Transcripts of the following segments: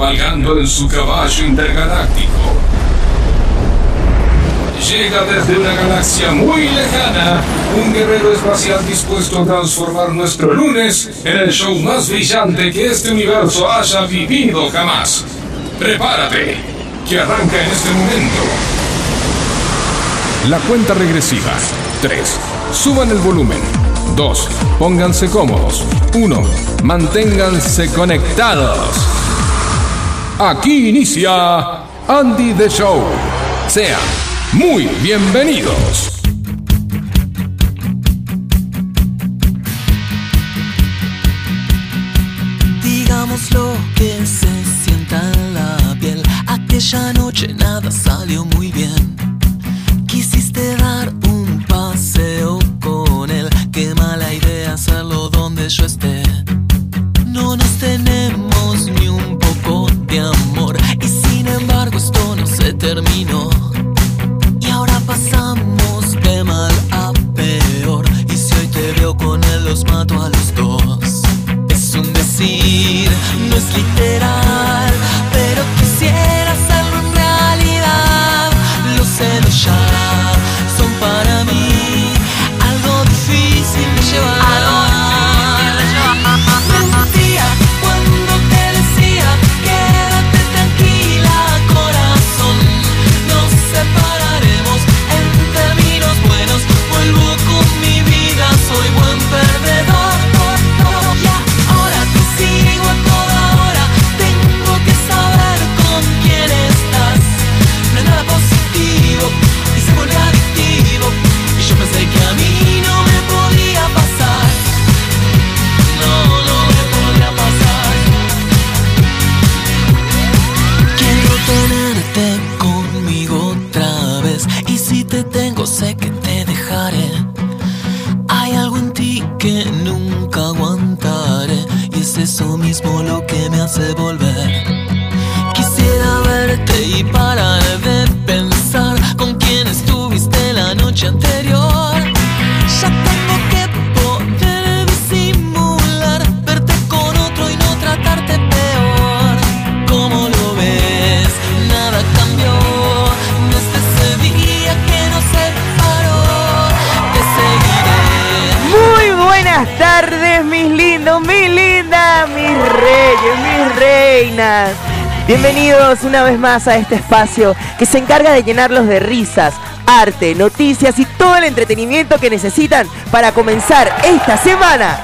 cabalgando en su caballo intergaláctico. Llega desde una galaxia muy lejana, un guerrero espacial dispuesto a transformar nuestro lunes en el show más brillante que este universo haya vivido jamás. Prepárate, que arranca en este momento. La cuenta regresiva. 3. Suban el volumen. 2. Pónganse cómodos. 1. Manténganse conectados. Aquí inicia Andy the Show. Sean muy bienvenidos. Digamos lo que se sienta en la piel. Aquella noche nada salió muy bien. Bienvenidos una vez más a este espacio que se encarga de llenarlos de risas, arte, noticias y todo el entretenimiento que necesitan para comenzar esta semana.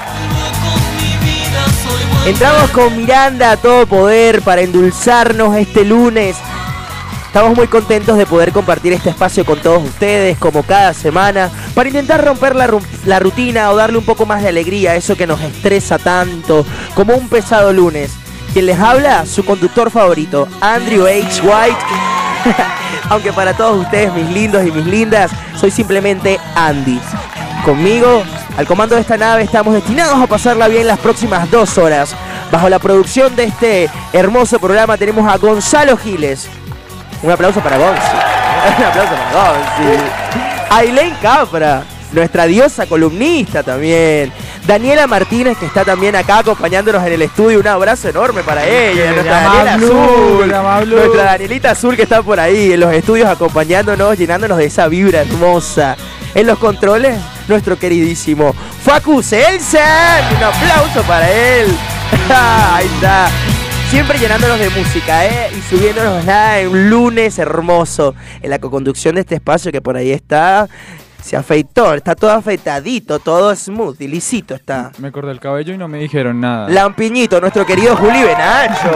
Entramos con Miranda a todo poder para endulzarnos este lunes. Estamos muy contentos de poder compartir este espacio con todos ustedes, como cada semana, para intentar romper la, ru- la rutina o darle un poco más de alegría a eso que nos estresa tanto, como un pesado lunes. Quien les habla, su conductor favorito, Andrew H. White. Aunque para todos ustedes, mis lindos y mis lindas, soy simplemente Andy. Conmigo, al comando de esta nave, estamos destinados a pasarla bien las próximas dos horas. Bajo la producción de este hermoso programa tenemos a Gonzalo Giles. Un aplauso para Gonzi. Un aplauso para Gonzi. Ailén Capra, nuestra diosa columnista también. Daniela Martínez, que está también acá acompañándonos en el estudio. Un abrazo enorme para ella. Nuestra Daniela Azul. Nuestra Danielita Azul que está por ahí en los estudios acompañándonos, llenándonos de esa vibra hermosa. En los controles, nuestro queridísimo Facu Selsen. Un aplauso para él. ahí está. Siempre llenándonos de música, ¿eh? Y subiéndonos nada en un lunes hermoso. En la co-conducción de este espacio que por ahí está. Se afeitó, está todo afeitadito, todo smooth y lisito está. Me corté el cabello y no me dijeron nada. Lampiñito, nuestro querido Juli Benacho.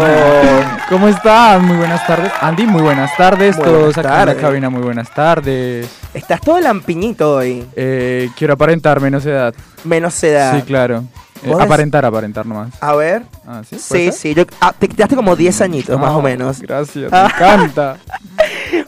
¿Cómo están? Muy buenas tardes. Andy, muy buenas tardes. Todos tardes. en la cabina, muy buenas tardes. Estás todo lampiñito hoy. Eh, quiero aparentar menos edad. Menos edad. Sí, claro. Eh, ¿Vos des- aparentar, aparentar nomás. A ver. Ah, ¿sí? ¿Puede Sí, sí. Yo, ah, te quedaste como 10 añitos, más Ah, o menos. Gracias, me Ah. encanta.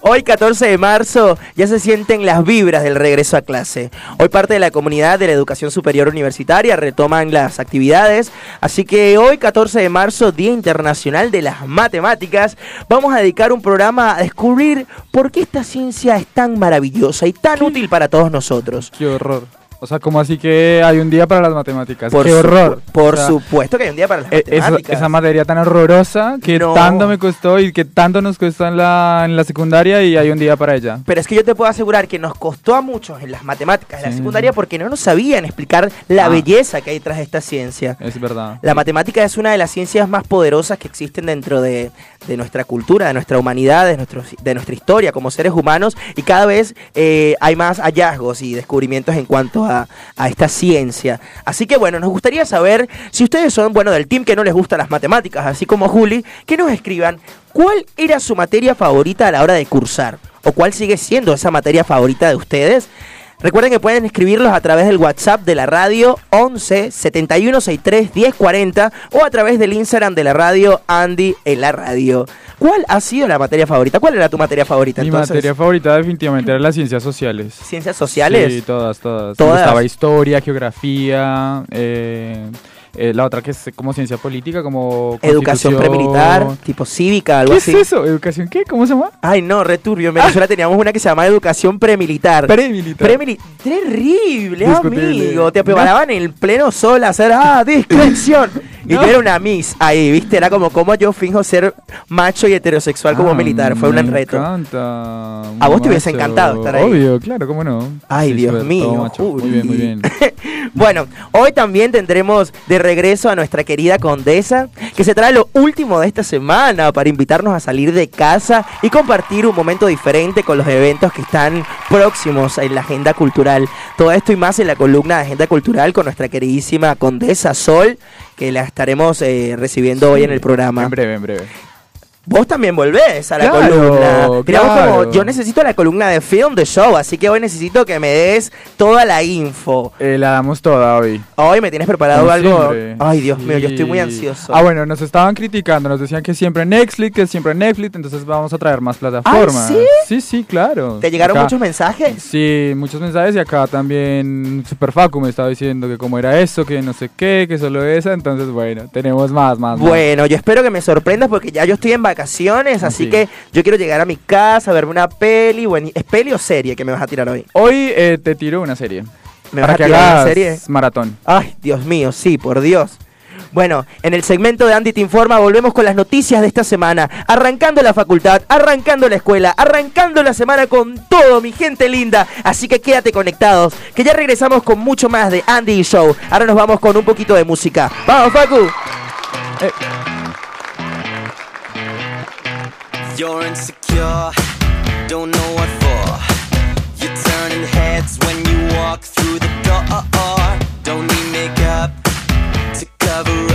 Hoy, 14 de marzo, ya se sienten las vibras del regreso a clase. Hoy parte de la comunidad de la educación superior universitaria retoman las actividades. Así que hoy, 14 de marzo, Día Internacional de las Matemáticas, vamos a dedicar un programa a descubrir por qué esta ciencia es tan maravillosa y tan útil para todos nosotros. Qué horror. O sea, como así que hay un día para las matemáticas. Por ¡Qué horror! Por O sea, supuesto que hay un día para las e- matemáticas. esa materia tan horrorosa que No. tanto me costó y que tanto nos costó en la, en la secundaria y hay un día para ella. Pero es que yo te puedo asegurar que nos costó a muchos en las matemáticas de la secundaria porque no nos sabían explicar la Ah. belleza que hay tras esta ciencia. Es verdad. La matemática es una de las ciencias más poderosas que existen dentro de, de nuestra cultura, de nuestra humanidad, de, nuestro- de nuestra historia como seres humanos y cada vez eh, hay más hallazgos y descubrimientos en cuanto a, a esta ciencia. Así que bueno, nos gustaría saber si ustedes son, bueno, del team que no les gustan las matemáticas, así como Juli, que nos escriban cuál era su materia favorita a la hora de cursar o cuál sigue siendo esa materia favorita de ustedes. Recuerden que pueden escribirlos a través del WhatsApp de la radio 11 71 63 10 40 o a través del Instagram de la radio Andy en la radio. ¿Cuál ha sido la materia favorita? ¿Cuál era tu materia favorita Mi entonces? materia favorita definitivamente era las ciencias sociales. ¿Ciencias sociales? Sí, todas, todas. Todas. Me gustaba historia, geografía, eh, eh, la otra que es como ciencia política, como Educación premilitar, tipo cívica, algo ¿Qué así. es eso? ¿Educación qué? ¿Cómo se llama? Ay, no, returbio. En Venezuela teníamos una que se llama educación premilitar. Premilitar. Premili- Terrible, Discutible. amigo. Te preparaban en el pleno sol a hacer, ah, discreción. Y No. yo era una miss ahí, ¿viste? Era como, como yo finjo ser macho y heterosexual como Ah, militar. Fue un reto. encanta. A vos te hubiese encantado estar ahí. Obvio, claro, cómo no. Ay, Sí, Dios mío. Muy bien, muy bien. bueno, hoy también tendremos de regreso a nuestra querida condesa, que se trae lo último de esta semana para invitarnos a salir de casa y compartir un momento diferente con los eventos que están próximos en la agenda cultural. Todo esto y más en la columna de agenda cultural con nuestra queridísima condesa Sol, que la estaremos eh, recibiendo hoy en el programa. En breve, en breve. Vos también volvés a la Claro, columna. Como, yo necesito la columna de Film the Show, así que hoy necesito que me des toda la info. Eh, la damos toda hoy. Hoy me tienes preparado Como algo. siempre. Ay, Dios mío, yo estoy muy ansioso. Ah, bueno, nos estaban criticando, nos decían que siempre Netflix, que siempre Netflix, entonces vamos a traer más plataformas. ¿sí? Sí, sí, claro. ¿Te llegaron Acá- muchos mensajes? Sí, muchos mensajes y acá también Super Facu me estaba diciendo que cómo era eso, que no sé qué, que solo esa, entonces bueno, tenemos más, más, más. Bueno, yo espero que me sorprendas porque ya yo estoy en vacaciones, así Sí. que yo quiero llegar a mi casa, verme una peli. Bueno, ¿Es peli o serie que me vas a tirar hoy? Hoy eh, te tiro una serie. ¿Me vas a tirar una serie? maratón. Ay, Dios mío, sí, por Dios. Bueno, en el segmento de Andy Te Informa volvemos con las noticias de esta semana. Arrancando la facultad, arrancando la escuela, arrancando la semana con todo, mi gente linda. Así que quédate conectados, que ya regresamos con mucho más de Andy y Show. Ahora nos vamos con un poquito de música. ¡Vamos, Facu! You're insecure, don't know what for. You're turning heads when you walk through the door. Don't need makeup to cover up.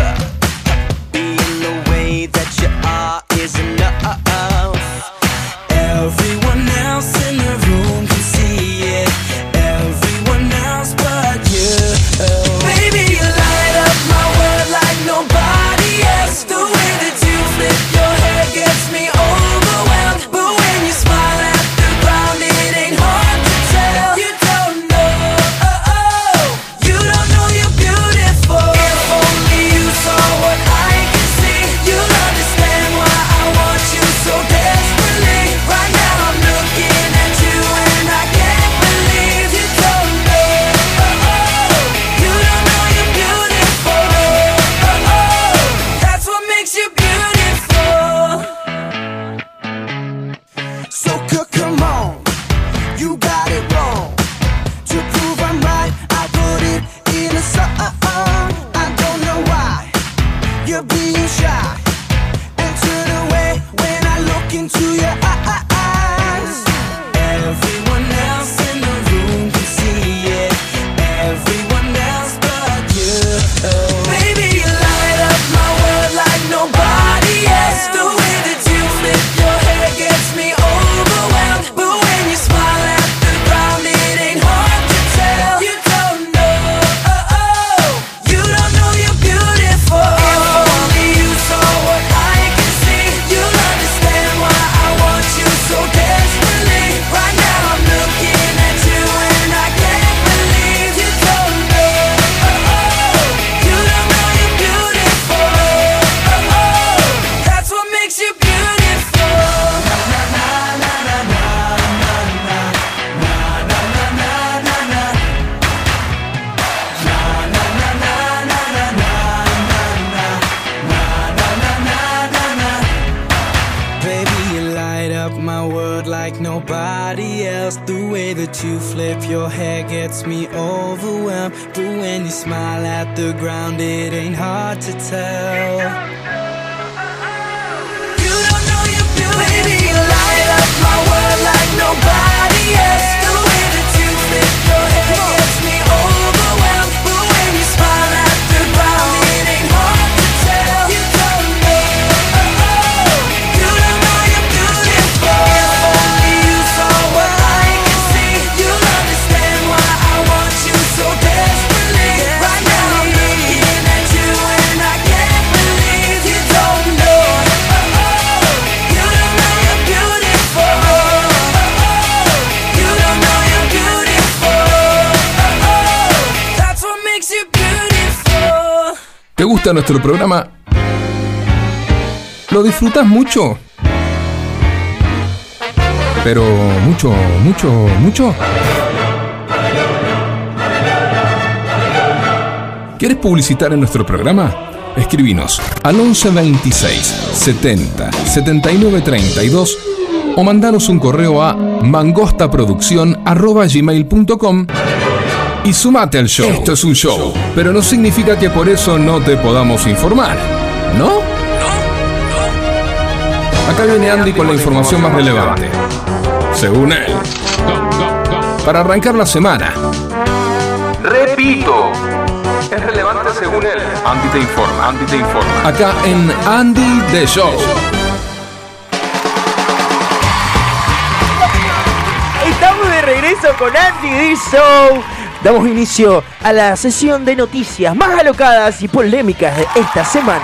Flip your hair gets me overwhelmed. But when you smile at the ground, it ain't hard to tell. You don't know you're beautiful. Baby, you light up my world like nobody else. The way that you flip your hair gusta nuestro programa? ¿Lo disfrutas mucho? Pero mucho, mucho, mucho. ¿Quieres publicitar en nuestro programa? Escribinos al 1126 70 79 32 o mandanos un correo a mangostaproducción@gmail.com y sumate al show. Esto es un show, pero no significa que por eso no te podamos informar, ¿no? Acá viene Andy con la información más relevante, según él. Para arrancar la semana. Repito, es relevante según él. Andy te informa, Andy te informa. Acá en Andy The Show. Estamos de regreso con Andy D Show. Damos inicio a la sesión de noticias más alocadas y polémicas de esta semana.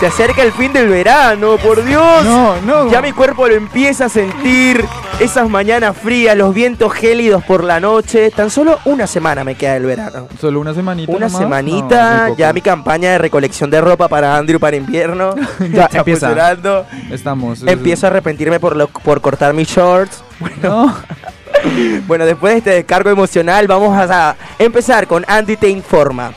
Se acerca el fin del verano, por Dios. No, no. Ya mi cuerpo lo empieza a sentir. Esas mañanas frías, los vientos gélidos por la noche. Tan solo una semana me queda del verano. Solo una semanita. Una nomás? Semanita, ya mi campaña de recolección de ropa para Andrew para invierno. Ya está empieza. funcionando. Estamos. Empiezo a arrepentirme por, lo- por cortar mis shorts. No. Bueno, después de este descargo emocional, vamos a, empezar con Andy Te Informa.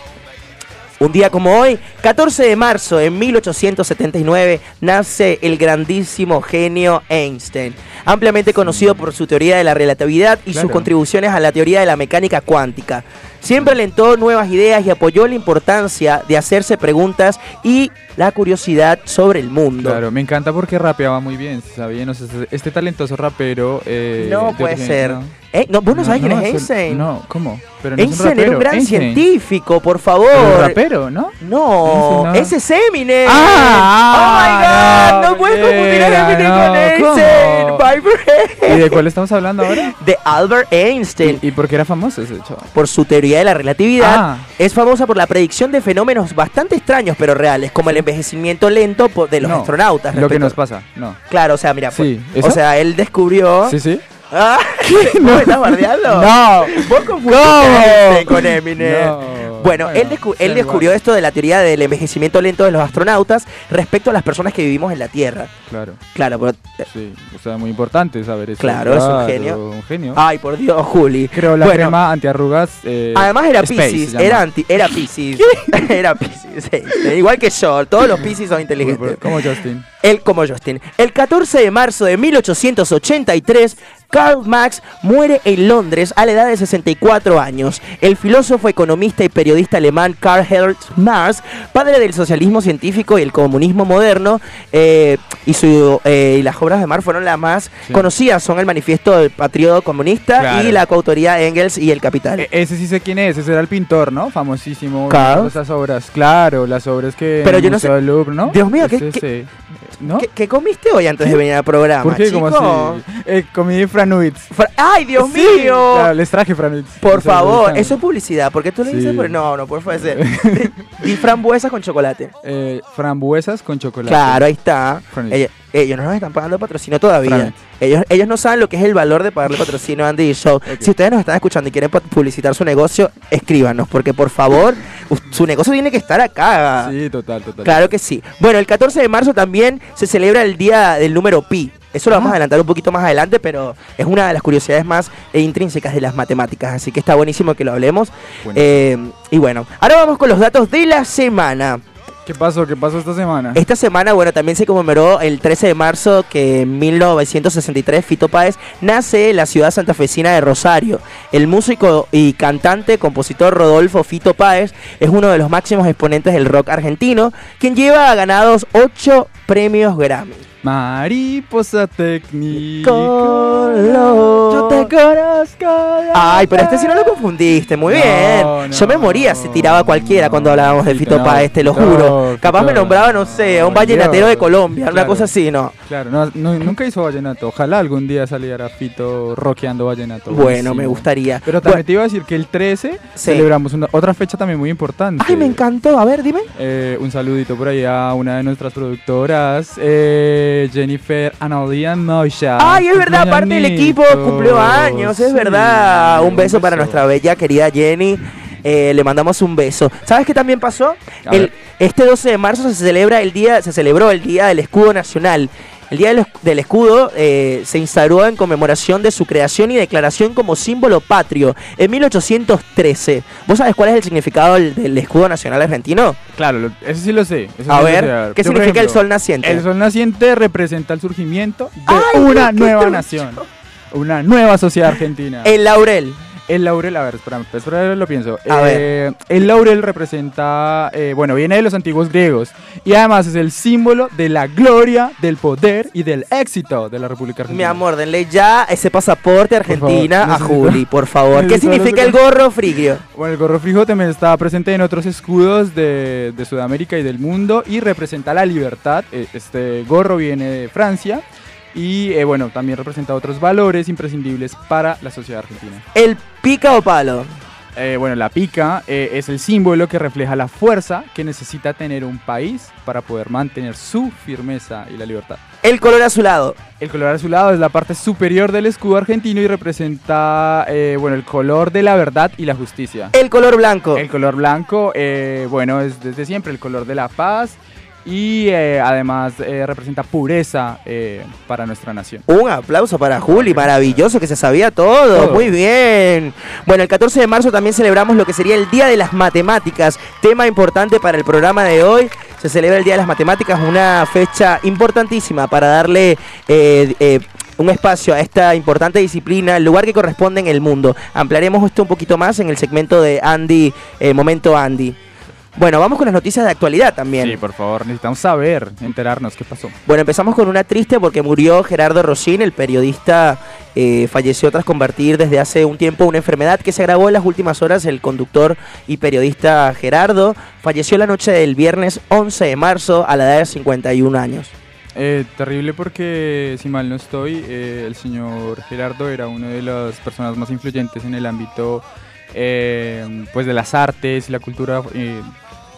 Un día como hoy, 14 de marzo de 1879, nace el grandísimo genio Einstein, ampliamente conocido por su teoría de la relatividad y sus contribuciones a la teoría de la mecánica cuántica. Siempre alentó nuevas ideas y apoyó la importancia de hacerse preguntas y la curiosidad sobre el mundo. Claro, me encanta porque rapeaba muy bien, ¿sabía? No sé, este talentoso rapero. Eh, no de puede ser. no. Eh, no, ¿Vos no, sabés quién es Einstein? No, ¿cómo? Pero no es un Einstein era un gran Einstein. científico, por favor. Pero un rapero, ¿no? No, ese es Eminem. Ah, oh my god, no, puedes confundir a Eminem con Einstein. Bye, ¿Y de cuál estamos hablando ahora? De Albert Einstein. ¿Y, y por qué era famoso ese chaval? por su teoría de la relatividad, Ah. es famosa por la predicción de fenómenos bastante extraños pero reales, como el envejecimiento lento de los No, astronautas. Lo que nos pasa, no. Claro, o sea, mira, pues, o sea, él descubrió. ¿Sí, sí? Ah, ¿No me estás bardeando? No. Vos confundiste con Eminem. No. Bueno, Bueno, él, descu- él descubrió esto de la teoría del envejecimiento lento de los astronautas respecto a las personas que vivimos en la Tierra. Claro, Claro, pero- sí. O sea, muy importante saber eso. Claro, es un genio. Un genio. Ay, por Dios, Juli. Creo la Bueno, crema antiarrugas. eh, Además era Pisces, era, anti, era Pisces. era Pisces, sí. igual que yo, todos los Pisces son inteligentes. Como Justin. Él como Justin. El 14 de marzo de 1883, Karl Marx muere en Londres a la edad de 64 años. El filósofo, economista y periodista alemán Karl Heinrich Marx, padre del socialismo científico y el comunismo moderno, eh, y, su, eh, y las obras de Marx fueron las más Sí. conocidas, son el manifiesto del patriota comunista Claro. y la coautoría de Engels y el Capital. E- ese sí sé quién es, ese era el pintor, ¿no? Famosísimo. Esas obras, claro, las obras que. Pero yo no sé- Louvre, ¿no? Dios mío, ¿qué- qué-. ¿No? ¿Qué, qué comiste hoy antes de venir al programa? ¿Por qué? Eh, comí franuits. Fra- ¡Ay, Dios Sí, mío! claro, les traje franuits. Por favor, eso es publicidad. ¿Por qué tú le Sí. dices? por- No, no puede ser. Di frambuesas con chocolate. Eh, frambuesas con chocolate. Claro, ahí está. Franitz. Ellos, no nos están pagando patrocinio todavía. Ellos, ellos no saben lo que es el valor de pagarle patrocinio a Andy y Show. Si ustedes nos están escuchando y quieren publicitar su negocio, escríbanos, porque por favor, su negocio tiene que estar acá. Sí, total, total. Claro que sí. Bueno, el 14 de marzo también se celebra el día del número pi. Eso lo vamos a Ah. adelantar un poquito más adelante, pero es una de las curiosidades más eh, intrínsecas de las matemáticas, así que está buenísimo que lo hablemos. Bueno. Eh, y bueno, ahora vamos con los datos de la semana. ¿Qué ¿Qué pasó? ¿Qué pasó esta semana? Esta semana, bueno, también se conmemoró el 13 de marzo que en 1963 Fito Páez nace en la ciudad santafesina de Rosario. El músico y cantante, compositor Rodolfo Fito Páez es uno de los máximos exponentes del rock argentino, quien lleva ganados 8 premios Grammy. Mariposa técnica. Color. Yo te conozco. Ay, pero este sí no lo confundiste, muy No, bien. Yo me moría si tiraba cualquiera no, cuando hablábamos de Fito, Páez, te lo juro. Capaz me nombraba, no sé, a un vallenatero de. Colombia, una cosa así, no. Claro, no, no- nunca hizo vallenato. Ojalá algún día saliera Fito rockeando vallenato. Bueno, me gustaría. Pero también te iba a decir que el 13 Sí. celebramos una, otra fecha también muy importante. Ay, me encantó. A ver, dime. Eh, un saludito por ahí a una de nuestras productoras, eh, Jennifer Analia Noisha. Ay, es verdad, parte del equipo cumplió años, es Sí, verdad. Un beso para nuestra bella querida Jenny. Eh, le mandamos un beso. ¿Sabes qué también pasó? El- este 12 de marzo se celebra el día, se celebró el día del escudo nacional. El día del, es- del escudo eh, se instauró en conmemoración de su creación y declaración como símbolo patrio en 1813. ¿Vos sabés cuál es el significado del, del escudo nacional argentino? Claro, eso sí lo sé. eso A sí lo ver. ¿qué Yo, significa el sol naciente? El sol naciente representa el surgimiento de Ay, una nueva nación. Una nueva sociedad argentina. El laurel. El laurel, a ver, espérame, espérame, lo pienso. A Eh, El laurel representa, eh, bueno, viene de los antiguos griegos y además es el símbolo de la gloria, del poder y del éxito de la República Mi Argentina. amor, denle ya ese pasaporte Argentina favor, a Juli, por favor. ¿Qué significa el gorro frigio? Bueno, el gorro frijo también está presente en otros escudos de, de Sudamérica y del mundo y representa la libertad. Eh, Este gorro viene de Francia y, eh, bueno, también representa otros valores imprescindibles para la sociedad argentina. El pica o palo. Eh, bueno, la pica eh, es el símbolo que refleja la fuerza que necesita tener un país para poder mantener su firmeza y la libertad. El color azulado. El color azulado es la parte superior del escudo argentino y representa, eh, bueno, el color de la verdad y la justicia. El color blanco. El color blanco, eh, bueno, es desde siempre el color de la paz y eh, además eh, representa pureza eh, para nuestra nación. Un aplauso para Juli, maravilloso que se sabía todo. Todo. Muy bien. Bueno, el 14 de marzo también celebramos lo que sería el Día de las Matemáticas, tema importante para el programa de hoy. Se celebra el Día de las Matemáticas, una fecha importantísima para darle un espacio a esta importante disciplina, el lugar que corresponde en el mundo. Ampliaremos esto un poquito más en el segmento de Andy, Momento Andy. Bueno, vamos con las noticias de actualidad también. Sí, por favor, necesitamos saber, enterarnos qué pasó. Bueno, empezamos con una triste porque murió Gerardo Rosín, el periodista eh, falleció tras combatir desde hace un tiempo una enfermedad que se agravó en las últimas horas. El conductor y periodista Gerardo falleció la noche del viernes 11 de marzo a la edad de 51 años. Eh, terrible porque, si mal no estoy, eh, el señor Gerardo era una de las personas más influyentes en el ámbito eh, pues de las artes y la cultura. eh,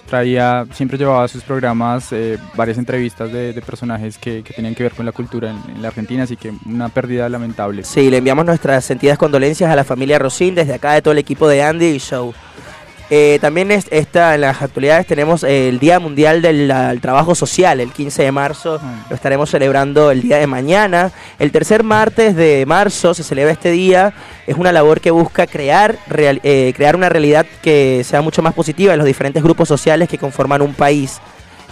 traía, siempre llevaba a sus programas eh, varias entrevistas de, de personajes que, que tenían que ver con la cultura en, en la Argentina, así que una pérdida lamentable. Sí, le enviamos nuestras sentidas condolencias a la familia Rosín desde acá de todo el equipo de Andy y Show. Eh, también es, esta, en las actualidades tenemos el Día Mundial del Trabajo Social, el 15 de marzo. Mm. Lo estaremos celebrando el día de mañana. El tercer martes de marzo se celebra este día. Es una labor que busca crear, real- eh, crear una realidad que sea mucho más positiva en los diferentes grupos sociales que conforman un país.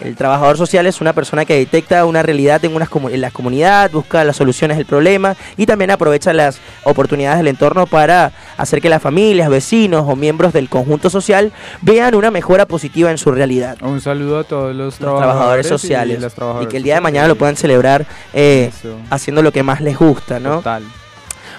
El trabajador social es una persona que detecta una realidad en, unas en la comunidad, busca las soluciones del problema y también aprovecha las oportunidades del entorno para hacer que las familias, vecinos o miembros del conjunto social vean una mejora positiva en su realidad. Un saludo a todos los, Los trabajadores sociales. Y, trabajadoras que el día de mañana lo puedan celebrar eh, haciendo lo que más les gusta, ¿no? Total.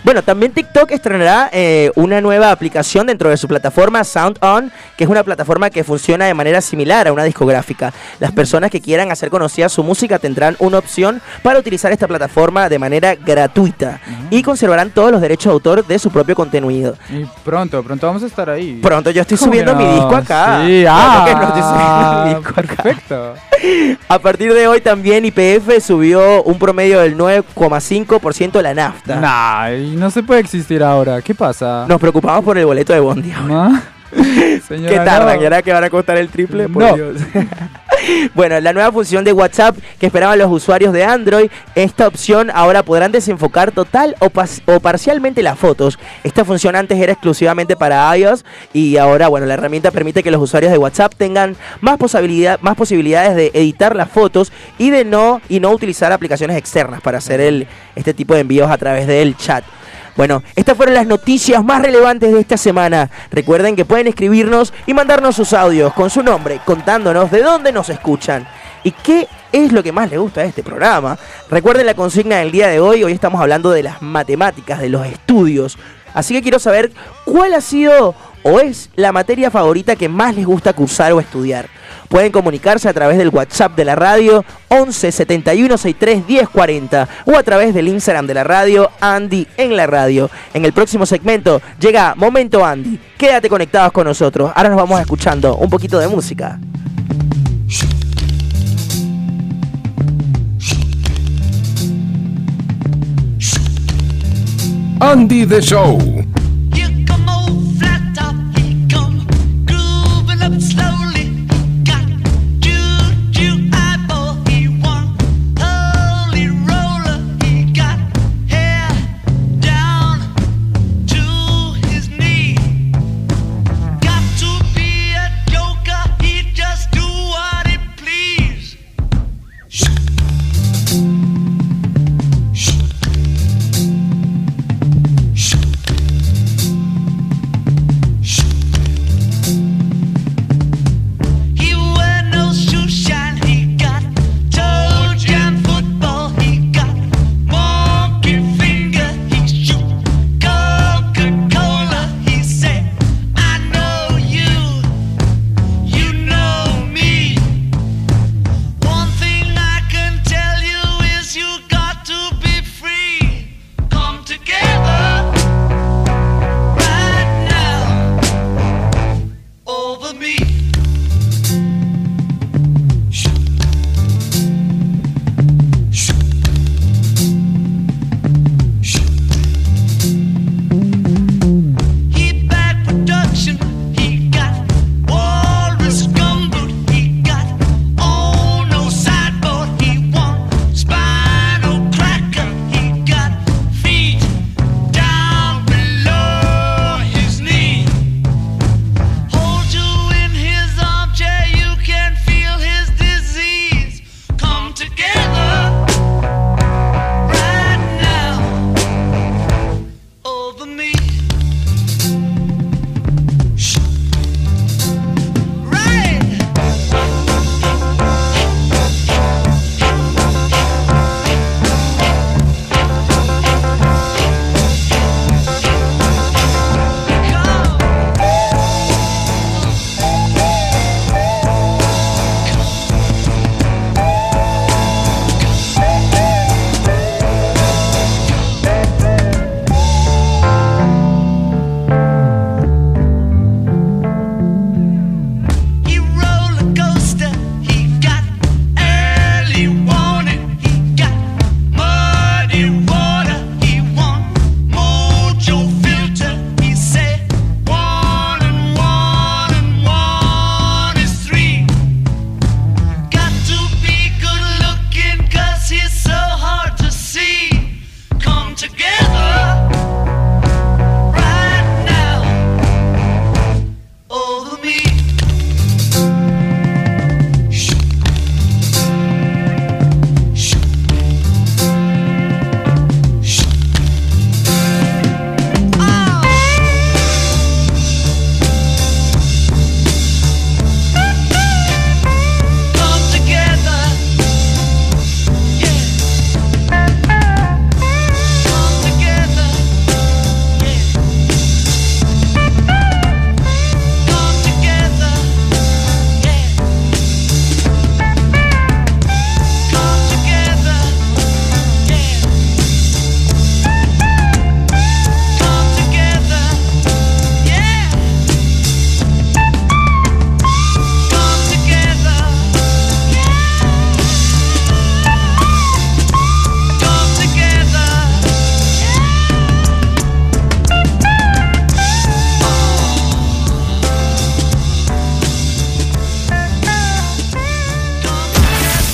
Bueno, también TikTok estrenará eh, una nueva aplicación dentro de su plataforma Sound On, que es una plataforma que funciona de manera similar a una discográfica. Las personas que quieran hacer conocida su música tendrán una opción para utilizar esta plataforma de manera gratuita y conservarán todos los derechos de autor de su propio contenido. Y pronto, pronto vamos a estar ahí. Pronto yo estoy ¿Cómo subiendo mi disco acá. Sí, Claro ah, que no estoy subiendo mi disco acá. perfecto. A partir de hoy también YPF subió un promedio del 9,5% de la nafta. Nah, y no se puede existir ahora. ¿Qué pasa? Nos preocupamos por el boleto de Bondi. Señora, ¿Qué tardan? no. ¿Y ahora que van a costar el triple? Por No. Dios. Bueno, la nueva función de WhatsApp que esperaban los usuarios de Android, esta opción ahora podrán desenfocar total o, o parcialmente las fotos. Esta función antes era exclusivamente para iOS y ahora, bueno, la herramienta permite que los usuarios de WhatsApp tengan más, posibilidad, más posibilidades de editar las fotos y de no y no utilizar aplicaciones externas para hacer el, este tipo de envíos a través del chat. Bueno, estas fueron las noticias más relevantes de esta semana. Recuerden que pueden escribirnos y mandarnos sus audios con su nombre, contándonos de dónde nos escuchan y qué es lo que más les gusta de este programa. Recuerden la consigna del día de hoy. Hoy estamos hablando de las matemáticas, de los estudios. Así que quiero saber cuál ha sido o es la materia favorita que más les gusta cursar o estudiar. Pueden comunicarse a través del WhatsApp de la radio 11 71 63 10 40 o a través del Instagram de la radio Andy en la radio. En el próximo segmento llega Momento Andy. Quédate conectados con nosotros. Ahora nos vamos escuchando un poquito de música. Andy the Show.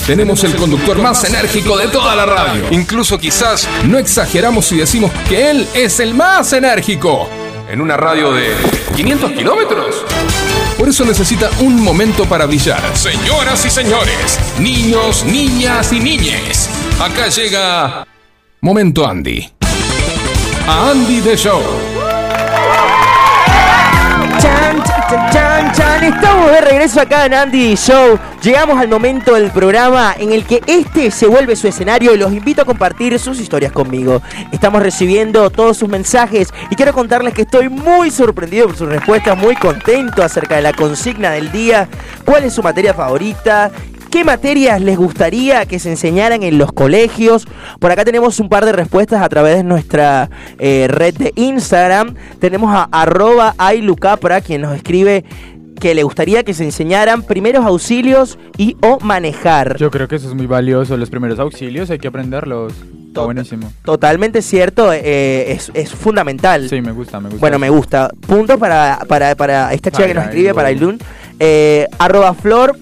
Tenemos el conductor más enérgico de toda la radio. Incluso quizás no exageramos si decimos que él es el más enérgico. En una radio de 500 kilómetros. Por eso necesita un momento para brillar. Señoras y señores, niños, niñas y niñes. Acá llega Momento Andy. A Andy The Show. Chan, chan, chan, chan, chan. Estamos de regreso acá en Andy Show. Llegamos al momento del programa en el que este se vuelve su escenario y los invito a compartir sus historias conmigo. Estamos recibiendo todos sus mensajes y quiero contarles que estoy muy sorprendido por sus respuestas, muy contento acerca de la consigna del día, cuál es su materia favorita. ¿Qué materias les gustaría que se enseñaran en los colegios? Por acá tenemos un par de respuestas a través de nuestra eh, red de Instagram. Tenemos a arroba ailucapra, quien nos escribe que le gustaría que se enseñaran primeros auxilios y o manejar. Yo creo que eso es muy valioso. Los primeros auxilios hay que aprenderlos. Está buenísimo. Totalmente cierto, eh, es, es fundamental. Sí, me gusta, me gusta. Bueno, me gusta. Punto para, para, para esta chica que nos escribe, para. Ailun. Eh, arroba flor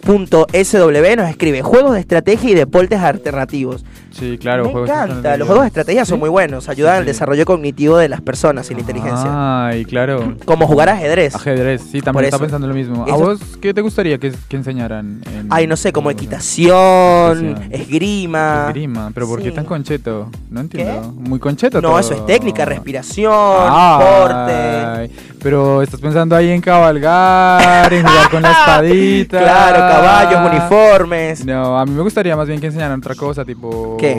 punto SW nos escribe juegos de estrategia y deportes alternativos. Sí, claro. Me juegos encanta, los juegos de estrategia son muy buenos, ayudan al Sí. desarrollo cognitivo de las personas y la inteligencia. Ay, claro. Como jugar ajedrez. Ajedrez, sí, también estaba pensando lo mismo. ¿A vos qué te gustaría que, que enseñaran? En, Ay, no sé, como equitación, Equitación. esgrima. Esgrima, pero ¿por qué tan concheto? No entiendo. Muy concheto No, todo. eso es técnica, respiración, Ay, porte. Pero estás pensando ahí en cabalgar, en jugar con la espadita. Claro, caballos, uniformes. No, a mí me gustaría más bien que enseñaran otra cosa, tipo ¿Qué?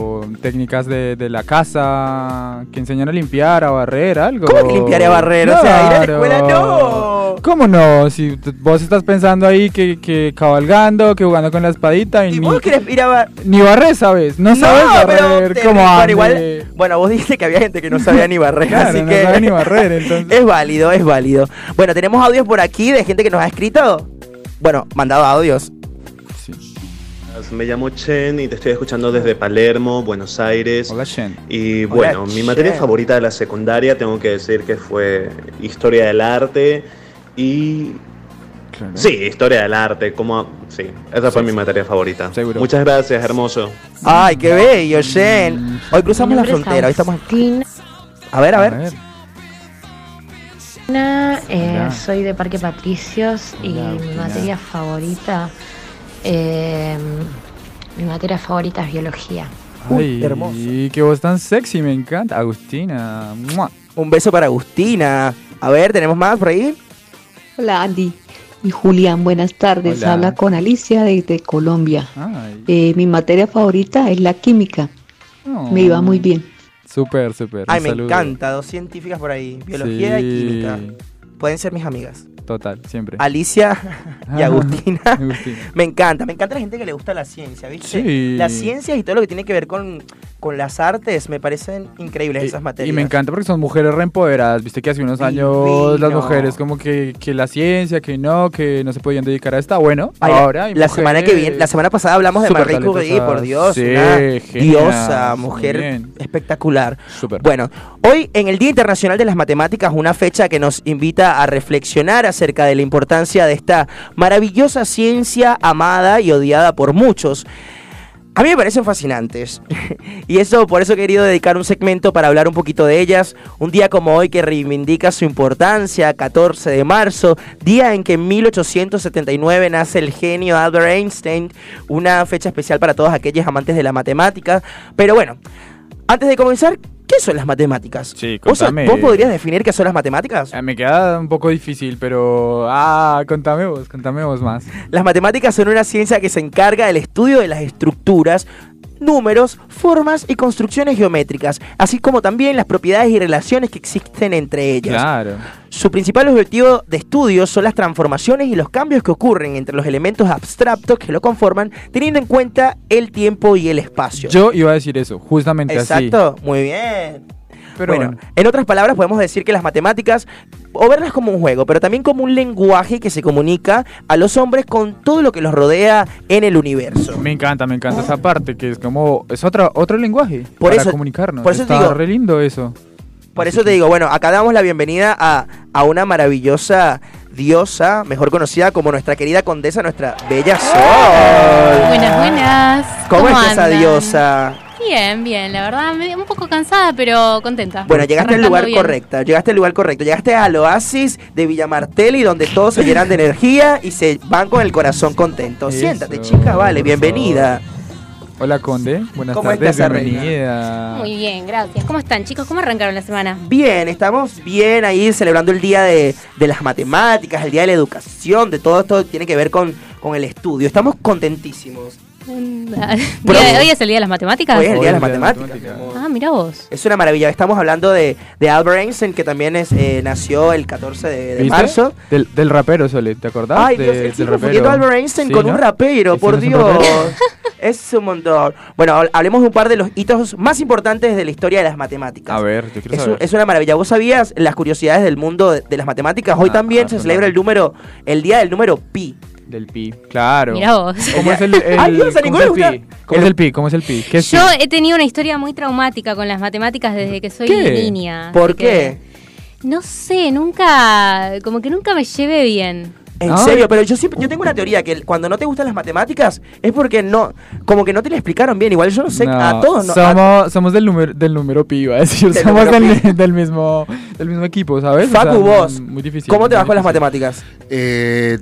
Técnicas de, de la casa, que enseñan a limpiar, a barrer, algo. ¿Cómo que limpiar y a barrer? O sea, ir a la escuela no. ¿Cómo no? Si vos estás pensando ahí que, que cabalgando, que jugando con la espadita y, ¿Y ni, vos querés ir a bar- ni barrer, ¿sabes? No, sabes barrer Andy. igual, bueno, vos dijiste que había gente que no sabía ni barrer, Claro, así no que sabe ni barrer, entonces. es válido, es válido. Bueno, tenemos audios por aquí de gente que nos ha escrito. Bueno, mandado audios. Me llamo Chen y te estoy escuchando desde Palermo, Buenos Aires. Hola, Shen. Y Hola, bueno, mi materia Chen. favorita de la secundaria tengo que decir que fue historia del arte y Claro. sí, historia del arte, como sí, esa fue mi materia favorita. Seguro. Muchas gracias, hermoso. Ay, qué bello, Shen. Hoy cruzamos la es frontera, hoy estamos Agustina, A ver, a ver. eh, soy de Parque Patricios y Hola, mi materia favorita, eh, mi materia favorita es biología. Uy, Ay, hermoso. qué voz tan sexy, me encanta. Agustina. ¡mua! Un beso para Agustina. A ver, ¿tenemos más por ahí? Hola Andy y Julián, buenas tardes. Hola. Habla con Alicia desde Colombia. Eh, mi materia favorita es la química. Me iba muy bien. Súper, súper. Ay, un me saludo. encanta. Dos científicas por ahí. Biología y química. Pueden ser mis amigas. Total, siempre. Alicia y Agustina. Agustina. Me encanta, me encanta la gente que le gusta la ciencia, ¿viste? Sí. La ciencia y todo lo que tiene que ver con, con las artes me parecen increíbles esas materias. Y me encanta porque son mujeres reempoderadas. Viste que hace unos años las Divino. mujeres como que, que la ciencia, que no, que no se podían dedicar a esta. Bueno, Ay, ahora hay la semana que viene, la semana pasada hablamos de Marie Curie, por. Dios, Sí, una genial, diosa, mujer bien. espectacular. Súper. Bueno, hoy en el Día Internacional de las Matemáticas, una fecha que nos invita a reflexionar acerca de la importancia de esta maravillosa ciencia amada y odiada por muchos. A mí me parecen fascinantes. y eso, por eso he querido dedicar un segmento para hablar un poquito de ellas. Un día como hoy que reivindica su importancia, 14 de marzo, día en que en 1879 nace el genio Albert Einstein, una fecha especial para todos aquellos amantes de la matemática. Pero bueno, antes de comenzar, ¿qué son las matemáticas? Sí, ¿Vos, contame. ¿Vos podrías definir qué son las matemáticas? Eh, Me queda un poco difícil, pero... Ah, contame vos, contame vos más. Las matemáticas son una ciencia que se encarga del estudio de las estructuras, números, formas y construcciones geométricas, así como también las propiedades y relaciones que existen entre ellas. Claro. Su principal objetivo de estudio son las transformaciones y los cambios que ocurren entre los elementos abstractos que lo conforman, teniendo en cuenta el tiempo y el espacio. Yo iba a decir eso, justamente así. Exacto, muy bien. Pero bueno, bueno. en otras palabras podemos decir que las matemáticas, o verlas como un juego, pero también como un lenguaje que se comunica a los hombres con todo lo que los rodea en el universo. Me encanta, me encanta esa parte, que es como... Es otra, otro lenguaje Por para eso- comunicarnos. por eso te Está digo- re lindo eso. Por Así eso te digo, bueno, acá damos la bienvenida a, a una maravillosa diosa, mejor conocida como nuestra querida condesa, nuestra bella Sol. Buenas, buenas. ¿Cómo, está esa andan? diosa? Bien, bien, la verdad, me- un poco cansada, pero contenta. Bueno, llegaste al lugar bien. correcto, llegaste al lugar correcto, llegaste al oasis de Villamartelli donde todos se llenan de energía y se van con el corazón contento. Eso, Siéntate, chica, vale, bienvenida. Hola, Conde. Buenas ¿Cómo tardes, estás, bienvenida. Muy bien, gracias. ¿Cómo están, chicos? ¿Cómo arrancaron la semana? Bien, estamos bien ahí celebrando el día de, de las matemáticas, el día de la educación, de todo esto que tiene que ver con, con el estudio. Estamos contentísimos. Día de- ¿Hoy es el día de las matemáticas? Hoy es el día de las matemáticas. Ah, mira vos. Es una maravilla. Estamos hablando de, de Albert Einstein, que también es, eh, nació el 14 de, marzo. Del, del rapero, Sole, ¿te acordás? Ay, De- Dios, del Albert Einstein Sí, con ¿no? un rapero, ¿Ese por no es un Dios. es un montón. Bueno, hab- hablemos de un par de los hitos más importantes de la historia de las matemáticas. A ver, yo quiero Es, un- es una maravilla. ¿Vos sabías las curiosidades del mundo de, de las matemáticas? Hoy Ah, también ah, se celebra el número, el día del número pi. Del pi, claro. Mirá vos. ¿Cómo es el, el- Ay, Dios, a cómo ninguno es le el pi? ¿Cómo es el pi? ¿Cómo es el pi? ¿Qué es Yo pi? he tenido una historia muy traumática con las matemáticas desde que soy ¿Qué? niña. ¿Por qué? que- No sé, nunca, como que nunca me llevé bien. En Ay. serio, pero yo siempre, yo tengo una teoría que cuando no te gustan las matemáticas es porque no, como que no te la explicaron bien. Igual yo no sé, No, a todos no. a- somos, somos del número del número pi, iba a decir. Del somos del, del mismo del mismo equipo, ¿sabes? O Facu, sea, vos, Muy difícil. ¿cómo te vas con las matemáticas? Eh,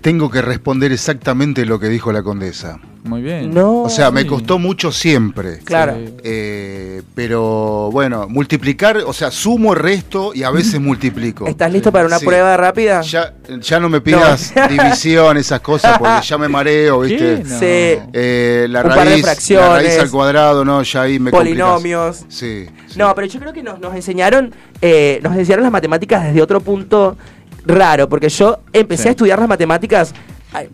tengo que responder exactamente lo que dijo la condesa. Muy bien. No. O sea, me costó mucho siempre. Claro. Eh, pero bueno, multiplicar, o sea, sumo, resto y a veces multiplico. ¿Estás listo para una Sí. prueba rápida? Ya, ya no me pidas No. división, esas cosas, porque ya me mareo, ¿viste? No. Sí. Eh, la, Un par de raíz, la raíz al cuadrado, no, ya ahí me Polinomios. Sí, sí. No, pero yo creo que nos, nos enseñaron, eh, nos enseñaron las matemáticas desde otro punto raro, porque yo empecé Sí. a estudiar las matemáticas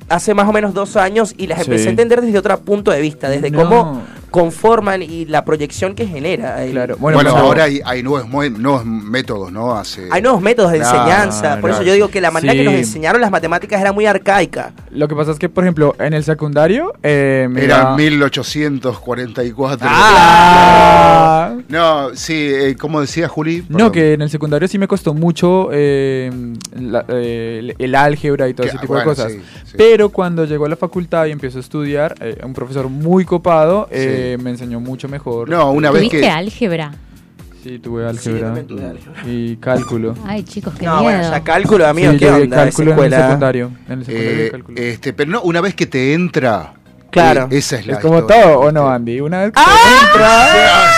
hace más o menos dos años y las Sí. empecé a entender desde otro punto de vista, desde No. cómo conforman y la proyección que genera. el- Claro. Bueno, Bueno, pero- ahora hay, hay nuevos, métodos, ¿no? Hace, Hay nuevos métodos de Claro, enseñanza, por eso yo digo que la manera que nos enseñaron las matemáticas era muy arcaica. Lo que pasa es que, por ejemplo, en el secundario. Eh, me Era iba- 1844. ¡Ah! No, sí, eh, como decía Juli. No, que en el secundario sí me costó mucho eh, la- eh, el, álgebra y todo Que- ese tipo bueno, de cosas. sí, sí. Pero cuando llegó a la facultad y empiezo a estudiar, eh, un profesor muy copado eh, me enseñó mucho mejor. No, una vez ¿Tuviste que. álgebra? Sí, tuve álgebra también tuve álgebra. y cálculo. Ay, chicos, qué no, miedo. bueno, ya cálculo, amigo, Sí, ¿qué onda? Cálculo en el escuela? secundario. En el secundario eh, cálculo. este, pero no, una vez que te entra. Claro. eh, esa es la es como historia, todo, ¿o no, Andy? Una vez que ¡Ah!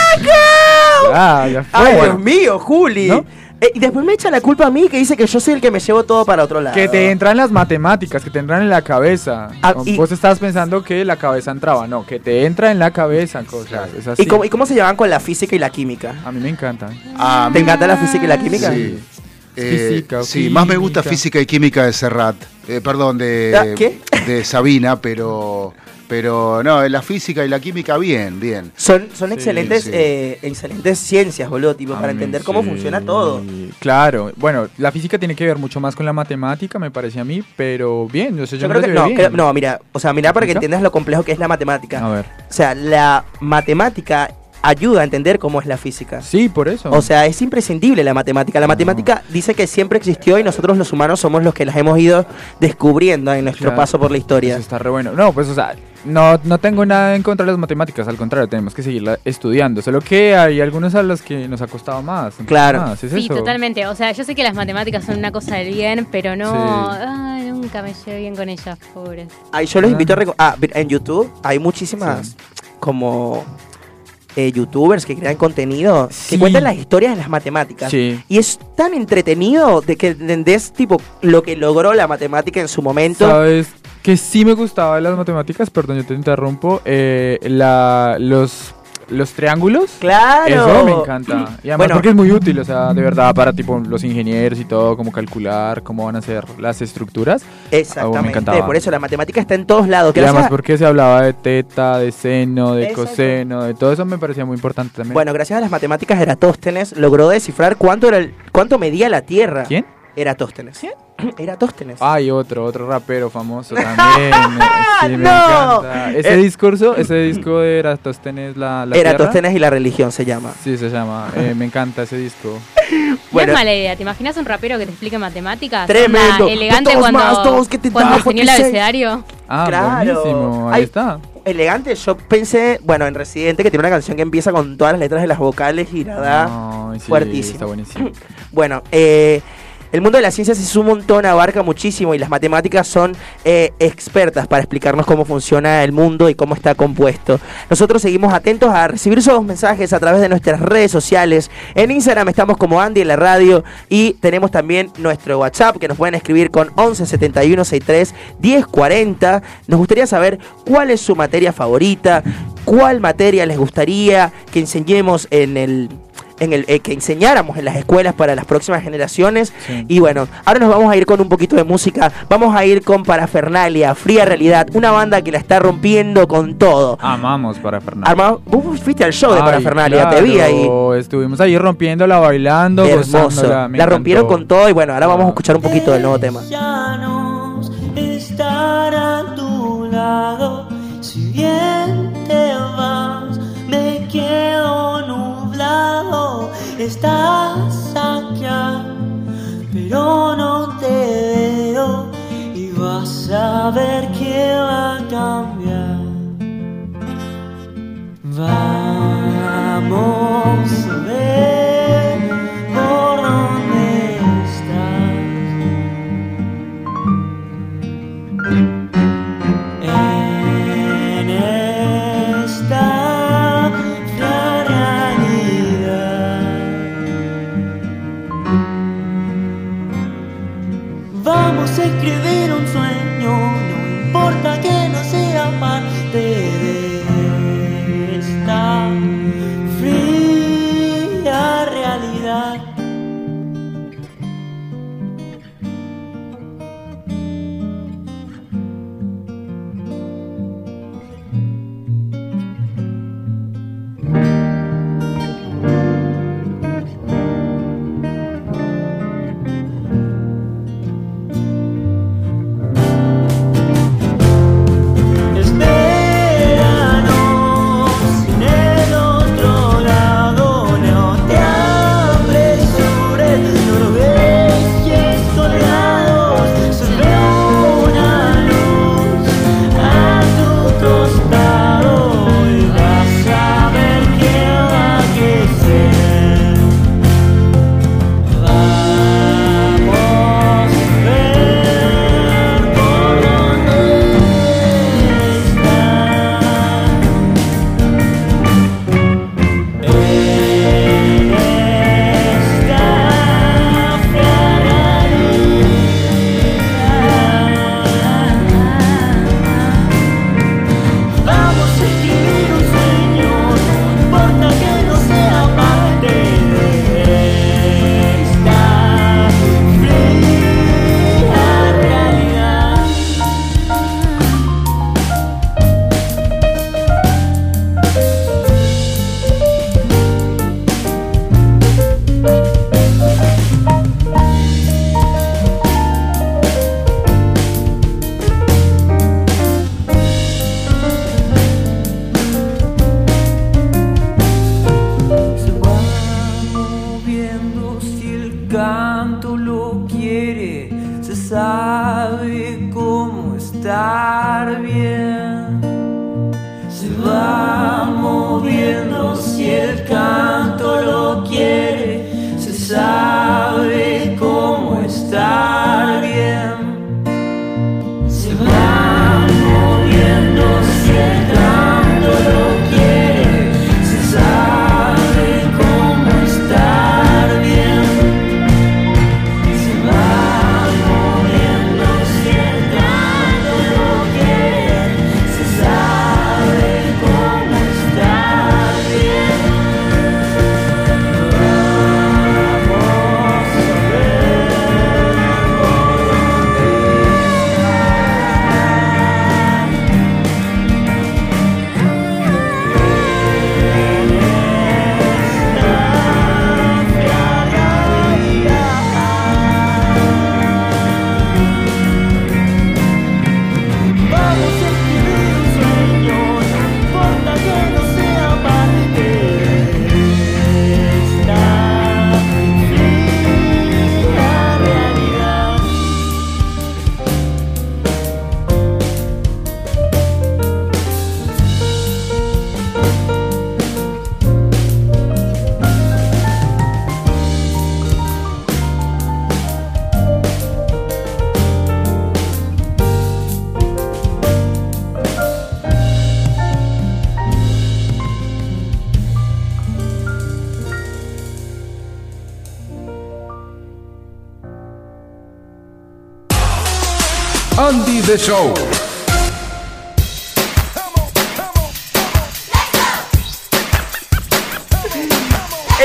Ah, ya fue. ¡Ay, Dios mío, Juli! ¿No? Eh, y después me echa la culpa a mí que dice que yo soy el que me llevo todo para otro lado. Que te entran las matemáticas, que te entran en la cabeza. Ah, No, y- Vos estabas pensando que la cabeza entraba, no, que te entra en la cabeza cosas. Claro. Es así. ¿Y cómo, ¿Y cómo se llevan con la física y la química? A mí me encantan. ¿Te encanta la física y la química? Sí. Eh, Física o sí, más me gusta física y química de Serrat. Eh, perdón, de, Ah, ¿qué? de Sabina, pero. Pero no, la física y la química, bien, bien. Son, son Sí, excelentes, sí. eh, excelentes ciencias, boludo, tipo, para mí entender cómo sí. funciona todo. Claro, bueno, la física tiene que ver mucho más con la matemática, me parece a mí, pero bien, yo sé, yo, creo que no, bien. creo- no, mira, o sea, mira para que entiendas lo complejo que es la matemática. A ver. O sea, la matemática ayuda a entender cómo es la física. Sí, por eso. O sea, es imprescindible la matemática. La matemática dice que siempre existió y nosotros los humanos somos los que las hemos ido descubriendo en nuestro Claro. paso por la historia. Eso está re bueno. No, pues, o sea, no, no tengo nada en contra de las matemáticas, al contrario, tenemos que seguirla estudiando. Solo que hay algunos a los que nos ha costado más. Claro. más, es Sí, eso. totalmente. O sea, yo sé que las matemáticas son una cosa del bien, pero no. Sí. Ay, nunca me llevé bien con ellas, pobres. Ay, yo los Ah. invito a... Ah, en YouTube hay muchísimas como eh, youtubers que crean contenido Sí. que cuentan las historias de las matemáticas. Sí. Y es tan entretenido de que entendés tipo lo que logró la matemática en su momento. ¿Sabes? Que sí me gustaba de las matemáticas, perdón, yo te interrumpo. eh, la, los, los triángulos. Claro. Eso me encanta. Y además Bueno. porque es muy útil, o sea, de verdad, para tipo los ingenieros y todo, cómo calcular, cómo van a ser las estructuras. Ah, me Exactamente. encantaba. Por eso la matemática está en todos lados. Y además Gracias- porque se hablaba de teta, de seno, de Exacto. coseno, de todo eso me parecía muy importante también. Bueno, gracias a las matemáticas Eratóstenes logró descifrar cuánto era el, cuánto medía la Tierra. ¿Quién? Eratóstenes. Eratóstenes. Hay otro, otro rapero famoso también. eh, sí, me ¡No! encanta. Ese Eh. discurso, ese disco de Eratóstenes, la, la Eratóstenes y la religión se llama. Tierra. Sí, se llama. Eh, me encanta ese disco. Bueno. no es mala idea. ¿Te imaginas un rapero que te explique matemáticas? Tremendo. Onda elegante Dos cuando, más dos, ¿qué te cuando enseñó el 46. abecedario. Ah, Claro. buenísimo. Ahí Ay, está. Elegante, yo pensé, bueno, en Residente, que tiene una canción que empieza con todas las letras de las vocales y la da Ay, sí, fuertísimo. Está buenísimo. Bueno, eh, el mundo de las ciencias es un montón, abarca muchísimo y las matemáticas son eh, expertas para explicarnos cómo funciona el mundo y cómo está compuesto. Nosotros seguimos atentos a recibir sus mensajes a través de nuestras redes sociales. En Instagram estamos como Andy en la radio y tenemos también nuestro WhatsApp que nos pueden escribir con 11 71 63 10 40. Nos gustaría saber cuál es su materia favorita, cuál materia les gustaría que enseñemos en el en el eh, que enseñáramos en las escuelas para las próximas generaciones. Sí. Y bueno, ahora nos vamos a ir con un poquito de música. Vamos a ir con Parafernalia, Fría Realidad, una banda que la está rompiendo con todo. Amamos para Fernando. Armado, vos fuiste al show de Ay, Parafernalia, te vi ahí. Estuvimos ahí rompiéndola, bailando, Hermoso. La rompieron con todo y bueno, ahora vamos a escuchar un poquito del nuevo tema. Estar a tu lado. Si bien te vas, me quedo Estás acá, pero no te veo. Y vas a ver que va a cambiar. Vamos a ver escribir un sueño, no importa que no sea parte Show.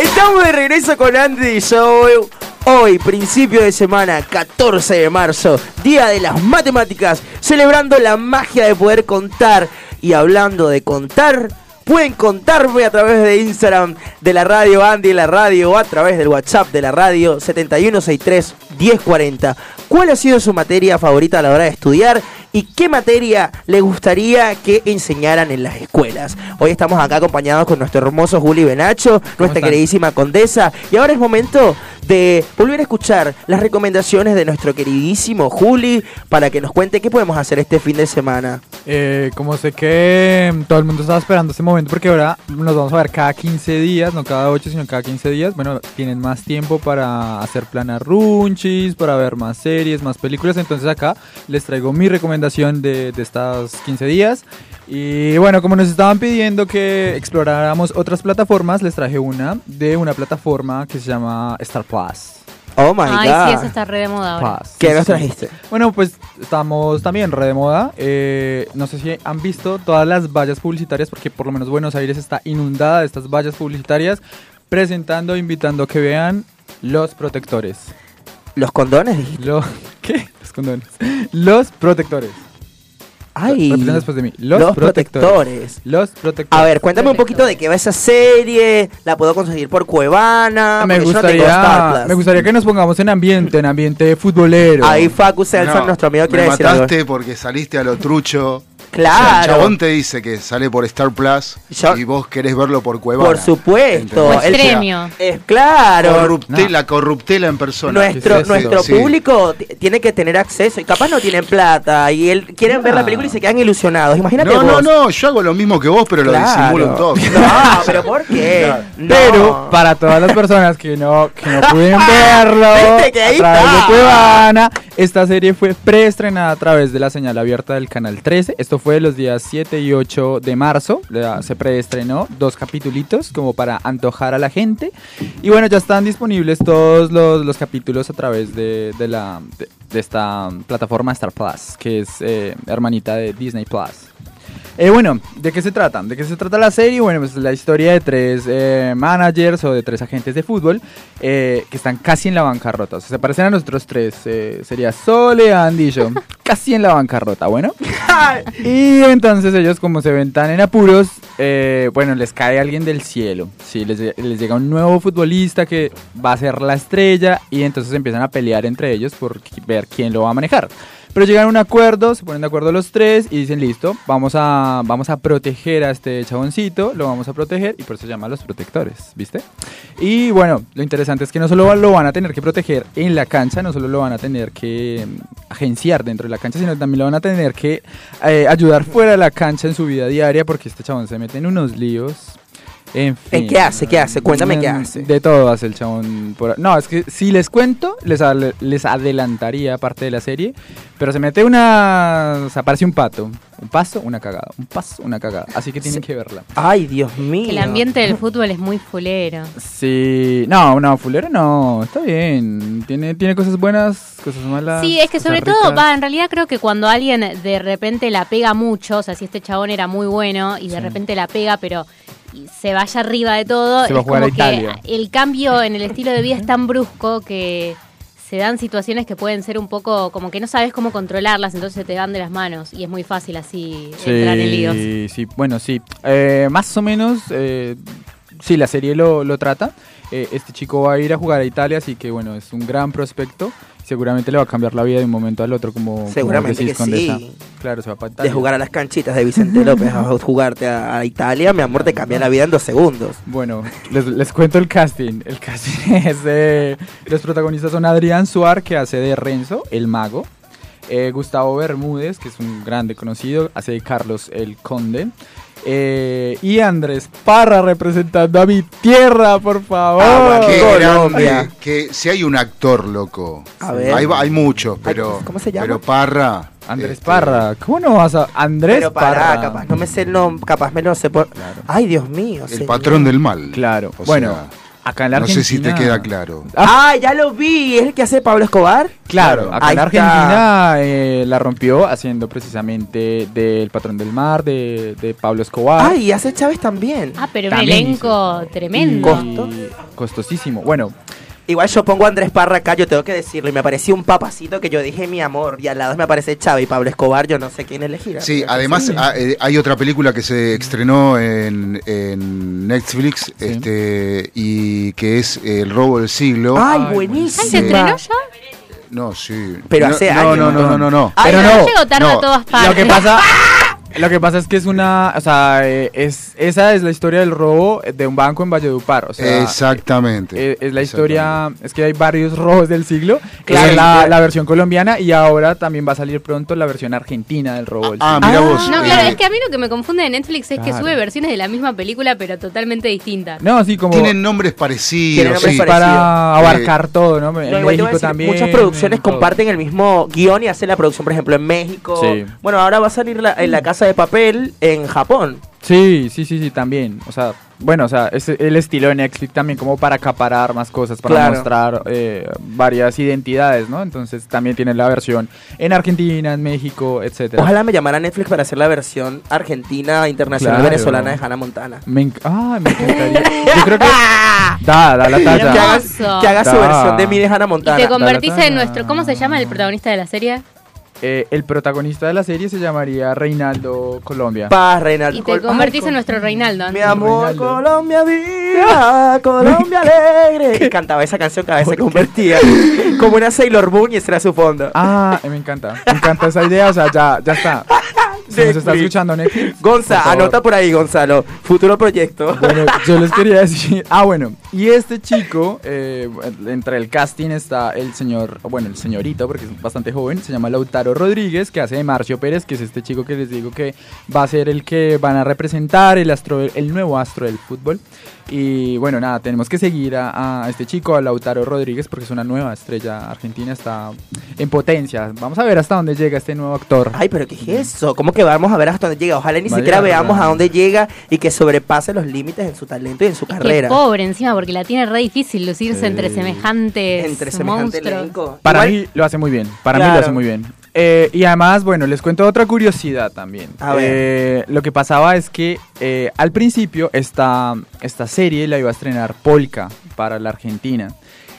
Estamos de regreso con Andy Show. Hoy, principio de semana, 14 de marzo, Día de las Matemáticas, celebrando la magia de poder contar. Y hablando de contar, pueden contarme a través de Instagram de la radio Andy la radio a través del WhatsApp de la radio 7163 1040. ¿Cuál ha sido su materia favorita a la hora de estudiar y qué materia le gustaría que enseñaran en las escuelas? Hoy estamos acá acompañados con nuestro hermoso Juli Benacho, nuestra están? queridísima condesa, y ahora es momento de volver a escuchar las recomendaciones de nuestro queridísimo Juli para que nos cuente qué podemos hacer este fin de semana. Eh, como sé que mm, todo el mundo estaba esperando este momento porque ahora nos vamos a ver cada 15 días, no cada 8, sino cada 15 días. Bueno, tienen más tiempo para hacer planar runchis, para ver más series, más películas. Entonces acá les traigo mi recomendación de, de estos 15 días. Y bueno, como nos estaban pidiendo que exploráramos otras plataformas, les traje una de una plataforma que se llama Star Plus. Oh my Ay, god. sí, eso está re de moda ahora. ¿Qué Sí, nos sí. trajiste? Bueno, pues estamos también re de moda. Eh, no sé si han visto todas las vallas publicitarias, porque por lo menos Buenos Aires está inundada de estas vallas publicitarias, presentando, invitando a que vean los protectores. ¿Los condones? Lo- ¿Qué? Los condones. Los protectores. Ay, Repiten después de mí. Los, los protectores. protectores. Los protectores. A ver, cuéntame un poquito de qué va esa serie. La puedo conseguir por Cuevana. me no gustaría, me gustaría que nos pongamos en ambiente, en ambiente futbolero. Ahí Facu Selson, No, nuestro amigo, me quiere decir algo. mataste porque saliste a lo trucho. Claro. O sea, el chabón te dice que sale por Star Plus y vos querés verlo por Cuevana. Por supuesto. ¿Entendés? el- O sea, Premio. Es claro. corruptela, corruptela en persona. Nuestro, Sí, sí, nuestro sí. público tiene que tener acceso y capaz no tienen plata y él quieren ver la película y se quedan ilusionados. Imagínate No, no, vos. no, yo hago lo mismo que vos, pero lo disimulo un toque. No, pero ¿por qué? No. Pero para todas las personas que no, que no pueden verlo Viste que ahí a través está. de Cuevana, esta serie fue preestrenada a través de la señal abierta del canal 13. Esto fue los días 7 y 8 de marzo. Se preestrenó dos capitulitos como para antojar a la gente. Y bueno, ya están disponibles todos los, los capítulos a través de esta plataforma Star Plus, que es eh, hermanita de Disney Plus. Eh, bueno, ¿de qué se trata? ¿De qué se trata la serie? Bueno, pues la historia de tres eh, managers o de tres agentes de fútbol eh, que están casi en la bancarrota. O sea, se parecen a nosotros tres. sería Sole, Andy y yo. casi en la bancarrota, bueno. y entonces ellos, como se ven tan en apuros, bueno, les cae alguien del cielo. Sí, les, les llega un nuevo futbolista que va a ser la estrella y entonces empiezan a pelear entre ellos por ver quién lo va a manejar. Pero llegan a un acuerdo, se ponen de acuerdo los tres y dicen, listo, vamos a, vamos a proteger a este chaboncito, lo vamos a proteger y por eso se llama los protectores, ¿viste? Y bueno, lo interesante es que no solo lo van a tener que proteger en la cancha, no solo lo van a tener que mm, agenciar dentro de la cancha, sino también lo van a tener que eh, ayudar fuera de la cancha en su vida diaria porque este chabón se mete en unos líos. En fin. ¿En qué hace? ¿Qué hace? Cuéntame qué Mm, hace. De todo hace el chabón. por- No, es que si les cuento, les, les adelantaría parte de la serie. Pero se mete una. O sea, parece un pato. Un paso, una cagada. Un paso, una cagada. Así que tienen que verla. Ay, Dios mío. El ambiente del fútbol es muy fulero. Sí. No, no, fulero no. Está bien. Tiene, tiene cosas buenas, cosas malas. Sí, es que sobre todo, va, en realidad creo que cuando alguien de repente la pega mucho, o sea, si este chabón era muy bueno y de Sí. repente la pega, pero se vaya arriba de todo, Se va a jugar como a que el cambio en el estilo de vida es tan brusco que se dan situaciones que pueden ser un poco como que no sabes cómo controlarlas, entonces se te van de las manos y es muy fácil así entrar en líos. Sí, sí, bueno, sí. Eh, más o menos, eh, sí, la serie lo, lo trata. Eh, este chico va a ir a jugar a Italia, así que bueno, es un gran prospecto. Seguramente le va a cambiar la vida de un momento al otro, como como Seguramente decís, que Condesa. sí. Claro, se va para De jugar a las canchitas de Vicente López a jugarte a, a Italia, mi amor, te cambia la vida en dos segundos. Bueno, les, les cuento el casting. El casting es de... Los protagonistas son Adrián Suar, que hace de Renzo, el mago. eh, Gustavo Bermúdez, que es un grande conocido, hace de Carlos el Conde. Eh, y Andrés Parra representando a mi tierra, por favor. Ah, Qué Colombia. grande, que si hay un actor loco, A ver. hay, hay muchos, pero, ¿cómo se llama? pero Parra. Andrés este, Parra, ¿cómo no vas a...? Andrés Pero pará, Parra. capaz no me sé el nombre, capaz me lo sé por... Ay, Dios mío. El señor. patrón del mal. Claro, O bueno, sea, acá en la no sé si te Argentina- queda claro. Ah, ya lo vi, es el que hace Pablo Escobar. Claro, acá Ahí en. Argentina eh, la rompió haciendo precisamente del Patrón del Mar, de, de Pablo Escobar. Ah, y hace Chávez también. Ah, pero un También elenco tremendo. Y Costosísimo. Bueno, Igual yo pongo a Andrés Parra acá, yo tengo que decirlo, y me pareció un papacito que yo dije mi amor, y al lado me aparece Chávez y Pablo Escobar, yo no sé quién elegir. Sí, además ah, eh, hay otra película que se estrenó en, en Netflix este, y que es El robo del siglo. Ay, buenísimo. ¿se estrenó ya? No, sí. Pero no, hace no, años, no, no, no, no, no. Ay, Pero no, no, llego tarde no. a todas partes. Lo que pasa, lo que pasa es que es una, o sea, eh, es esa es la historia del robo de un banco en Valledupar, o sea, Exactamente. eh, es la historia, es que hay varios robos del siglo, Claro. es la, la versión colombiana y ahora también va a salir pronto la versión argentina del robo del Ah, siglo. mira vos. No, eh, claro, es que a mí lo que me confunde de Netflix es que sube versiones de la misma película, pero totalmente distintas. No, sí, como Tienen nombres parecidos. Tienen nombres sí. parecidos. para abarcar todo, ¿no? En No, México decir, también. muchas producciones comparten el mismo guion y hacen la producción, por ejemplo, en México. Sí. Bueno, ahora va a salir la, en la Casa de Papel en Japón. Sí, sí, sí, sí, también. O sea, bueno, o sea, es el estilo de Netflix también como para acaparar más cosas, para Claro. mostrar eh, varias identidades, ¿no? Entonces también tiene la versión en Argentina, en México, etcétera. Ojalá me llamara Netflix para hacer la versión argentina, internacional, Claro. venezolana de Hannah Montana. Me, enc- ah, me encantaría. Yo creo que da, da la Que talla. haga, Hermoso. que haga su versión de mí de Hannah Y Montana. te convertís en nuestro. ¿Cómo se llama el protagonista de la serie? Eh, el protagonista de la serie se llamaría Reinaldo Colombia. Paz, Reinaldo. Y te Col- convertís Ay, en nuestro Reinaldo. Mi amor, Reinaldo. Colombia viva, Colombia alegre. Y cantaba esa canción cada vez se convertía. Como una Sailor Moon y ese era su fondo. Ah, eh, me encanta. Me encanta esa idea. O sea, ya, ya está. Si nos está Netflix. escuchando Netflix. Gonza, favor. anota por ahí, Gonzalo. Futuro proyecto. Bueno, yo les quería decir. Ah, bueno. Y este chico, eh, entre el casting está el señor, bueno, el señorito, porque es bastante joven, se llama Lautaro Rodríguez, que hace de Marcio Pérez, que es este chico que les digo que va a ser el que van a representar el astro, el nuevo astro del fútbol. Y bueno, nada, tenemos que seguir a, a este chico, a Lautaro Rodríguez, porque es una nueva estrella argentina, está en potencia. Vamos a ver hasta dónde llega este nuevo actor. Ay, pero ¿qué es eso? ¿Cómo que vamos a ver hasta dónde llega? Ojalá ni siquiera veamos ¿verdad? a dónde llega y que sobrepase los límites en su talento y en su Qué carrera. pobre encima, porque la tiene re difícil lucirse Sí. entre semejantes Entre semejante monstruos. elenco. Para Igual- mí lo hace muy bien. Para mí lo Claro. hace muy bien. Eh, y además, bueno, les cuento otra curiosidad también. A ver. Eh, lo que pasaba es que eh, al principio esta, esta serie la iba a estrenar Polka para la Argentina.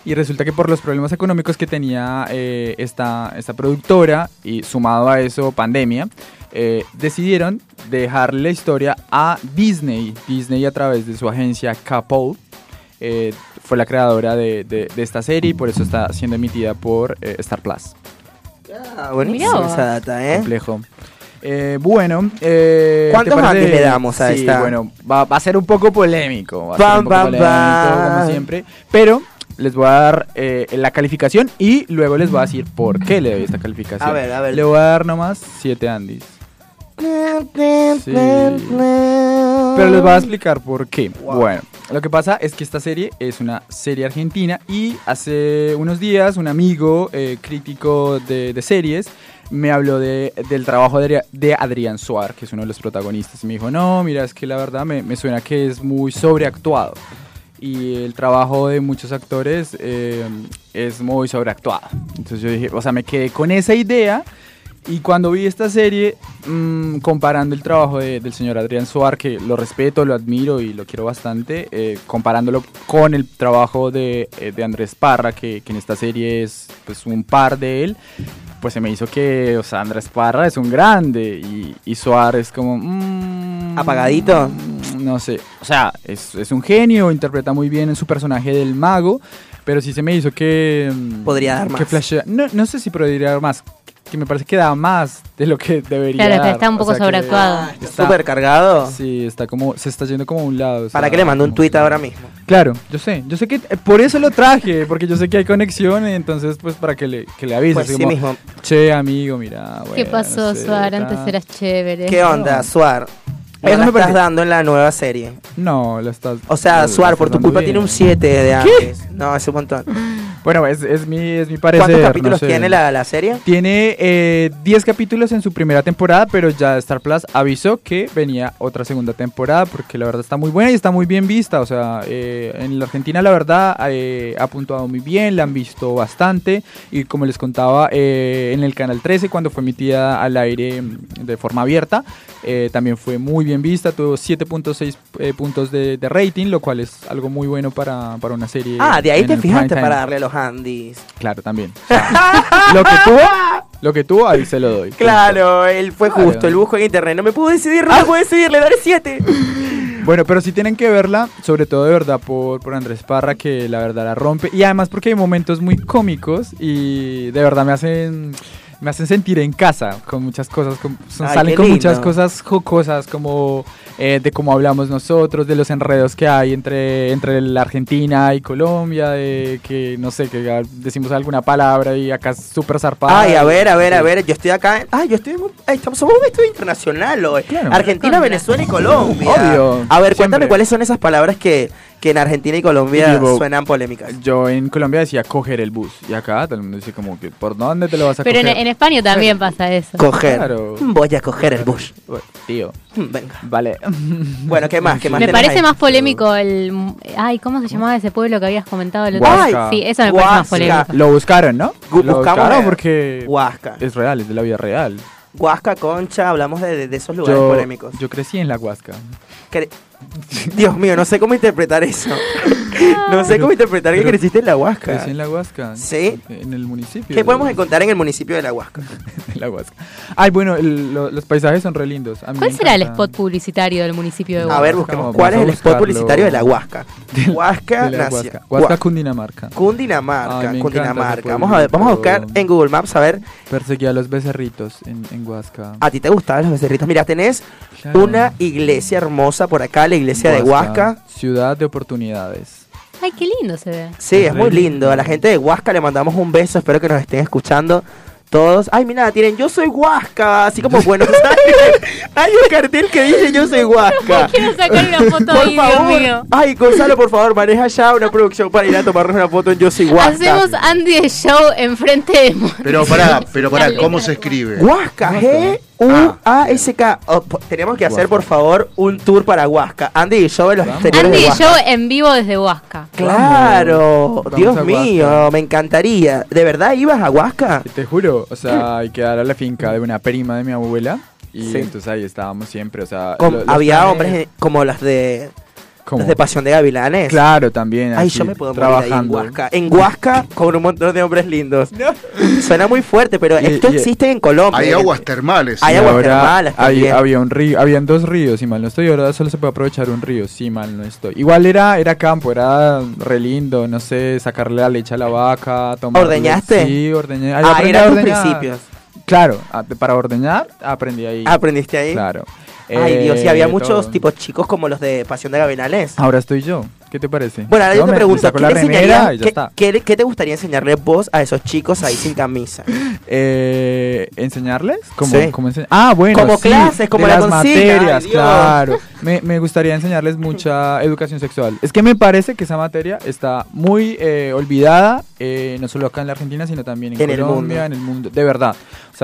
Y resulta que por los problemas económicos que tenía eh, esta, esta productora y sumado a eso pandemia, eh, decidieron dejarle la historia a Disney. Disney a través de su agencia Capol eh, fue la creadora de, de- de esta serie y por eso está siendo emitida por Star Plus. Ah, buenísima esa data, ¿eh? Complejo. Eh, bueno, eh, ¿Cuántos ¿te parece? Andes le damos a Sí, esta? Bueno, va, va a ser un poco polémico. Va a ser un poco polémico, como siempre. Pero les voy a dar eh, la calificación y luego les voy a decir por qué le doy esta calificación. A ver, a ver. Le voy a dar nomás 7 Andis. Sí. Pero les voy a explicar por qué. Bueno, lo que pasa es que esta serie es una serie argentina y hace unos días un amigo eh, crítico de, de series me habló de, del trabajo de, de Adrián Suar, que es uno de los protagonistas. Y me dijo, no, mira, es que la verdad me, me suena que es muy sobreactuado. Y el trabajo de muchos actores eh, es muy sobreactuado. Entonces yo dije, o sea, me quedé con esa idea. Y cuando vi esta serie, mm, comparando el trabajo de- del señor Adrián Suar, que lo respeto, lo admiro y lo quiero bastante, eh, comparándolo con el trabajo de, eh, de Andrés Parra, que, que en esta serie es pues, un par de él, pues se me hizo que, o sea, Andrés Parra es un grande y, y Suar es como... mm, ¿Apagadito? mm, No sé, o sea, es, es un genio, interpreta muy bien en su personaje del mago, pero sí se me hizo que... Podría dar más. no, no sé si podría dar más, que me parece que da más de lo que debería Claro, dar. está un poco O sea que sobreactuado. Está súper cargado. Sí, está como, se está yendo como a un lado. ¿Para que le mando un tweet ahora mismo? Claro, yo sé, yo sé que eh, por eso lo traje, porque yo sé que hay conexión, entonces pues para que le, que le avises. Pues sí como, mismo. Che, amigo, mira. ¿Qué bueno, pasó, no sé, Suar? tal". Antes eras chévere. ¿Qué onda, Suar? ¿Qué Eso la me estás parece- dando en la nueva serie? No, lo estás... O sea, Suar, por tu culpa bien. tiene un 7 de ¿Qué? antes. No, es un montón. Bueno, es, es mi, es mi parecer. ¿Cuántos no capítulos sé. tiene la, la serie? Tiene eh, 10 capítulos en su primera temporada, pero ya Star Plus avisó que venía otra segunda temporada porque la verdad está muy buena y está muy bien vista. O sea, eh, en la Argentina la verdad eh, ha puntuado muy bien, la han visto bastante y como les contaba eh, en el canal 13 cuando fue emitida al aire mm, de forma abierta, eh, también fue muy bien vista, tuvo 7.6 eh, puntos de, de rating, lo cual es algo muy bueno para, para una serie. Ah, de ahí te fijaste para darle a los Andis. Claro, también. O sea, lo que tuvo, lo que tuvo, ahí se lo doy. Claro, él fue Claro. justo, el busco en internet. No me pudo decidir, no me puedo decidir, le daré 7. Bueno, pero sí tienen que verla, sobre todo de verdad por, por Andrés Parra, que la verdad la rompe. Y además porque hay momentos muy cómicos y de verdad me hacen, me hacen sentir en casa con muchas cosas. con- son- Ay, salen con lindo. muchas cosas jocosas como eh, de cómo hablamos nosotros, de los enredos que hay entre, entre la Argentina y Colombia, de que no sé, que ah, decimos alguna palabra y acá es súper zarpada. Ay, a ver, a ver, a ver, yo estoy acá. Ay, yo estoy. estamos, somos un estudio internacional hoy. Argentina, Venezuela y Colombia. Obvio, A ver, cuéntame cuáles son esas palabras que, que en Argentina y Colombia Digo, suenan polémicas. Yo en Colombia decía coger el bus y acá todo el mundo dice como que ¿por dónde te lo vas a Pero en, coger? en España también pasa eso. Coger. Claro. Voy a coger el bus. Tío. Venga. Vale. Bueno, ¿qué más? ¿Qué más Me parece ahí? más polémico el. Ay, ¿cómo se llamaba ese pueblo que habías comentado el otro Huasca. Sí, eso me parece más polémico. Lo buscaron, ¿no? Lo buscaron porque Huasca. es real, es de la vida real. Huasca, Concha, hablamos de, de- esos lugares Yo, polémicos. yo crecí en la Huasca. Dios mío, no sé cómo interpretar eso. no sé cómo interpretar que creciste en la Huasca. Crecí en la Huasca. ¿Sí? En el municipio. ¿Qué podemos encontrar en el municipio de la Huasca? la Huasca. Ay, bueno, el- lo- los paisajes son re lindos. A mí ¿Cuál será el spot publicitario del municipio de A Huasca? ver, busquemos. Vamos ¿Cuál a es el spot publicitario de la Huasca? Huasca, De la Huasca. Huasca, Hua- Cundinamarca. Cundinamarca, Ay, Cundinamarca. Vamos a ver, vamos a buscar en Google Maps a ver. Perseguía a los becerritos en, en Huasca. ¿A ti te gustaban los becerritos? Mira, tenés Claro. una iglesia hermosa por acá, la iglesia de Huasca. Ciudad de oportunidades. Ay, qué lindo se ve. Sí, Es es muy lindo. A la gente de Huasca le mandamos un beso. Espero que nos estén escuchando todos. Ay, mira, tienen Yo soy Huasca. Así como Buenos Aires. Hay un cartel que dice Yo soy Huasca. Quiero sacar una foto Por ahí, Dios favor. mío. Ay, Gonzalo, por favor, maneja ya una producción para ir a tomarnos una foto en Yo soy Huasca. Hacemos Andy show enfrente de. Pero pará, pero pará. ¿cómo se escribe? Huasca, G U A S K. Oh, tenemos que hacer, por favor, un tour para Huasca. Andy y yo en los exteriores Andy de y show en vivo desde Huasca. Claro, Vamos Dios mío, Huasca. me encantaría. ¿De verdad ibas a Huasca? Te juro, o sea, hay que dar a la finca de una prima de mi abuela. Y Sí. entonces ahí estábamos siempre, o sea... Lo- había planes- hombres como los de ¿Cómo? de Pasión de Gavilanes. Claro, también. Ay, yo me puedo morir ahí en trabajando. Huasca. En Huasca con un montón de hombres lindos. Suena muy fuerte, pero Y- esto y- existe en Colombia. Hay aguas termales. Hay aguas ahora termales hay- había un río, habían dos ríos, si mal no estoy, ahora solo se puede aprovechar un río, si mal no estoy. Igual era, era campo, era re lindo, no sé, sacarle la leche a la vaca, tomar ¿Ordeñaste? Sí, ordeñé. Ahí Ah, aprendí eran a tus ordeñar. principios. Claro, para ordeñar aprendí ahí. ¿Aprendiste ahí? Claro. Ay, Eh, Dios, y había todo. muchos tipos chicos como los de Pasión de Gavilanes. Ahora estoy yo. ¿Qué te parece? Bueno, ahora yo te pregunto, ¿qué, qué- te gustaría enseñarle vos a esos chicos ahí sin camisa? Eh, ¿Enseñarles? ¿Cómo, Sí. cómo Ah, bueno. Como sí, clases, como la las consigna, materias, ay, claro. Me, me gustaría enseñarles mucha educación sexual. Es que me parece que esa materia está muy eh, olvidada, eh, no solo acá en la Argentina, sino también en, En el Colombia, mundo. en el mundo. De verdad.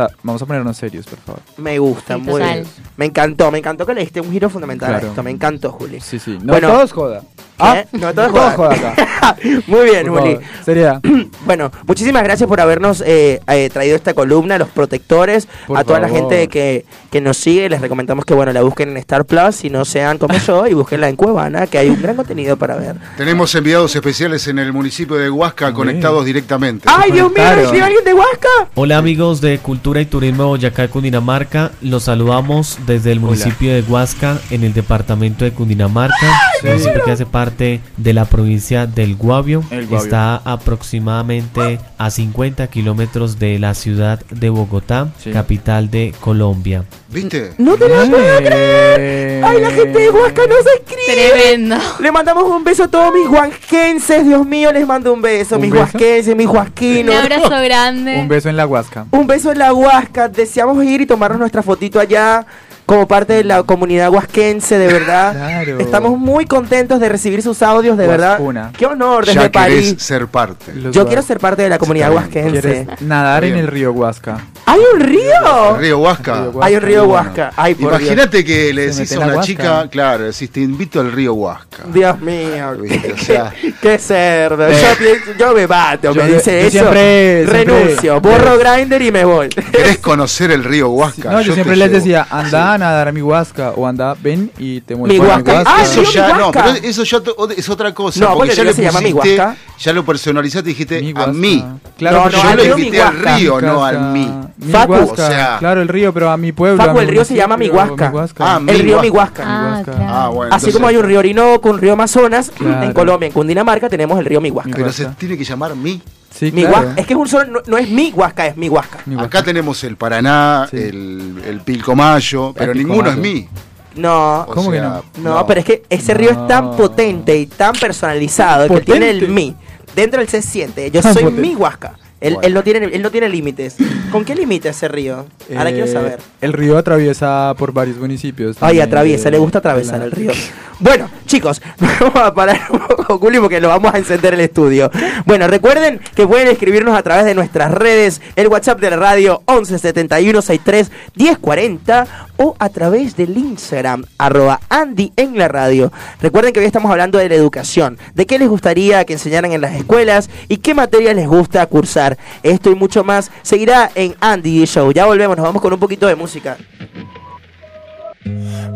Sea, vamos a ponernos serios, por favor. Me gusta, Sí, muy total. bien. Me encantó, me encantó que le diste un giro fundamental a esto. Me encantó, Juli. Sí, sí. No Bueno. todos joda. ¿Qué? No, todo es todos joda. joda acá. Muy bien, Por Juli. favor. Sería. Bueno, muchísimas gracias por habernos eh, eh, traído esta columna, los protectores, Por a toda la favor. gente que, que nos sigue. Les recomendamos que bueno la busquen en Star Plus y no sean como yo y búsquenla en Cuevana, que hay un gran contenido para ver. Tenemos enviados especiales en el municipio de Huasca conectados directamente. ¡Ay, Dios mío! ¿nos conectaron. alguien de Huasca? Hola amigos de Cultura y Turismo de Boyacá, Cundinamarca. Los saludamos desde el municipio de Huasca, en el departamento de Cundinamarca. Municipio que hace parte de la provincia del Guavio. Está aproximadamente a 50 kilómetros de la ciudad de Bogotá, Sí. capital de Colombia. ¿Viste? No te lo puedo creer. ¡Ay, la gente de Huasca nos escribe! Tremendo. Le mandamos un beso a todos mis huasquenses, Dios mío, les mando un beso, ¿Un mis beso? huasquenses, mis Un huasquinos. abrazo grande. Un beso en la Huasca. Un beso en la Huasca, deseamos ir y tomarnos nuestra fotito allá. Como parte de la comunidad huasquense, de verdad. Claro. Estamos muy contentos de recibir sus audios, de verdad. Qué honor desde Ya París. ser parte. Los Yo quiero ser parte de la comunidad huasquense. ¿Quieres nadar en el río Huasca? ¡Hay un río! El río Huasca. Hay un río. Huasca. Ay, por Dios. Imagínate que le decís a una Huasca. chica, claro, decís, te invito al río Huasca. Dios mío, Viste, qué, o sea. qué cerdo. Eh. Yo, pienso- yo me mato, Yo- me dice yo eso. siempre- renuncio, siempre- borro Grinder y me voy. ¿Querés conocer el río Huasca? No, yo, siempre les llevo. decía, anda a nadar a mi Huasca o anda, ven y te muestro Mi Huasca. Ah, Eso ya, no, pero eso ya to- es otra cosa. No, porque ya le río se llama Mi pusiste- Huasca. ya lo personalizaste y dijiste Mi a mí. Claro, No, yo al le río Mi invité al río, no al mí. Mi Facu. Huasca, O sea- claro, el río, pero a mi pueblo. Facu, el mi río se llama Mi Huasca. Huasca. Ah, mi El río. Mi Huasca. Ah. Ah, bueno. Así como hay un río Orinoco, un río Amazonas, Claro. en Colombia, en Cundinamarca, tenemos el río Mi Huasca. Mi Pero se tiene que llamar mí. Sí, Mi claro. Huasca- Es que es un solo, no, no es Mi Huasca, es Mi Huasca. Mi Huasca. Acá tenemos el Paraná, Sí. el, el Pilcomayo, pero ninguno es mí. No, ¿Cómo que sea, no, pero es que ese río es tan No. potente y tan personalizado que tiene el Mi. Dentro él se siente, yo Tan soy potente. Mi Huasca. Él, Bueno. él no tiene, él no tiene límites. ¿Con qué límite ese río? Ahora Eh, quiero saber. El río atraviesa por varios municipios. Ay, atraviesa, de- le gusta atravesar el río. Bueno, chicos, vamos a parar un poco, Juli, porque lo vamos a encender el estudio. Bueno, recuerden que pueden escribirnos a través de nuestras redes, el WhatsApp de la radio 11 71 63 1040 o a través del Instagram, arroba Andy en la radio. Recuerden que hoy estamos hablando de la educación, de qué les gustaría que enseñaran en las escuelas y qué materias les gusta cursar. Esto y mucho más seguirá en Andy Show. Ya volvemos, nos vamos con un poquito de música.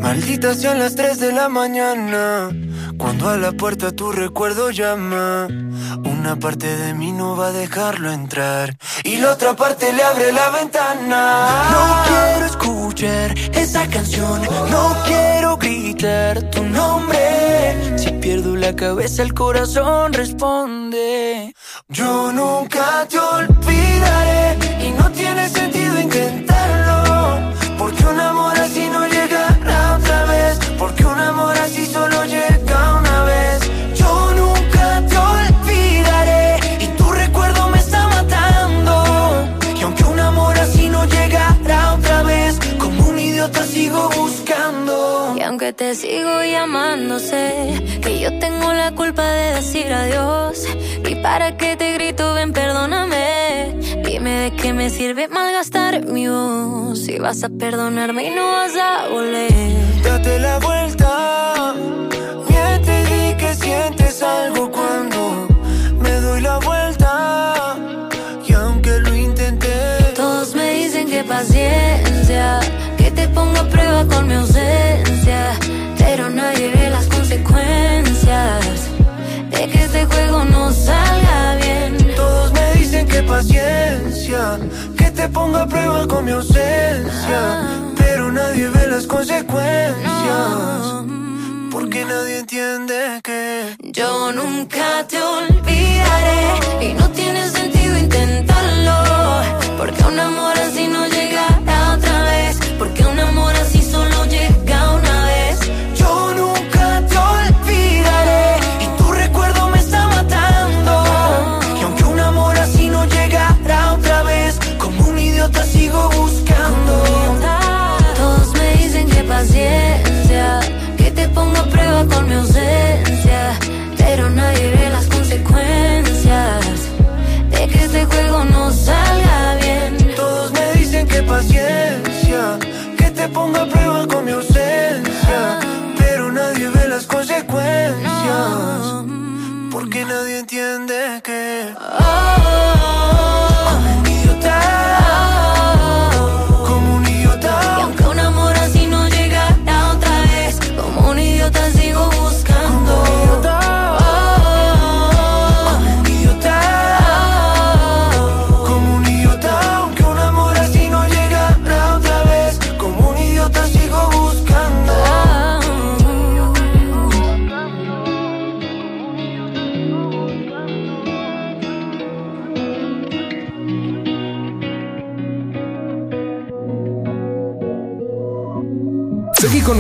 Malditas sean las 3 de la mañana Cuando a la puerta tu recuerdo llama. Una parte de mí no va a dejarlo entrar Y la otra parte le abre la ventana. No quiero escuchar esa canción No quiero gritar tu nombre. Si pierdo la cabeza el corazón responde. Yo nunca te olvidaré Y no tiene sentido intentarlo te sigo llamando, sé que yo tengo la culpa de decir adiós. Y para que te grito, ven, perdóname. Dime de qué me sirve malgastar mi voz. Si vas a perdonarme y no vas a volver. Date la vuelta Miente y di que sientes algo cuando Me doy la vuelta Y aunque lo intenté Todos me dicen que paciencia, que te pongo a prueba con mi ausencia. Pero nadie ve las consecuencias de que este juego no salga bien. Todos me dicen que paciencia, que te ponga a prueba con mi ausencia. Pero nadie ve las consecuencias. Porque nadie entiende que Yo nunca te olvidaré y no tiene sentido intentarlo. Porque un amor así no llegará otra vez. Porque un amor así solo llega una paciencia, que te pongo a prueba con mi ausencia. Pero nadie ve las consecuencias de que este juego no salga bien. Todos me dicen que paciencia, que te ponga a prueba con mi ausencia.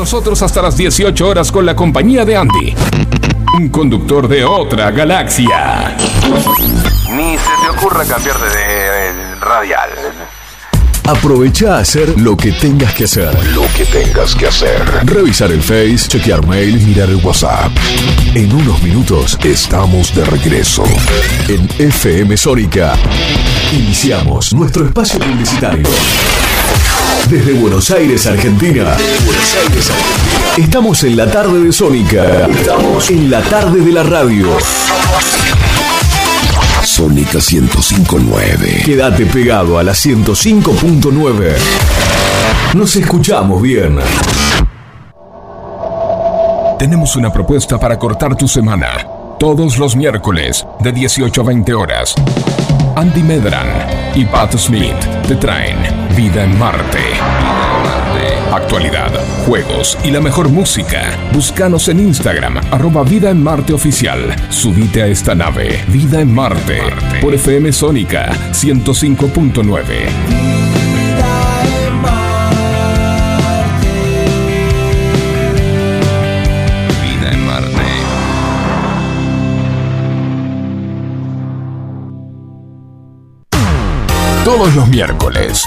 Nosotros hasta las 18 horas con la compañía de Andy. Un conductor de otra galaxia. Ni se te ocurra cambiar de, de radial. Aprovecha a hacer lo que tengas que hacer. Lo que tengas que hacer. Revisar el Face, chequear mail, mirar el WhatsApp. En unos minutos estamos de regreso. En FM Sónica. Iniciamos nuestro espacio publicitario. Desde Buenos Aires, Argentina. Buenos Aires, Argentina. Estamos en la tarde de Sónica. Estamos en la tarde de la radio. Sónica 1059. Quédate pegado a la 105.9. Nos escuchamos bien. Tenemos una propuesta para cortar tu semana. Todos los miércoles, de 18 a 20 horas. Andy Medran y Pat Smith te traen Vida en Marte. Actualidad, juegos y la mejor música. Búscanos en Instagram, arroba Vida en Marte Oficial. Subite a esta nave, Vida en Marte, por FM Sónica 105.9. Vida en Marte. Todos los miércoles,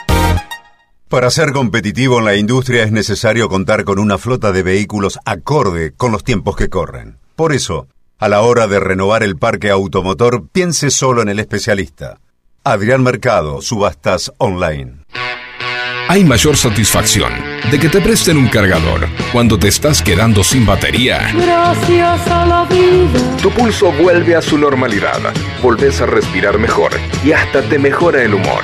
Para ser competitivo en la industria es necesario contar con una flota de vehículos acorde con los tiempos que corren. Por eso, a la hora de renovar el parque automotor, piense solo en el especialista. Adrián Mercado, Subastas Online. Hay mayor satisfacción de que te presten un cargador cuando te estás quedando sin batería. Gracias a la vida. Tu pulso vuelve a su normalidad, volvés a respirar mejor y hasta te mejora el humor.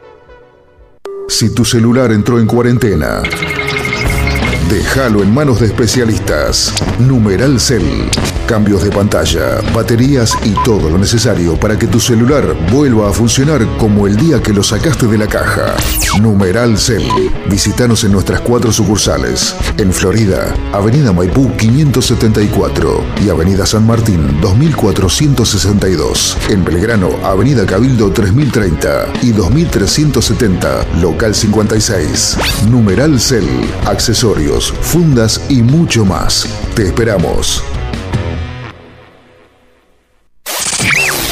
Si tu celular entró en cuarentena, déjalo en manos de especialistas. Numeral Cell. Cambios de pantalla, baterías y todo lo necesario para que tu celular vuelva a funcionar como el día que lo sacaste de la caja. Numeral Cell. Visítanos en nuestras cuatro sucursales. En Florida, Avenida Maipú 574 y Avenida San Martín 2462. En Belgrano, Avenida Cabildo 3030 y 2370, local 56. Numeral Cell. Accesorios, fundas y mucho más. Te esperamos.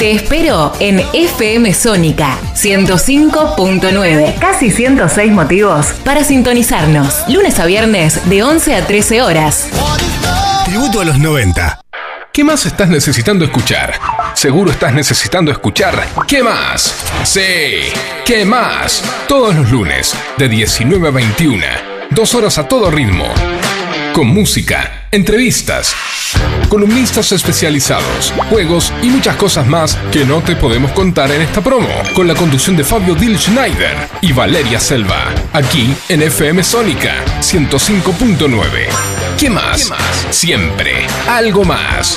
Te espero en FM Sónica 105.9. Casi 106 motivos para sintonizarnos. Lunes a viernes de 11 a 13 horas. Tributo a los 90. ¿Qué más estás necesitando escuchar? Seguro estás necesitando escuchar ¿Qué más? Sí, ¿qué más? Todos los lunes, de 19 a 21. Dos horas a todo ritmo. Con música, entrevistas, columnistas especializados, juegos y muchas cosas más que no te podemos contar en esta promo. Con la conducción de Fabio Dil Schneider y Valeria Selva. Aquí en FM Sónica 105.9. ¿Qué más? Siempre algo más.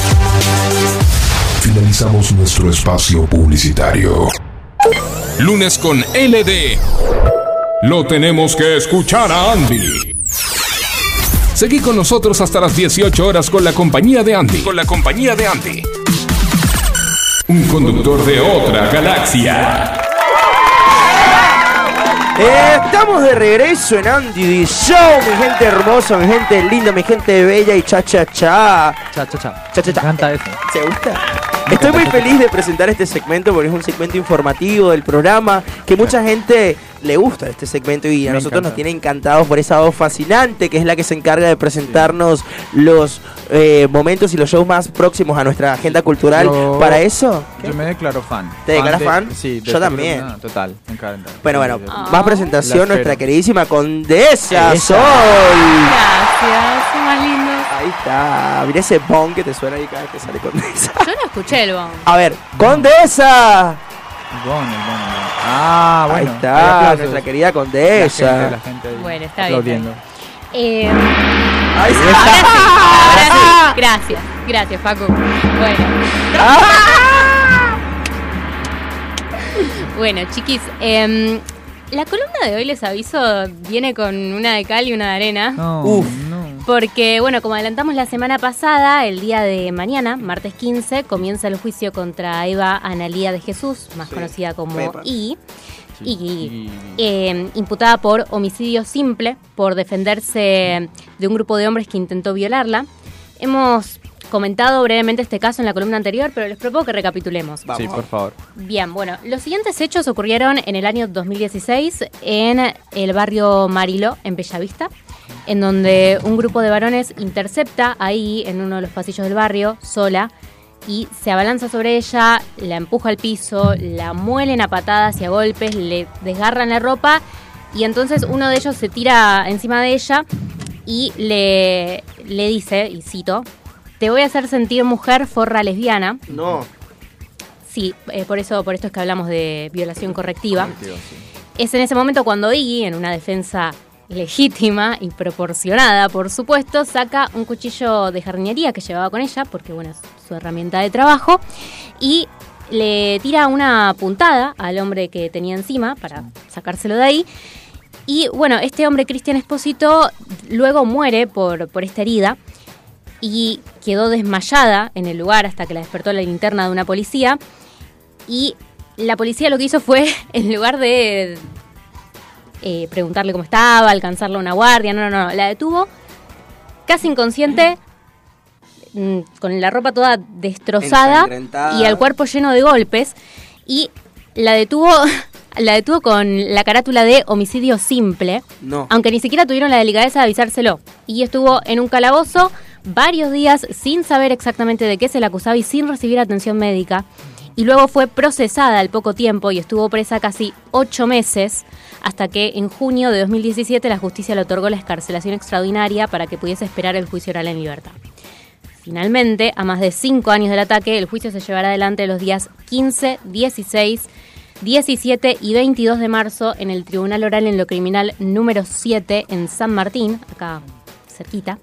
Finalizamos nuestro espacio publicitario. Lunes con LD. Lo tenemos que escuchar a Andy. Seguí con nosotros hasta las 18 horas con la compañía de Andy. Con la compañía de Andy. Un conductor de otra galaxia. Estamos de regreso en Andy Show, mi gente hermosa, mi gente linda, mi gente bella y cha cha cha. Cha cha cha. Cha cha cha. Canta eso. ¿Se gusta? Estoy muy feliz de presentar este segmento porque es un segmento informativo del programa que mucha gente le gusta este segmento y a Me nosotros nos tiene encantados por esa voz fascinante que es la que se encarga de presentarnos los eh, momentos y los shows más próximos a nuestra agenda cultural. Yo- Para eso, Yo me declaro fan. ¿Te declaras de- fan? Sí. de Yo también. Total, me encanta. bueno, bueno, más presentación, nuestra queridísima condesa Esa. Sol. Gracias, lindos. Ahí está, mira ese bong que te suena ahí cada vez que sale condesa. Yo no escuché el bon. A ver, condesa. Bon, el bon, el bon. Ah, bueno. Ahí está, nuestra querida La condesa. gente, la gente ahí Bueno, está bien, aplaudiendo. Eh, Ahí ahora sí, ahora sí. Gracias, gracias, Facu. Bueno. Bueno, chiquis, em, la columna de hoy, les aviso, viene con una de cal y una de arena. No, Uf. Porque, bueno, como adelantamos la semana pasada, el día de mañana, martes 15, comienza el juicio contra Eva Analía de Jesús, más Sí. conocida como Pepa. I, y eh, imputada por homicidio simple, por defenderse de un grupo de hombres que intentó violarla. Hemos comentado brevemente este caso en la columna anterior, pero les propongo que recapitulemos. Sí, por favor. Bien, bueno, los siguientes hechos ocurrieron en el año 2016 en el barrio Marilo, en Bellavista, en donde un grupo de varones intercepta ahí en uno de los pasillos del barrio, sola, y se abalanza sobre ella, la empuja al piso, la muelen a patadas y a golpes, le desgarran la ropa, y entonces uno de ellos se tira encima de ella y le, le dice, y cito, te voy a hacer sentir mujer forra lesbiana. No. Sí, eh, por eso por esto es que hablamos de violación correctiva. Es en ese momento cuando Iggy, en una defensa legítima y proporcionada, por supuesto, saca un cuchillo de jardinería que llevaba con ella, porque bueno, es su herramienta de trabajo, y le tira una puntada al hombre que tenía encima para sacárselo de ahí. Y bueno, este hombre, Cristian Espósito, luego muere por, por esta herida y quedó desmayada en el lugar hasta que la despertó la linterna de una policía. Y la policía lo que hizo fue, en lugar de eh, preguntarle cómo estaba, alcanzarle a una guardia, no, no, no, la detuvo casi inconsciente, mm, con la ropa toda destrozada y el cuerpo lleno de golpes. Y la detuvo, la detuvo con la carátula de homicidio simple No. aunque ni siquiera tuvieron la delicadeza de avisárselo. Y estuvo en un calabozo varios días sin saber exactamente de qué se le acusaba y sin recibir atención médica. Y luego fue procesada al poco tiempo y estuvo presa casi ocho meses hasta que en junio de 2017 la justicia le otorgó la escarcelación extraordinaria para que pudiese esperar el juicio oral en libertad. Finalmente, a más de cinco años del ataque, el juicio se llevará adelante los días 15, 16, 17 y 22 de marzo en el Tribunal Oral en lo Criminal número 7 en San Martín, acá cerquita.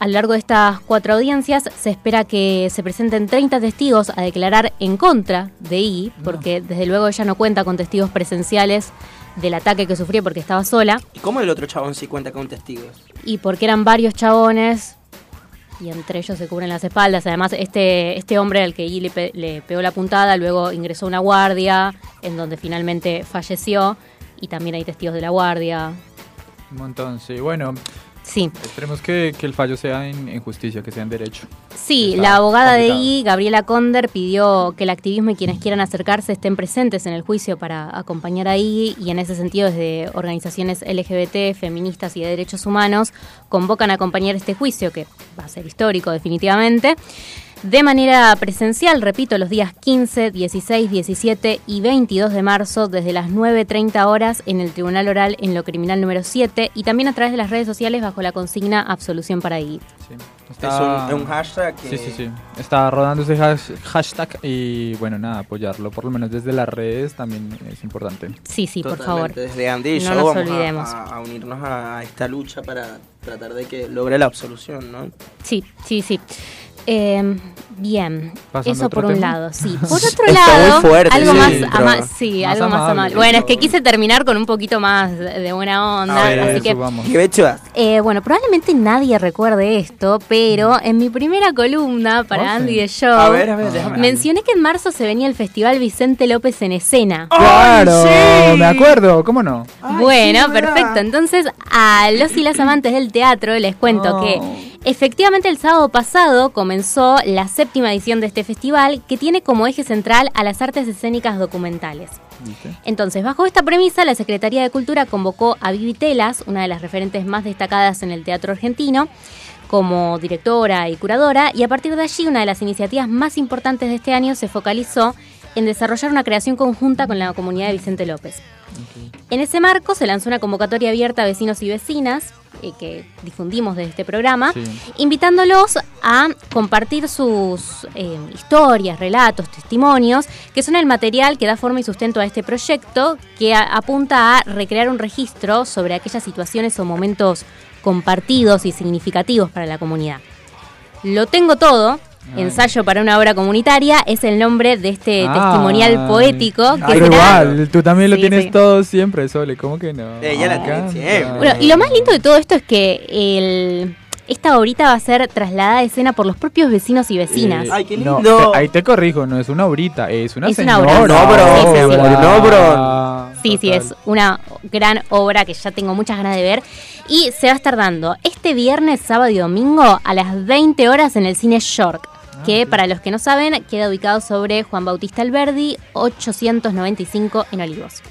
A lo largo de estas cuatro audiencias se espera que se presenten 30 testigos a declarar en contra de I, porque desde luego ella no cuenta con testigos presenciales del ataque que sufrió porque estaba sola ¿Y cómo el otro chabón sí cuenta con testigos? y porque eran varios chabones y entre ellos se cubren las espaldas. Además, este, este hombre al que I le, pe- le pegó la puntada luego ingresó a una guardia en donde finalmente falleció y también hay testigos de la guardia. Un montón, sí. Bueno, Sí. esperemos que, que el fallo sea en, en justicia, que sea en derecho. Sí, Está la abogada de. I, Gabriela Conder, pidió que el activismo y quienes quieran acercarse estén presentes en el juicio para acompañar a I y en ese sentido desde organizaciones LGBT, feministas y de derechos humanos convocan a acompañar este juicio que va a ser histórico definitivamente. De manera presencial, repito, los días 15, 16, 17 y 22 de marzo desde las 9.30 horas en el Tribunal Oral en lo Criminal número 7 y también a través de las redes sociales bajo la consigna Absolución para Iguit. Está- Es un- un hashtag que- Sí, sí, sí. Está rodando ese hash- hashtag y bueno, nada, apoyarlo, por lo menos desde las redes también es importante. Sí, sí, por Totalmente, favor. Desde Andy y no yo nos vamos olvidemos. A, a unirnos a esta lucha para tratar de que logre la absolución, ¿no? Sí, sí, sí. Eh, bien, ¿Pasando eso por un tema? lado, sí. Por otro Está lado, fuerte algo más, ama- sí, Más algo más amable, Bueno, es que quise terminar con un poquito más de buena onda, A ver, a así ver, que. ¿Qué eh, bueno, probablemente nadie recuerde esto, pero en mi primera columna para Oh, sí. Andy de Show A ver, a ver, déjame. mencioné que en marzo se venía el Festival Vicente López en escena. ¡Claro! Me acuerdo, ¿cómo no? Bueno, sí, perfecto. Entonces, a los y las amantes del teatro les cuento Oh. que efectivamente el sábado pasado comenzó la séptima edición de este festival que tiene como eje central a las artes escénicas documentales. Entonces, bajo esta premisa, la Secretaría de Cultura convocó a Vivi Telas, una de las referentes más destacadas en el teatro argentino, como directora y curadora, y a partir de allí una de las iniciativas más importantes de este año se focalizó en desarrollar una creación conjunta con la comunidad de Vicente López. En ese marco se lanzó una convocatoria abierta a vecinos y vecinas eh, que difundimos de este programa, invitándolos a compartir sus eh, historias, relatos, testimonios, que son el material que da forma y sustento a este proyecto, que a- apunta a recrear un registro sobre aquellas situaciones o momentos compartidos y significativos para la comunidad. Lo tengo todo. Ensayo para una obra comunitaria es el nombre de este testimonial Ay. poético que Pero será- igual, tú también lo Sí, tienes sí. todo siempre, Sole, ¿cómo que no? Ella la Me tiene encanta. siempre. Bueno, y lo más lindo de todo esto es que el, esta obrita va a ser trasladada a escena por los propios vecinos y vecinas. Eh, no, te- ahí te corrijo, no es una obrita, es una Es una señora. obra. No, bro, sí, sí, sí. ¿verdad? Sí, sí, es una gran obra que ya tengo muchas ganas de ver. Y se va a estar dando este viernes, sábado y domingo a las 20 horas en el cine York. Que para los que no saben, queda ubicado sobre Juan Bautista Alberdi, 895 en Olivos.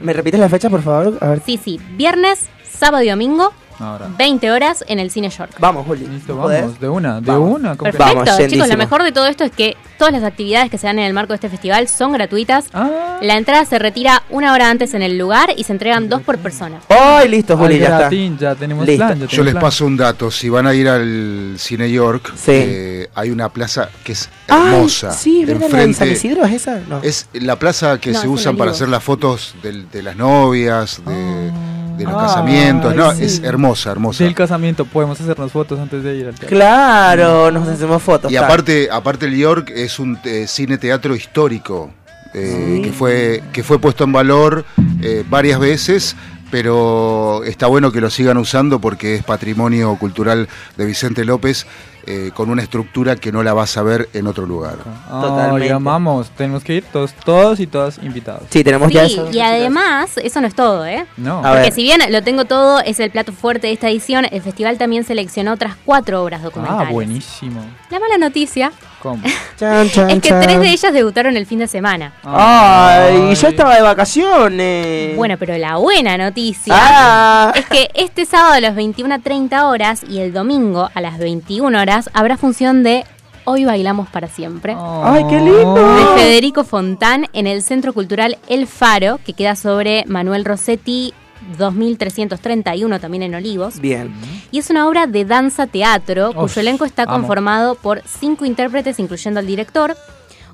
¿Me repites la fecha, por favor? A ver. Sí, sí, viernes, sábado y domingo, Ahora. 20 horas en el cine York. Vamos, Juli. Listo, vamos, de una, de Vamos. una. ¿cómo que- Perfecto, chicos, lo mejor de todo esto es que todas las actividades que se dan en el marco de este festival son gratuitas. Ah. La entrada se retira una hora antes en el lugar y se entregan dos por persona. ¡Ay, listo, Juli! Ay, ya está. ya tenemos Listo. plan, ya Yo les plan. paso un dato. Si van a ir al Cine York, Sí. eh, hay una plaza que es Ay, hermosa. sí, es verdad, la de San Isidro, ¿es esa? No. Es la plaza que No, se usan para hacer las fotos de, las novias, de, de los Ay, casamientos. No, sí. es hermosa, hermosa. Del casamiento, podemos hacernos fotos antes de ir al teatro. Claro, nos hacemos fotos. Y tal. aparte, aparte el York es un eh, cine teatro histórico eh, que fue que fue puesto en valor eh, varias veces, pero está bueno que lo sigan usando porque es patrimonio cultural de Vicente López eh, con una estructura que no la vas a ver en otro lugar. Ay, amamos, tenemos que ir todos, todos y todas invitados. Sí, tenemos Sí, y además, eso no es todo, ¿eh? No. A Porque ver. si bien lo tengo todo, es el plato fuerte de esta edición, el festival también seleccionó otras cuatro obras documentales. Ah, buenísimo. La mala noticia ¿Cómo? Chan, chan, es que chan. tres de ellas debutaron el fin de semana. Ay, yo estaba de vacaciones. Bueno, pero la buena noticia Ah. es que este sábado a las 21.30 horas y el domingo a las 21 horas habrá función de Hoy Bailamos para Siempre. ¡Ay, qué lindo! De Federico Fontán en el Centro Cultural El Faro, que queda sobre Manuel Rossetti 2331, también en Olivos. Bien. Y es una obra de danza teatro Uf, cuyo elenco está amo. conformado por cinco intérpretes, incluyendo al director,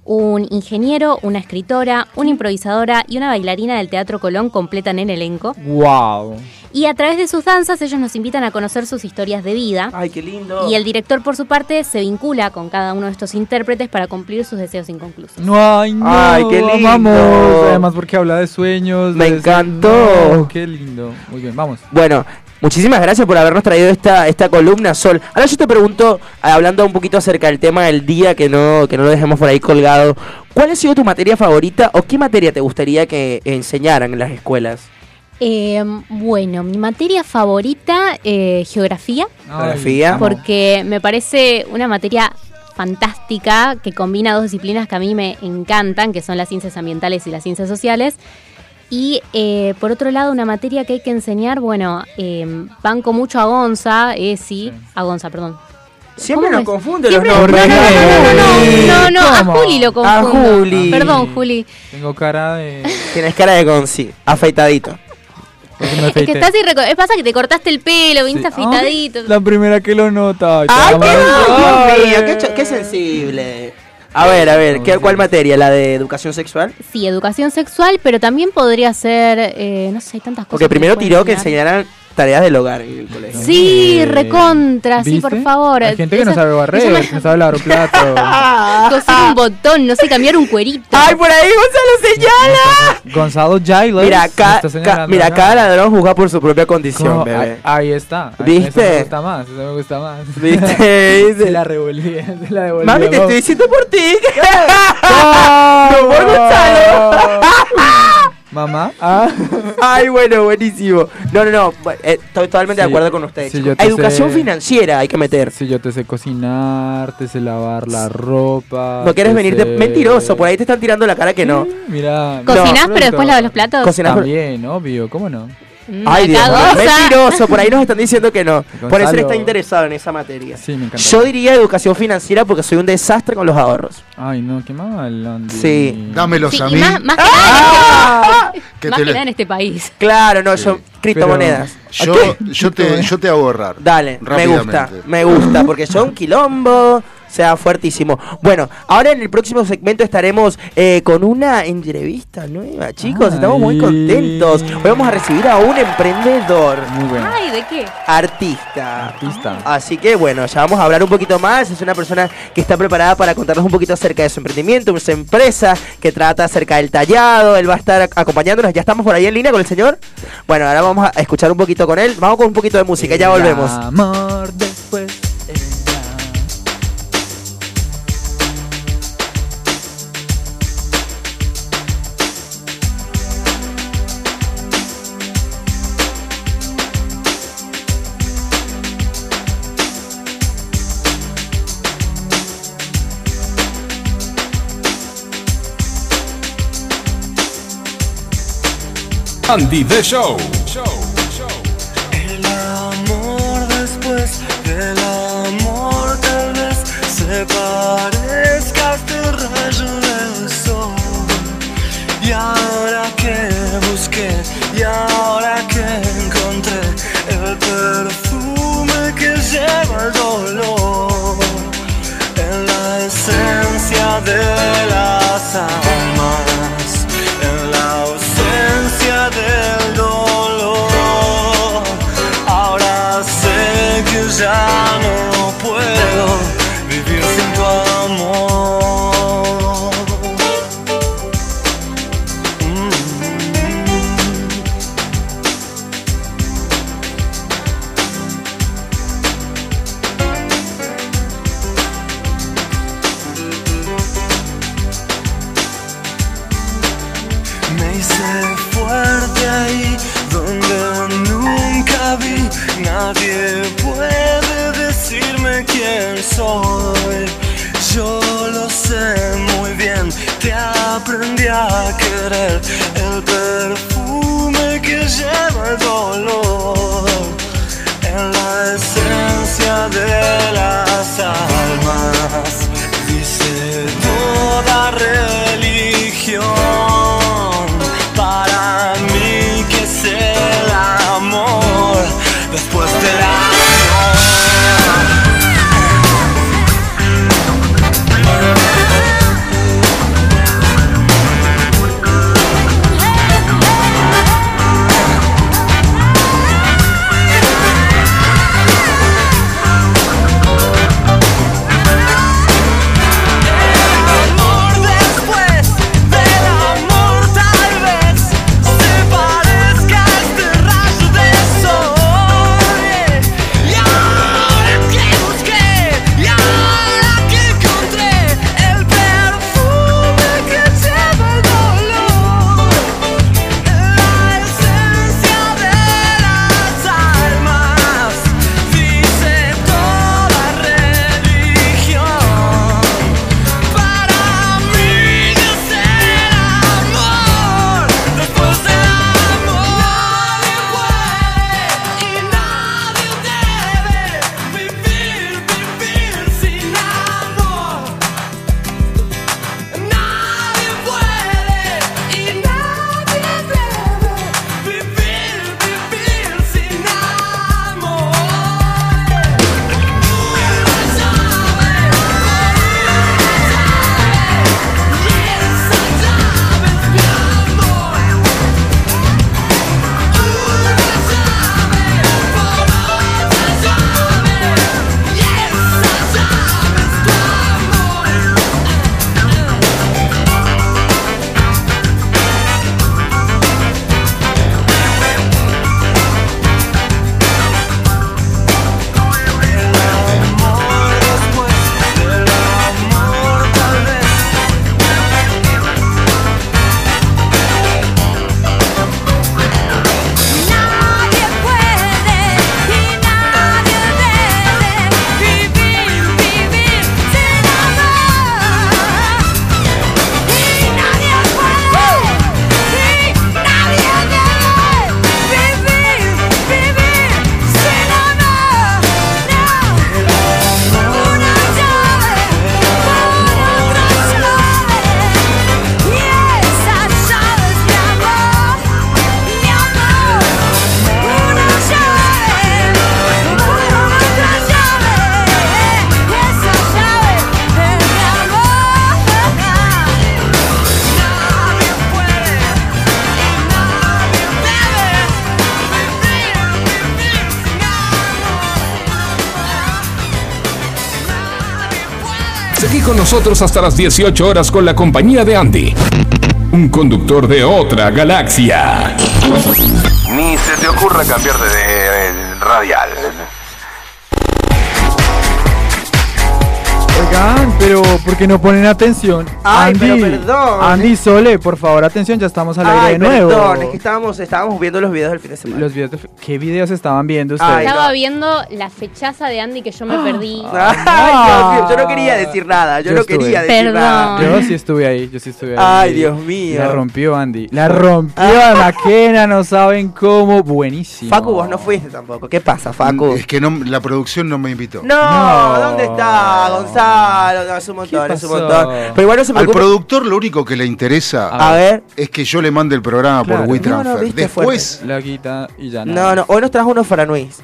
un ingeniero, una escritora, una improvisadora y una bailarina del Teatro Colón completan el elenco. Wow. Y a través de sus danzas ellos nos invitan a conocer sus historias de vida. Ay, qué lindo. Y el director, por su parte, se vincula con cada uno de estos intérpretes para cumplir sus deseos inconclusos. No, ay, no, Ay, qué lindo. Amamos. Además porque habla de sueños. Me de- encantó. No, qué lindo. Muy bien, vamos. Bueno, muchísimas gracias por habernos traído esta, esta columna, Sol. Ahora yo te pregunto, eh, hablando un poquito acerca del tema del día, que no, que no lo dejemos por ahí colgado, ¿cuál ha sido tu materia favorita o qué materia te gustaría que enseñaran en las escuelas? Eh, bueno, mi materia favorita, eh, geografía. Geografía. Porque me parece una materia fantástica que combina dos disciplinas que a mí me encantan, que son las ciencias ambientales y las ciencias sociales. Y eh, por otro lado, una materia que hay que enseñar, bueno, eh, banco mucho a Gonza, ESI, a Gonza, perdón. Siempre ¿Cómo nos confunde los nombres. No, no, no, no, a. Juli lo A confundo. Juli. Perdón, Juli. Tengo cara de. Tienes cara de Gonzi, afeitadito. Es que estás irreco... Es pasa que te cortaste el pelo, viniste Sí. afeitadito. La primera que lo nota. ¡Ay, qué, Dios mío, qué sensible! A ver, a ver, ¿qué, ¿cuál materia? ¿La de educación sexual? Sí, educación sexual, pero también podría ser, eh, no sé, hay tantas cosas. Porque primero tiró que enseñar. enseñaran tareas del hogar en el colegio. Sí, recontra, sí, por favor. Hay gente que no sabe barrer, me- no sabe lavar un plato. Coser un botón, no sé, cambiar un cuerito. ¡Ay, por ahí Gonzalo señala! Gonzalo Giles. Mira, ca- señalando mira, acá. cada ladrón juzga por su propia condición, ¿Cómo? bebé. Ahí, ahí está. Ahí- ¿Viste? Eso me gusta más, eso me gusta más. ¿Viste? Se la revolví, se la devolví. Mami, te estoy diciendo por ti. No, por Gonzalo. Mamá. Ah. Ay, bueno, buenísimo. No, no, no. eh, Estoy totalmente de acuerdo con ustedes. te Educación sé- financiera hay que meter. Si yo te sé cocinar, te sé lavar la ropa. No quieres te venirte sé- mentiroso. Por ahí te están tirando la cara que no. Mira. ¿Cocinás, no, pero después lavas los platos? Cocinás, pero- También, obvio, ¿cómo no? Mm, Ay, Dios mío, mentiroso. Por ahí nos están diciendo que no. Por eso está interesado en esa materia. Sí, me encanta. Yo diría educación financiera porque soy un desastre con los ahorros. Ay, no, qué mal, Andy. Sí. Dámelos Sí, a y mí. más, más que nada, en Que este, más te que nada en este país. Claro, no, yo. Criptomonedas. Yo, yo, te, yo te hago ahorrar. Dale, me gusta, me gusta, porque son quilombo, sea, fuertísimo. Bueno, ahora en el próximo segmento estaremos eh, con una entrevista nueva, chicos, estamos muy contentos. Hoy vamos a recibir a un emprendedor, Muy bueno. Ay, ¿de qué? artista. Artista. Así que bueno, ya vamos a hablar un poquito más. Es una persona que está preparada para contarnos un poquito acerca de su emprendimiento, su empresa que trata acerca del tallado. Él va a estar ac- acompañándonos. ¿Ya estamos por ahí en línea con el señor? Bueno, ahora vamos a escuchar un poquito con él. Vamos con un poquito de música, ya volvemos. Amor después. Andy The Show. Yo lo sé muy bien, te aprendí a querer. El perfume que lleva el dolor. Nosotros hasta las 18 horas con la compañía de Andy, un conductor de otra galaxia. Ni se te ocurra cambiar de, de radial. Oigan, pero ¿por qué no ponen atención? Ay, Andy, pero perdón. Andy Sole, por favor, atención, ya estamos al aire Ay, de nuevo. perdón, es que estábamos, estábamos viendo los videos del fin de semana. Los videos de- ¿Qué videos estaban viendo ustedes? Estaba viendo la fechaza de Andy que yo me perdí. Ay, Dios mío, yo no quería decir nada, yo, no estuve. quería decir Perdón. nada. Yo sí estuve ahí, yo sí estuve ahí. Ay, Dios mío. La rompió Andy. La rompió a Maquena, no saben cómo. Buenísimo. Facu, vos no fuiste tampoco. ¿Qué pasa, Facu? Es que no, la producción no me invitó. No, ¿dónde está Gonzalo? No, montón, es un montón. Pero igual no se Al preocupe. productor lo único que le interesa A ver. es que yo le mande el programa Claro. por WeTransfer. No, no, viste, Después, La quita y ya No, no, hoy nos trajo unos faranuis.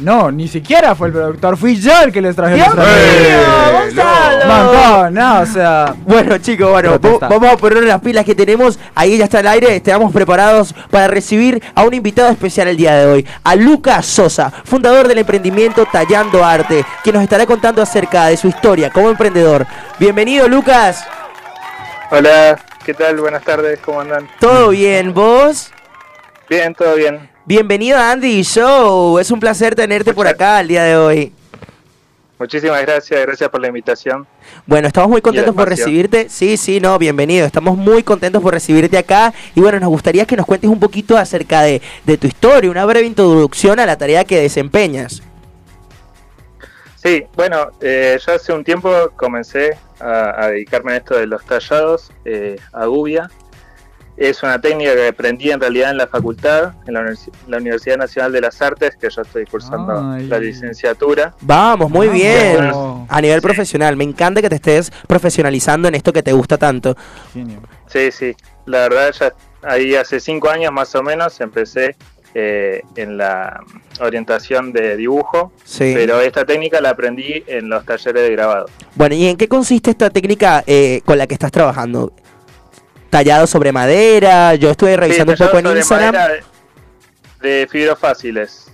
No, ni siquiera fue el productor, fui yo el que les traje ¡Dios mío, trajes. Gonzalo! Montón, no, o sea. Bueno, chicos, bueno, vamos a poner las pilas que tenemos. Ahí ya está el aire. Estamos preparados para recibir a un invitado especial el día de hoy. A Lucas Sosa, fundador del emprendimiento Tallando Arte, que nos estará contando acerca de su historia como emprendedor. Bienvenido, Lucas. Hola, ¿qué tal? Buenas tardes, ¿cómo andan? ¿Todo bien? ¿Vos? Bien, todo bien. Bienvenido a Andy Show. Es un placer tenerte por acá el día de hoy. Muchísimas gracias, gracias por la invitación. Bueno, estamos muy contentos por recibirte. Sí, sí, no, bienvenido. Estamos muy contentos por recibirte acá. Y bueno, nos gustaría que nos cuentes un poquito acerca de, de tu historia, una breve introducción a la tarea que desempeñas. Sí, bueno, eh, yo hace un tiempo comencé a, a dedicarme a esto de los tallados eh, a gubia. Es una técnica que aprendí en realidad en la facultad, en la, Universi- la Universidad Nacional de las Artes, que yo estoy cursando Ay. la licenciatura. Vamos, muy Vamos. bien. A nivel profesional, me encanta que te estés profesionalizando en esto que te gusta tanto. Sí, sí. La verdad, ya ahí hace cinco años más o menos empecé eh, en la orientación de dibujo, Sí. pero esta técnica la aprendí en los talleres de grabado. Bueno, ¿y en qué consiste esta técnica eh, con la que estás trabajando? Tallado sobre madera. Yo estuve revisando Sí, un poco en Instagram. De, de fibros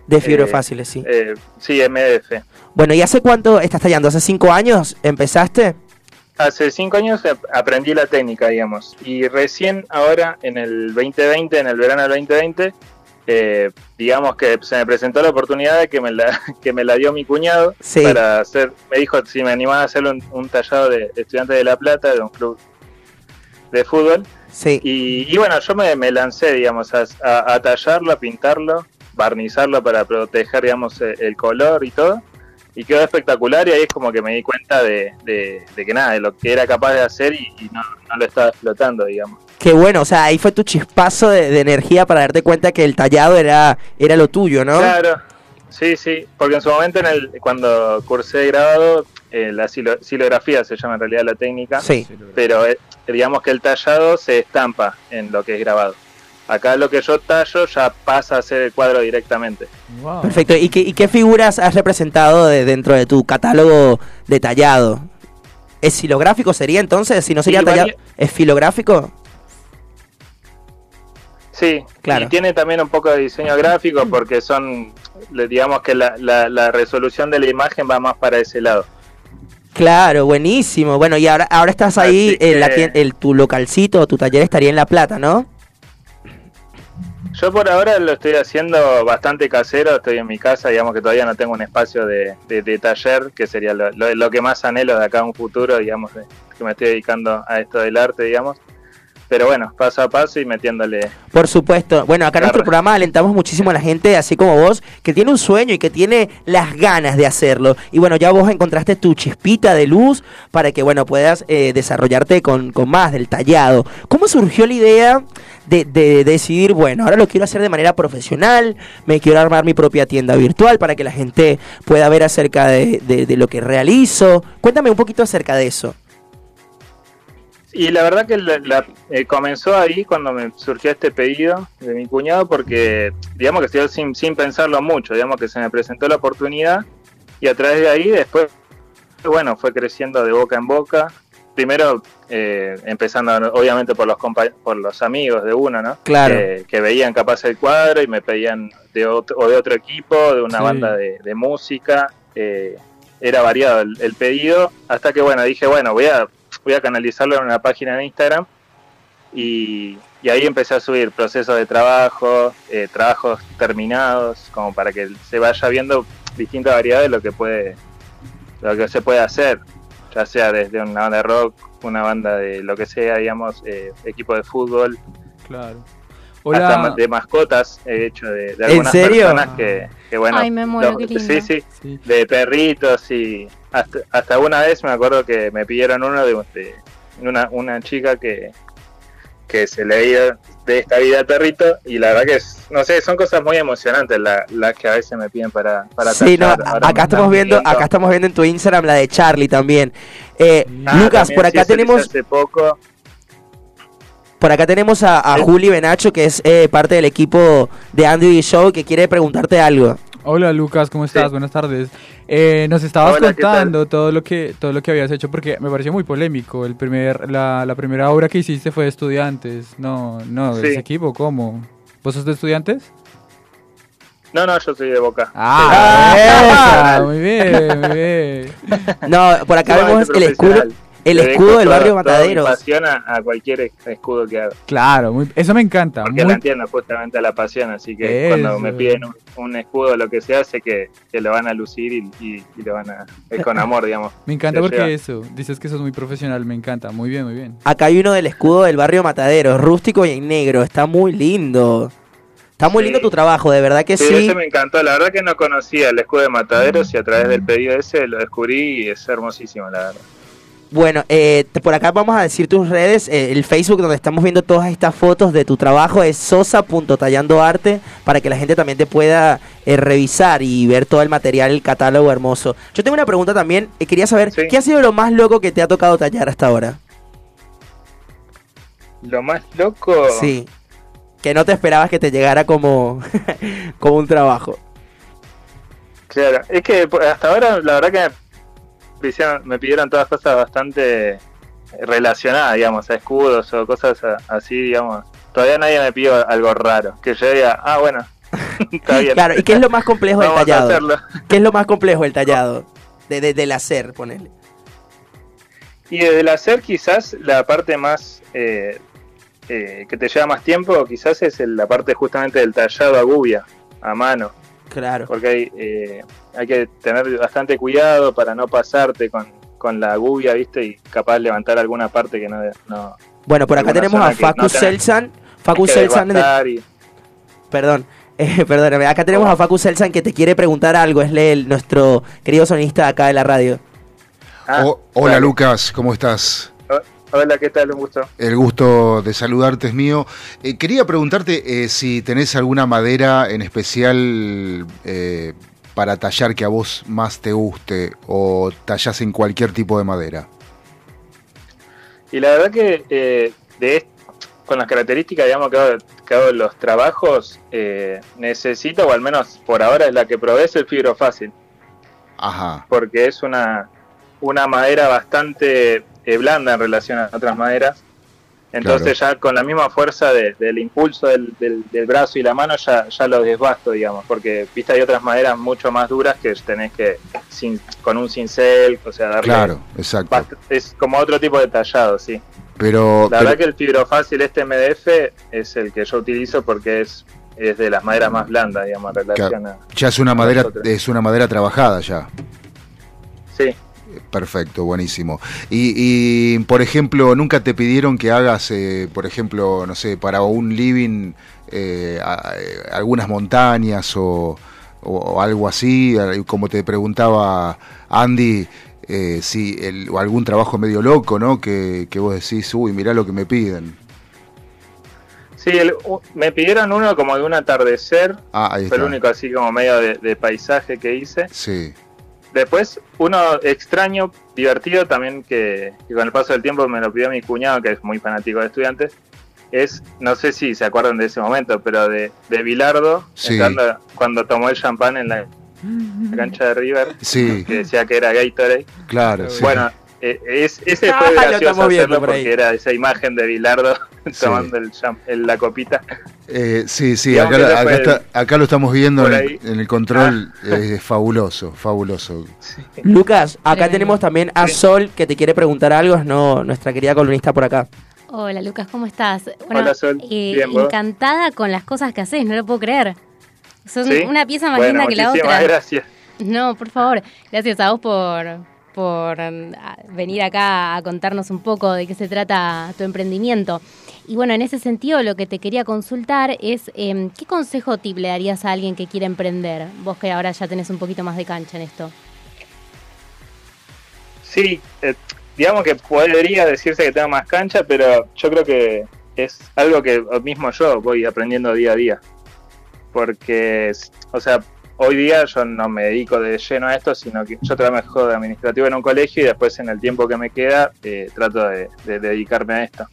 De fibros fáciles, sí. eh, sí, MDF. Bueno, ¿y hace cuánto estás tallando? ¿Hace cinco años empezaste? Hace cinco años ap- aprendí la técnica, digamos, y recién ahora, en el 2020, en el verano del 2020, eh, digamos que se me presentó la oportunidad de que me la, que me la dio mi cuñado Sí. para hacer, me dijo si me animaba a hacer un, un tallado de estudiantes de La Plata, de un club de fútbol. Sí. Y, y bueno, yo me, me lancé, digamos, a, a- a tallarlo, a pintarlo, barnizarlo para proteger, digamos, e- el color y todo. Y quedó espectacular y ahí es como que me di cuenta de, de- de que nada, de lo que era capaz de hacer y, y no, no lo estaba explotando, digamos. Qué bueno, o sea, ahí fue tu chispazo de, de energía para darte cuenta que el tallado era, era lo tuyo, ¿no? Claro, sí, sí, porque en su momento en el, cuando cursé grabado, eh, la silo- silografía se llama en realidad la técnica, Sí. pero eh, digamos que el tallado se estampa en lo que es grabado. Acá lo que yo tallo ya pasa a ser el cuadro directamente. Perfecto. ¿Y qué, y qué figuras has representado de- dentro de tu catálogo detallado? ¿Es filográfico sería entonces? Si no sería tallado, ¿es filográfico? Sí, Claro. y tiene también un poco de diseño gráfico porque son, digamos que la, la- la resolución de la imagen va más para ese lado. Claro, buenísimo. Bueno, y ahora, ahora estás ahí, en la el, tu localcito, tu taller estaría en La Plata, ¿no? Yo por ahora lo estoy haciendo bastante casero, estoy en mi casa, digamos que todavía no tengo un espacio de, de- de taller, que sería lo, lo- lo que más anhelo de acá a un futuro, digamos, de- que me estoy dedicando a esto del arte, digamos. Pero bueno, paso a paso y metiéndole Por supuesto. Bueno, acá en nuestro programa alentamos muchísimo a la gente, así como vos, que tiene un sueño y que tiene las ganas de hacerlo. Y bueno, ya vos encontraste tu chispita de luz para que, bueno, puedas eh, desarrollarte con, con más del tallado. ¿Cómo surgió la idea de, de decidir, bueno, ahora lo quiero hacer de manera profesional, me quiero armar mi propia tienda virtual para que la gente pueda ver acerca de, de- de lo que realizo? Cuéntame un poquito acerca de eso. Y la verdad que la- la- eh, comenzó ahí cuando me surgió este pedido de mi cuñado, porque digamos que se sin, sin pensarlo mucho, digamos que se me presentó la oportunidad y a través de ahí después, bueno, fue creciendo de boca en boca. Primero eh, empezando obviamente por los compa- por los amigos de uno, ¿no? Claro. Que, que veían capaz el cuadro y me pedían de otro, o de otro equipo, de una Sí. banda de, de música. eh, era variado el, el pedido, hasta que bueno, dije, bueno, voy a, voy a canalizarlo en una página de Instagram y, y ahí empecé a subir procesos de trabajo, eh, trabajos terminados, como para que se vaya viendo distinta variedad de lo que puede, lo que se puede hacer, ya sea desde una banda de rock, una banda de lo que sea, digamos, eh, equipo de fútbol, Claro. Hola. de mascotas he hecho de, de ¿En algunas serio? personas que, que, bueno, Ay, me muero, lo- qué lindo. sí, sí, de perritos y hasta, hasta una vez me acuerdo que me pidieron uno de, de una, una chica que, que se leía de esta vida al perrito y la verdad que es, no sé, son cosas muy emocionantes la- las que a veces me piden para, para Sí, no, acá estamos viendo, acá estamos viendo en tu Instagram la de Charlie también. Eh, Ah, Lucas, también, por acá tenemos, hace poco por acá tenemos a, a Juli Benacho, que es eh, parte del equipo de Andy Show, que quiere preguntarte algo. Hola Lucas, ¿cómo estás? Buenas tardes. Eh, nos estabas contando todo lo que todo lo que habías hecho porque me pareció muy polémico. El primer la, la primera obra que hiciste fue de estudiantes. No, no, Sí. ese equipo ¿cómo? ¿Vos sos de estudiantes? No, no, yo soy de Boca. Ah, muy bien, muy bien. No, por acá vemos el escudo, el escudo del barrio toda mi Mataderos. pasión a, a cualquier es- escudo que haga. Claro, muy- eso me encanta. Porque muy- la entiendo justamente a la pasión, así que cuando Eso. me piden un, un escudo o lo que sea, sé que, que lo van a lucir y, y- y lo van a... Es con amor, digamos. me encanta porque lleva. eso, dices que sos muy profesional, me encanta. Muy bien, muy bien. Acá hay uno del escudo del barrio Mataderos, rústico y en negro. Está muy lindo. Está muy Sí. lindo tu trabajo, de verdad que Sí, sí. ese me encantó. La verdad que no conocía el escudo de Mataderos y a través del pedido ese lo descubrí y es hermosísimo, la verdad. Bueno, eh, por acá vamos a decir tus redes. eh, el Facebook donde estamos viendo todas estas fotos de tu trabajo es sosa.tallandoarte para que la gente también te pueda eh, revisar y ver todo el material, el catálogo hermoso. Yo tengo una pregunta también. eh, quería saber, ¿qué ha sido lo más loco que te ha tocado tallar hasta ahora? Lo más loco... Sí. Que no te esperabas que te llegara como, como un trabajo. Claro, es que pues, hasta ahora la verdad que me pidieron, todas cosas bastante relacionadas, digamos, a escudos o cosas así, digamos. Todavía nadie me pidió algo raro, que yo diga, ah, bueno, está bien. Claro, ¿y qué es lo más complejo del tallado? hacerlo. ¿Qué es lo más complejo del tallado? De, de- del hacer, ponele. Y desde el hacer quizás la parte más eh, eh, que te lleva más tiempo quizás es el- la parte justamente del tallado a gubia, a mano. Claro. Porque hay, eh, hay que tener bastante cuidado para no pasarte con, con la gubia, ¿viste? Y capaz levantar alguna parte que no... no Bueno, por acá tenemos a Facu no Selsan. Facu Selsan. y- Perdón, eh, perdóname. Acá tenemos a Facu Selsan que te quiere preguntar algo. Es el- nuestro querido sonista acá de la radio. Ah, hola Lucas, ¿cómo estás? Hola, ¿qué tal? Un gusto. El gusto de saludarte es mío. Eh, quería preguntarte eh, si tenés alguna madera en especial eh, para tallar que a vos más te guste o tallás en cualquier tipo de madera. Y la verdad que eh, de con las características, digamos, que hago, que hago los trabajos, eh, necesito, o al menos por ahora es la que probé, es el fibro fácil. Ajá. porque es una, una madera bastante eh, blanda en relación a otras maderas. Entonces ya con la misma fuerza de- del impulso del, del- del brazo y la mano ya, ya lo desbasto, digamos, porque viste hay otras maderas mucho más duras que tenés que sin, con un cincel, o sea, darle Claro, exacto. es como otro tipo de tallado, sí. Pero, La pero- verdad que el fibrofácil este MDF es el que yo utilizo porque es, es de las maderas más blandas, digamos, en relación a... ya es una madera, es una madera trabajada ya. Sí. Perfecto, buenísimo. Y, y, por ejemplo, ¿nunca te pidieron que hagas, eh, por ejemplo, no sé, para un living eh, a- eh, algunas montañas o, algo así? Eh, Como te preguntaba Andy, eh, si el- o algún trabajo medio loco, ¿no? Que, que vos decís, uy, mirá lo que me piden. Sí, el- me pidieron uno como de un atardecer, Ah, ahí fue el único así como medio de, de paisaje que hice. Sí. Después, uno extraño, divertido también, que, que con el paso del tiempo me lo pidió mi cuñado, que es muy fanático de estudiantes, es, no sé si se acuerdan de ese momento, pero de, de Bilardo, Sí. entrando- cuando tomó el champán en la, la cancha de River, Sí. que decía que era Gatorade. Claro, sí. Bueno, eh, es, ese Ah, fue lo gracioso estamos viendo hacerlo por ahí. porque era esa imagen de Bilardo tomando el cham- el- la copita. Eh, sí, sí, acá, está- el- lo estamos viendo en el, en el control. Ah. Es fabuloso, fabuloso. Lucas, acá Tremendo. tenemos también a Sol que te quiere preguntar algo, es no, nuestra querida columnista por acá. Hola Lucas, ¿cómo estás? Bueno, Hola, Sol. eh, Bien, ¿vos? encantada con las cosas que haces, no lo puedo creer. Son ¿Sí? una pieza más Bueno, linda que la muchísimas otra. gracias. No, por favor, gracias a vos por, por mm, venir acá a contarnos un poco de qué se trata tu emprendimiento. Y bueno, en ese sentido lo que te quería consultar es em, ¿qué consejo tip le darías a alguien que quiere emprender? Vos que ahora ya tenés un poquito más de cancha en esto. Sí, eh, digamos que podría decirse que tengo más cancha, pero yo creo que es algo que mismo yo voy aprendiendo día a día. Porque, o sea, hoy día yo no me dedico de lleno a esto, sino que yo trabajo de administrativo en un colegio y después en el tiempo que me queda eh, trato de, de dedicarme a esto.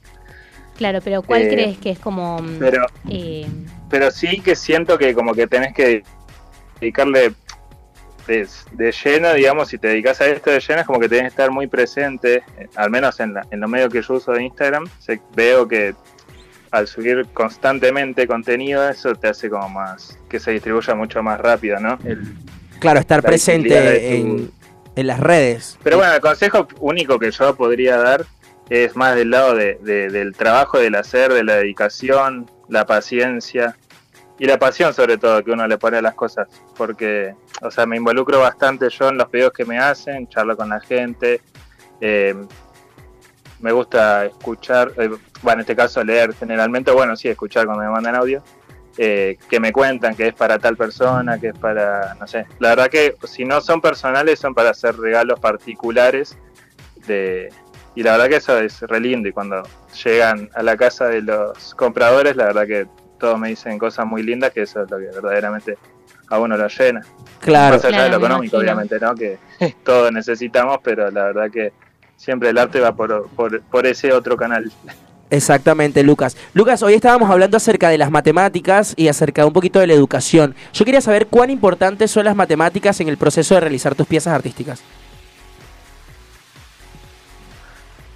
Claro, pero ¿cuál Eh, crees que es como... mm, pero- eh, Pero sí que siento que como que tenés que dedicarle de, de lleno, digamos, si te dedicas a esto de lleno, es como que tenés que estar muy presente, eh, al menos en, la, en los medios que yo uso de Instagram, sé- veo que al subir constantemente contenido, eso te hace como más, que se distribuya mucho más rápido, ¿no? El- Claro, estar presente tu- en, en las redes. pero bueno, el consejo único que yo podría dar es más del lado de- de- del trabajo, del hacer, de la dedicación, la paciencia y la pasión sobre todo que uno le pone a las cosas. Porque, o sea, me involucro bastante yo en los pedidos que me hacen, charlo con la gente, eh, me gusta escuchar, eh, bueno, en este caso leer generalmente, bueno, sí, escuchar cuando me mandan audio. eh, que me cuentan que es para tal persona, que es para, no sé, la verdad que si no son personales son para hacer regalos particulares de, y la verdad que eso es re lindo y cuando llegan a la casa de los compradores la verdad que todos me dicen cosas muy lindas que eso es lo que verdaderamente a uno lo llena Claro. más allá Claro, de lo económico imagino. obviamente no que todos necesitamos pero la verdad que siempre el arte va por, por, por ese otro canal Exactamente, Lucas. Lucas, hoy estábamos hablando acerca de las matemáticas y acerca un poquito de la educación. Yo quería saber cuán importantes son las matemáticas en el proceso de realizar tus piezas artísticas.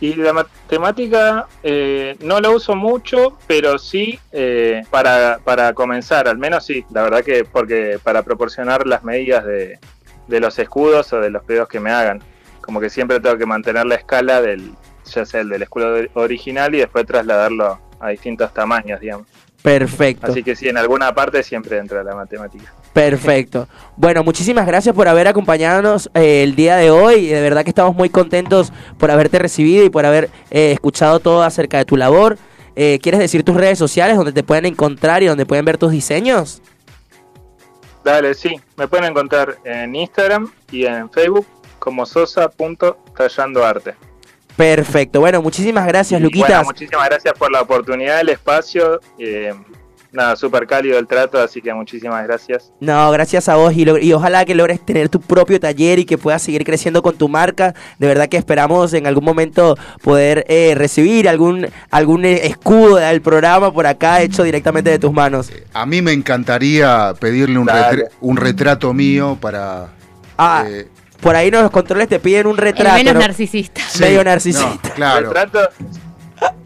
Y la matemática eh, no la uso mucho, pero sí eh, para, para comenzar, al menos sí, la verdad que porque para proporcionar las medidas de, de los escudos o de los pedidos que me hagan. Como que siempre tengo que mantener la escala del, ya sea el del escudo original y después trasladarlo a distintos tamaños, digamos. Perfecto. Así que sí, en alguna parte siempre entra la matemática. Perfecto. Bueno, muchísimas gracias por haber acompañado eh, el día de hoy. De verdad que estamos muy contentos por haberte recibido y por haber eh, escuchado todo acerca de tu labor. Eh, ¿Quieres decir tus redes sociales donde te pueden encontrar y donde pueden ver tus diseños? Dale, sí, me pueden encontrar en Instagram y en Facebook como sosa.tallandoarte. Perfecto. Bueno, muchísimas gracias, Luquitas. Bueno, muchísimas gracias por la oportunidad, el espacio. eh, nada, súper cálido el trato, así que muchísimas gracias. No, gracias a vos y, lo- y ojalá que logres tener tu propio taller y que puedas seguir creciendo con tu marca. De verdad que esperamos en algún momento poder eh, recibir algún algún eh, escudo del programa por acá hecho directamente de tus manos. A mí me encantaría pedirle un, un retrato mío para... Ah, eh, por ahí los controles te piden un retrato. el menos ¿no? narcisista. Medio narcisista. claro. Retrato,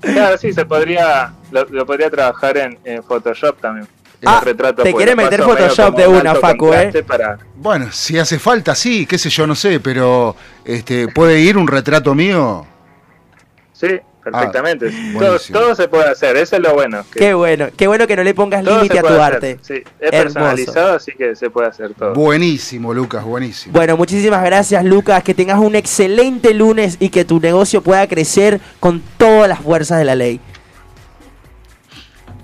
claro, sí, se podría, lo, lo podría trabajar en, en Photoshop también. Ah, retrato, te pues, quiere meter Photoshop de un una, Facu, ¿eh? Para, Bueno, si hace falta, sí, qué sé yo, no sé, pero este, ¿puede ir un retrato mío? sí, perfectamente. todo, Ah, todo se puede hacer, eso es lo bueno. que Qué bueno, qué bueno que no le pongas límite a tu hacer, arte. Sí, es Hermoso. personalizado, así que se puede hacer todo. Buenísimo, Lucas, buenísimo. Bueno, muchísimas gracias Lucas, que tengas un excelente lunes y que tu negocio pueda crecer con todas las fuerzas de la ley.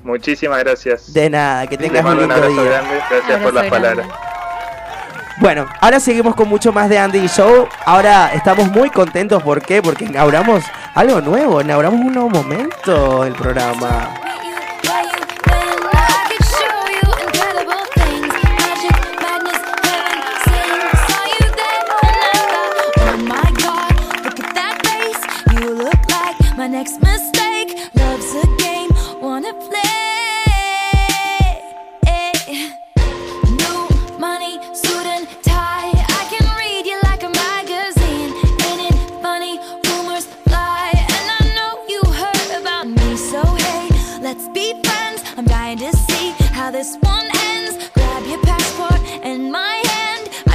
Muchísimas gracias. De nada, que tengas un lindo día. grande, gracias por las palabras. Bueno, ahora seguimos con mucho más de Andy Show. Ahora estamos muy contentos, ¿por qué? Porque inauguramos algo nuevo, inauguramos un nuevo momento del programa.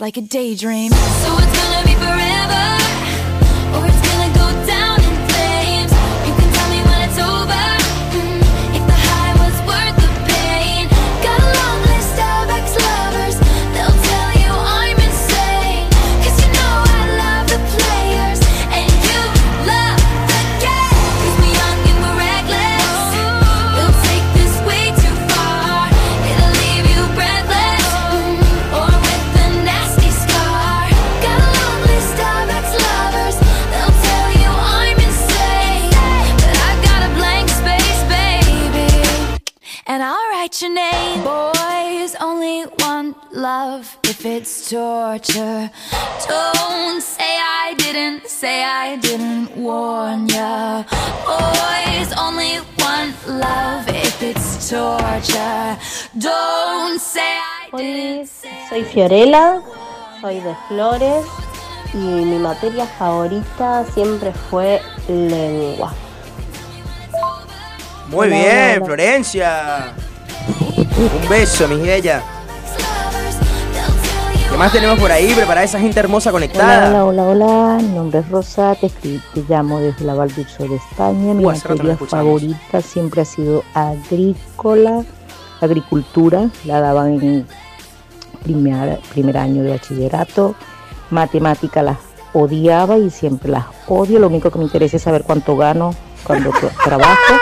like a daydream. Fiorella, soy de Flores y mi materia favorita siempre fue lengua. Muy Hola, bien, hola. Florencia. Un beso, mi bella. ¿Qué más tenemos por ahí? Preparada esa gente hermosa conectada. hola, hola, hola. Mi nombre es Rosa, te, te llamo desde la Val d'Urso de España. Mi Uh, no materia favorita siempre ha sido agrícola, agricultura. La daban en primer, primer año de bachillerato. Matemática las odiaba y siempre las odio. Lo único que me interesa es saber cuánto gano cuando tra- trabajo.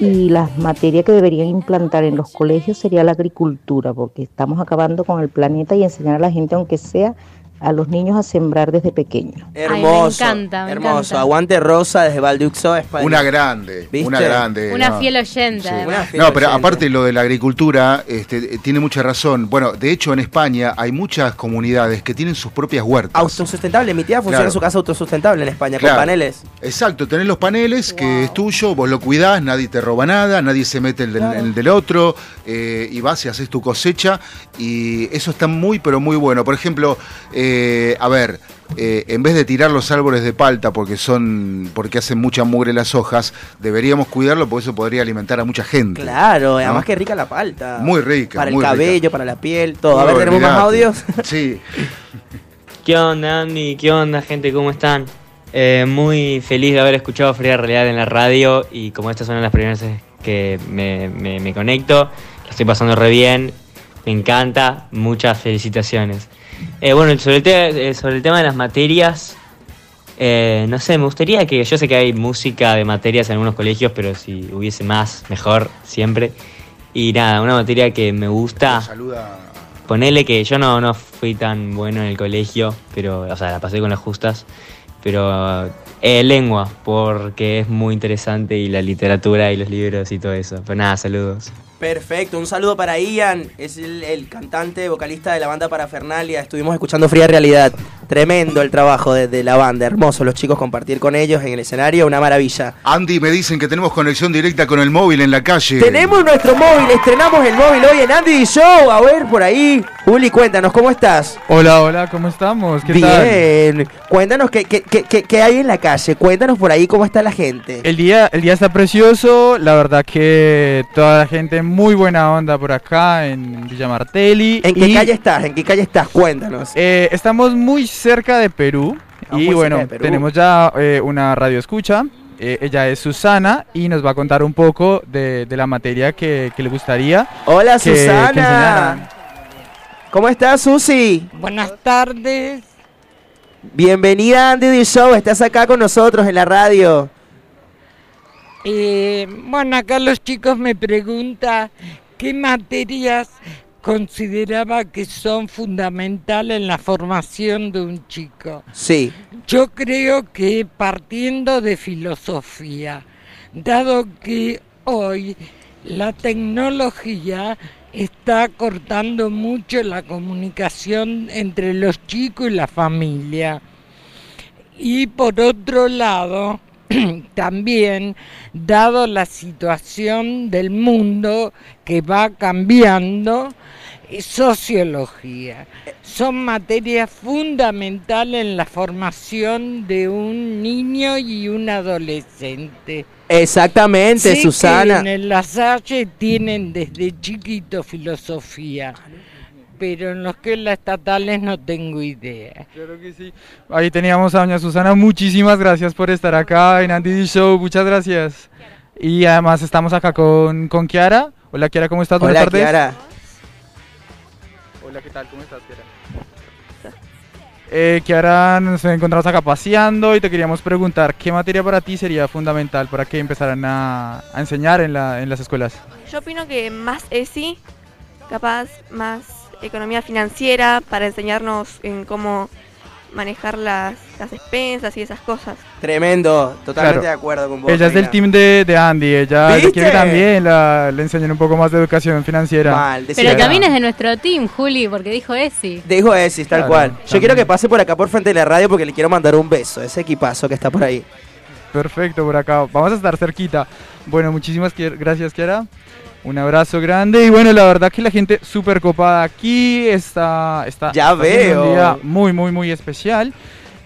Y las materias que deberían implantar en los colegios sería la agricultura, porque estamos acabando con el planeta y enseñar a la gente, aunque sea a los niños a sembrar desde pequeños. Hermoso. encanta, me hermoso. encanta. Aguante Rosa desde Valduxo, España. Una grande, ¿Viste? una grande. Una no. fiel oyente. Sí. No, pero aparte lo de la agricultura, este, tiene mucha razón. Bueno, de hecho en España hay muchas comunidades que tienen sus propias huertas. Autosustentable. Mi tía funciona Claro. en su casa autosustentable en España, Claro. con paneles. Exacto, tenés los paneles que es tuyo, vos lo cuidás, nadie te roba nada, nadie se mete el del, Claro. el del otro, eh, y vas y haces tu cosecha, y eso está muy, pero muy bueno. Por ejemplo, eh, a ver, eh, en vez de tirar los árboles de palta porque son, porque hacen mucha mugre las hojas, deberíamos cuidarlo porque eso podría alimentar a mucha gente. Claro, ¿no? además que rica la palta. Muy rica. Para el rica. cabello, para la piel, todo. A ver, tenemos más audios. Sí. ¿Qué onda, Andy? ¿Qué onda, gente? ¿Cómo están? Eh, muy feliz de haber escuchado Fría Realidad en la radio y como estas son las primeras veces que me, me- me conecto, la estoy pasando re bien, me encanta, muchas felicitaciones. Eh, bueno, sobre el, te- eh, sobre el tema de las materias, eh, no sé, me gustaría que, yo sé que hay música de materias en algunos colegios, pero si hubiese más, mejor, siempre. Y nada, una materia que me gusta... Saluda. Ponele que yo no, no fui tan bueno en el colegio, pero, o sea, la pasé con las justas. Pero eh, lengua, porque es muy interesante y la literatura y los libros y todo eso. Pero nada, saludos. Perfecto, un saludo para Ian, es el, el cantante, vocalista de la banda Parafernalia. Estuvimos escuchando Fría Realidad. Tremendo el trabajo de, de la banda, hermoso los chicos compartir con ellos en el escenario, una maravilla. Andy, me dicen que tenemos conexión directa con el móvil en la calle. Tenemos nuestro móvil, estrenamos el móvil hoy en Andy Show. A ver por ahí. Juli, cuéntanos, ¿cómo estás? Hola, hola, ¿cómo estamos? ¿Qué tal? Bien. Cuéntanos qué, qué, qué, qué- qué hay en la calle. Cuéntanos por ahí cómo está la gente. El día, el día está precioso, la verdad que toda la gente muy buena onda por acá en Villa Martelli. ¿En qué y, calle estás? ¿En qué calle estás? Cuéntanos. eh, estamos muy cerca de Perú y bueno, Perú. tenemos ya eh, una radio escucha. Eh, ella es Susana y nos va a contar un poco de, de la materia que, que le gustaría. Hola, que- Susana. ¿Cómo estás, Susi? Buenas tardes. Bienvenida a Andy The Show. Estás acá con nosotros en la radio. Eh, bueno, acá los chicos me preguntan qué materias consideraba que son fundamentales en la formación de un chico. Sí. Yo creo que partiendo de filosofía, dado que hoy la tecnología está cortando mucho la comunicación entre los chicos y la familia. Y por otro lado, también, dado la situación del mundo que va cambiando, eh, sociología. Son materias fundamentales en la formación de un niño y un adolescente. Exactamente, Sé Susana. Que en el La Salle tienen desde chiquito filosofía, pero en los que es la estatales no tengo idea. Claro que sí. Ahí teníamos a doña Susana, muchísimas gracias por estar acá en Andy Show, muchas gracias. Y además estamos acá con, con Kiara. Hola Kiara, ¿cómo estás? Buenas Hola, tardes. Kiara. Hola, ¿qué tal? ¿Cómo estás, Kiara? Eh, Kiara, nos encontramos acá paseando y te queríamos preguntar, ¿qué materia para ti sería fundamental para que empezaran a, a enseñar en, la- en las escuelas? Yo opino que más ESI, capaz más economía financiera para enseñarnos en cómo manejar las, las expensas y esas cosas. Tremendo. Totalmente Claro. de acuerdo con vos. Ella es del team de, de Andy, ella quiere también la, le enseñen un poco más de educación financiera. Pero también es de nuestro team, Juli, porque dijo Esi. Dijo Esis, tal Claro, cual. Yo también. quiero que pase por acá por frente de la radio porque le quiero mandar un beso a ese equipazo que está por ahí. Perfecto, por acá. Vamos a estar cerquita. Bueno, muchísimas gracias, Kiara. Un abrazo grande. Y bueno, la verdad que la gente súper copada aquí. Está, está, Ya está veo. Un día muy, muy, muy especial.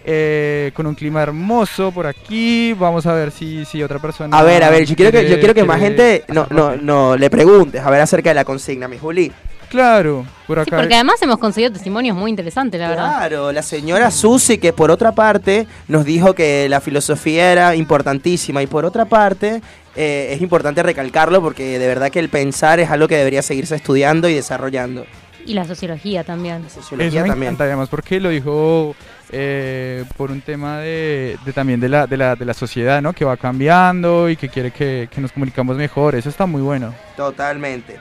eh, con un clima hermoso por aquí. Vamos a ver si, si otra persona. A ver, a ver, yo quiero que, yo quiere- quiero que más quiere gente no, no, no le preguntes, a ver acerca de la consigna, mi Juli. Claro, por Sí, acá. porque además hemos conseguido testimonios muy interesantes, la verdad. Claro, la señora Susi, que por otra parte nos dijo que la filosofía era importantísima y por otra parte eh, es importante recalcarlo porque de verdad que el pensar es algo que debería seguirse estudiando y desarrollando. Y la sociología también. Eso me encanta además porque lo dijo eh, por un tema de, de también de la, de, la, de la sociedad, ¿no? Que va cambiando y que quiere que, que nos comunicamos mejor. Eso está muy bueno. Totalmente.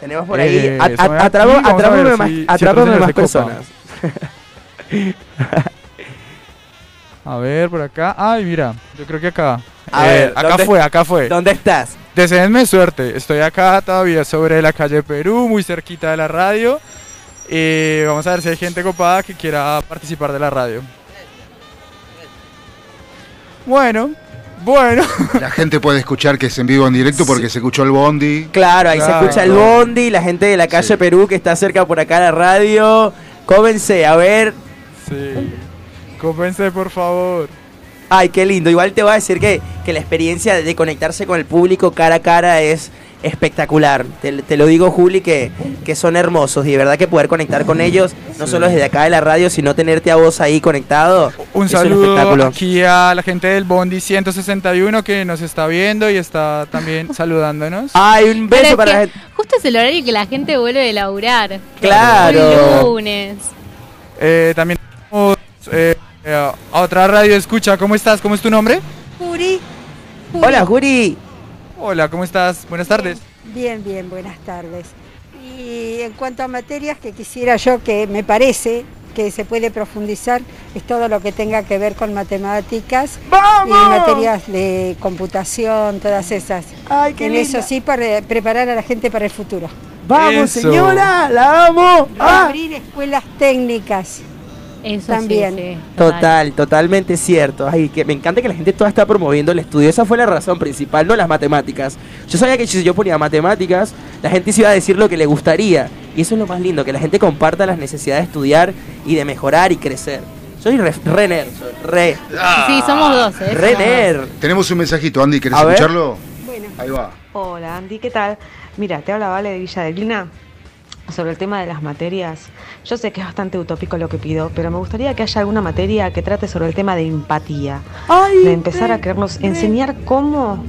Tenemos por ahí, Eh, atrápame si- más, si atrápame señor más personas. A ver, por acá. Ay, mira, yo creo que acá. A Eh, ver, acá ¿dónde- fue, acá fue. ¿Dónde estás? Deseenme suerte. Estoy acá todavía sobre la calle Perú, muy cerquita de la radio. Y vamos a ver si hay gente copada que quiera participar de la radio. Bueno, bueno. La gente puede escuchar que es en vivo en directo porque se escuchó el bondi. Claro, ahí se escucha el bondi, la gente de la calle Perú que está cerca por acá de la radio. Cómense, a ver. Sí. Cómense, por favor. Ay, qué lindo. Igual te voy a decir que, que la experiencia de conectarse con el público cara a cara es espectacular. Te, te lo digo, Juli, que, que son hermosos y de verdad que poder conectar con ellos, no Sí. solo desde acá de la radio, sino tenerte a vos ahí conectado. Un es saludo espectáculo. aquí a la gente del Bondi 161 que nos está viendo y está también saludándonos. Ay, un beso es para la gente. Justo es el horario que la gente vuelve de laburar. Claro. Un lunes. Eh, también tenemos eh, eh, a otra radio escucha. ¿Cómo estás? ¿Cómo es tu nombre? Juri. Hola, Juri. Hola, ¿cómo estás? Buenas tardes. Bien, bien, buenas tardes. Y en cuanto a materias que quisiera yo, que me parece que se puede profundizar, es todo lo que tenga que ver con matemáticas y materias de computación, todas esas. Ay, qué en linda. eso sí, para preparar a la gente para el futuro. Vamos, Eso. señora, la amo. Ah. Abrir escuelas técnicas. Eso también. sí, sí. Total, totalmente cierto. Ay, que me encanta que la gente toda está promoviendo el estudio. Esa fue la razón principal, no las matemáticas. Yo sabía que si yo ponía matemáticas, la gente se iba a decir lo que le gustaría. Y eso es lo más lindo, que la gente comparta las necesidades de estudiar y de mejorar y crecer. Soy re, re nerd, soy re. Sí, somos dos, ¿eh? Re nerd. Tenemos un mensajito, Andy, ¿querés A ver. escucharlo? Bueno. Ahí va. Hola Andy, ¿qué tal? Mira, te habla Vale de Villa de Lina sobre el tema de las materias. Yo sé que es bastante utópico lo que pido, pero me gustaría que haya alguna materia que trate sobre el tema de empatía. de empezar a querernos enseñar cómo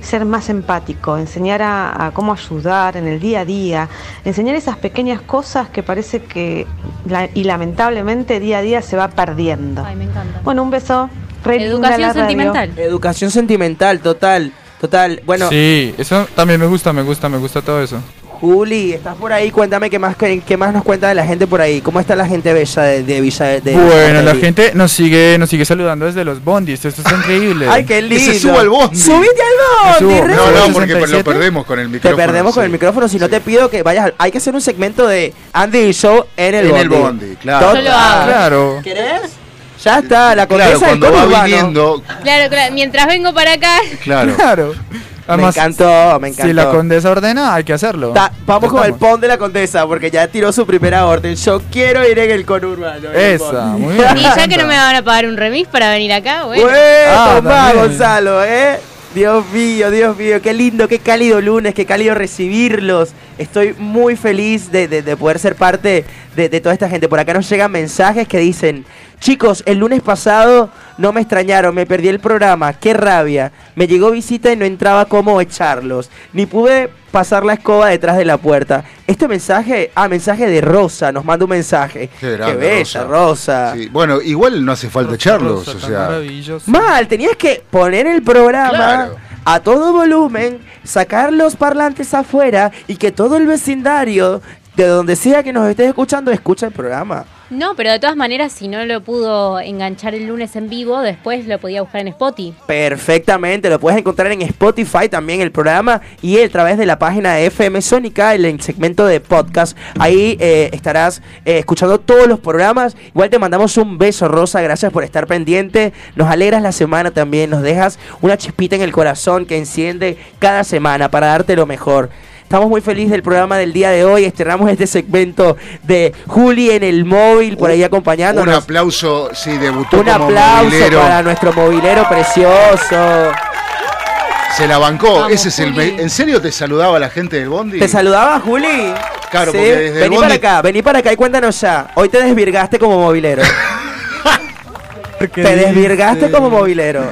ser más empático, enseñar a, a cómo ayudar en el día a día, enseñar esas pequeñas cosas que parece que la- y lamentablemente día a día se va perdiendo. Ay, me encanta. Bueno, un beso. Re Educación la radio. sentimental. Educación sentimental, total. Total. Bueno, Sí, eso también me gusta, me gusta, me gusta todo eso. Juli, estás por ahí, cuéntame qué más, qué, qué más nos cuenta de la gente por ahí. ¿Cómo está la gente bella de, de Villa de, de Bueno, la gente nos sigue, nos sigue saludando desde los bondis. Esto es increíble. Ay, qué lindo. Que se suba al bondi. ¡Subite al bondi! No, no, ¿67? porque lo perdemos con el Te micrófono. perdemos con el micrófono, si no te pido que vayas. al- Hay que hacer un segmento de Andy y Show en el En bondi. el bondi, claro. Total. Yo lo hago. Claro. ¿Querés? Ya está, la Claro, condesa del cuando va viniendo, Claro, claro. Mientras vengo para acá. claro. Claro. Además, me encantó, me encantó. si la condesa ordena, hay que hacerlo. Ta- vamos con el pon de la condesa, porque ya tiró su primera orden. Yo quiero ir en el conurbano. Esa, muy bien. Y ya que no me van a pagar un remis para venir acá, bueno. Bueno, Ah. Gonzalo, ¿eh? Dios mío, Dios mío, qué lindo, qué cálido lunes, qué cálido recibirlos. Estoy muy feliz de, de- de poder ser parte de, de toda esta gente. Por acá nos llegan mensajes que dicen, chicos, el lunes pasado no me extrañaron, me perdí el programa, qué rabia. Me llegó visita y no entraba cómo echarlos. Ni pude pasar la escoba detrás de la puerta. Este mensaje, ah, mensaje de Rosa, nos manda un mensaje. Qué grande, bella, Rosa. Sí, Bueno, igual no hace falta echarlos, Rosa, o sea. maravilloso. Mal, tenías que poner el programa Claro. A todo volumen, sacar los parlantes afuera y que todo el vecindario, de donde sea que nos estés escuchando, escucha el programa. No, pero de todas maneras, si no lo pudo enganchar el lunes en vivo, después lo podía buscar en Spotify. Perfectamente, lo puedes encontrar en Spotify también el programa y a través de la página de FM Sónica, el segmento de podcast. Ahí eh, estarás eh, escuchando todos los programas. Igual te mandamos un beso, Rosa, gracias por estar pendiente. Nos alegras la semana también, nos dejas una chispita en el corazón que enciende cada semana para darte lo mejor. Estamos muy felices del programa del día de hoy. Estrenamos este segmento de Juli en el móvil, por ahí Un acompañándonos. aplauso, sí, debutó Un como aplauso movilero. para nuestro movilero precioso. Se la bancó. Vamos, Ese es el. Juli. ¿En serio te saludaba la gente del Bondi? ¿Te saludaba, Juli? Claro, Sí. porque desde el Vení bondi- para acá, vení para acá y cuéntanos ya. Hoy te desvirgaste como movilero. ¿Qué te desvirgaste como movilero.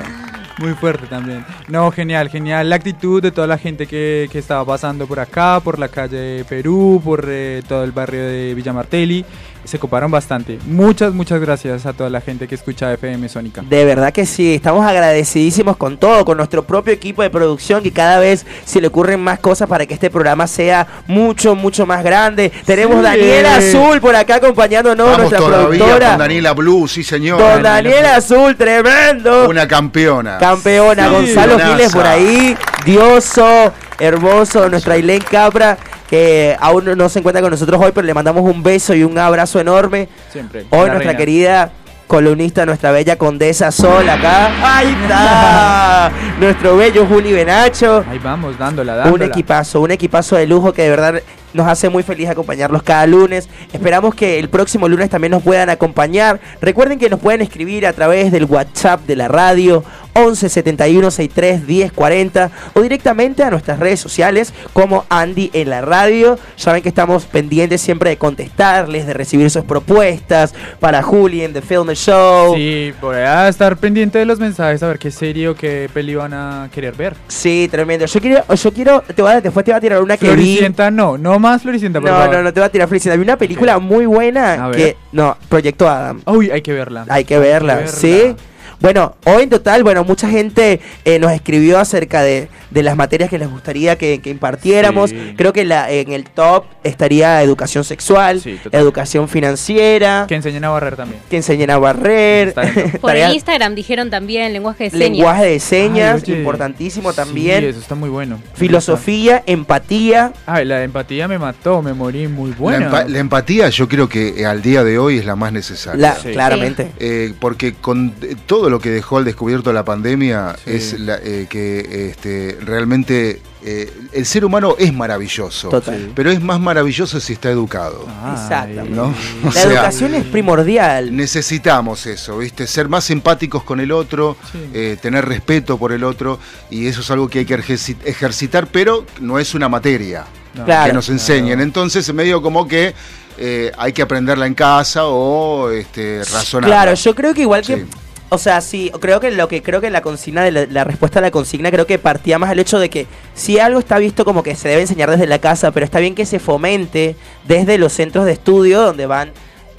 Muy fuerte también. No, genial, genial. La actitud de toda la gente que, que estaba pasando por acá, por la calle Perú, por eh, todo el barrio de Villa Martelli. Se coparon bastante. Muchas, muchas gracias a toda la gente que escucha FM Sónica. De verdad que sí, estamos agradecidísimos con todo, con nuestro propio equipo de producción que cada vez se le ocurren más cosas para que este programa sea mucho, mucho más grande. Tenemos Sí. Daniela Azul por acá acompañándonos, Vamos nuestra todavía productora. con Daniela Blue, sí señor. Don Daniela Azul, tremendo. Una campeona. Campeona, Sí. Gonzalo. Giles por ahí, dioso, hermoso, nuestra Ailén Capra, que aún no- se encuentra con nosotros hoy, pero le mandamos un beso y un abrazo enorme. Siempre. Hoy nuestra reina. querida columnista, nuestra bella condesa Sol acá. ¡Ahí está! Nuestro bello Juli Benacho. Ahí vamos, dándola, Un dándola. equipazo, un equipazo de lujo que de verdad nos hace muy feliz acompañarlos cada lunes. Esperamos que el próximo lunes también nos puedan acompañar. Recuerden que nos pueden escribir a través del WhatsApp de la radio 11 71 63 10 40 o directamente a nuestras redes sociales como Andy en la radio. Saben que estamos pendientes siempre de contestarles, de recibir sus propuestas para Juli en The Film Show. Sí, voy a estar pendiente de los mensajes a ver qué serie o qué peli van a querer ver. Sí, tremendo. Yo quiero, yo quiero, te voy a- después te voy a tirar una que vi. Floricienta no, no más Floricienta, por No, favor. no, no te va a tirar Floricienta. Vi una película muy buena que. No, Proyecto Adam. Uy, hay que verla. Hay que verla, verla. ¿sí? Bueno, hoy en total, bueno, mucha gente eh, nos escribió acerca de, de las materias que les gustaría que, que impartiéramos. Sí. Creo que la, en el top estaría educación sexual, Sí, educación financiera, Que enseñen a barrer también. que enseñen a barrer. Por el Instagram dijeron también lenguaje de señas. lenguaje de señas, Ay, importantísimo Sí, también. eso está muy bueno. Filosofía, empatía. Ay, la empatía me mató, me morí muy La, buena. empa- la empatía yo creo que eh, al día de hoy es la más necesaria. La- Sí. Claramente. Eh, porque con eh, todo lo que dejó al descubierto la pandemia Sí. es la- eh, que este, realmente eh, el ser humano es maravilloso, Total. pero es más maravilloso si está educado. Exactamente. ¿no? La sea, educación es primordial. Necesitamos eso, ¿viste? Ser más empáticos con el otro, eh, tener respeto por el otro, y eso es algo que hay que ejerci- ejercitar, pero no es una materia No. Claro. que nos enseñen. Entonces, medio como que eh, hay que aprenderla en casa o este, razonar. Claro, yo creo que igual que. O sea, sí, creo que lo que creo que la consigna de la, la respuesta a la consigna creo que partía más del hecho de que si algo está visto como que se debe enseñar desde la casa, pero está bien que se fomente desde los centros de estudio donde van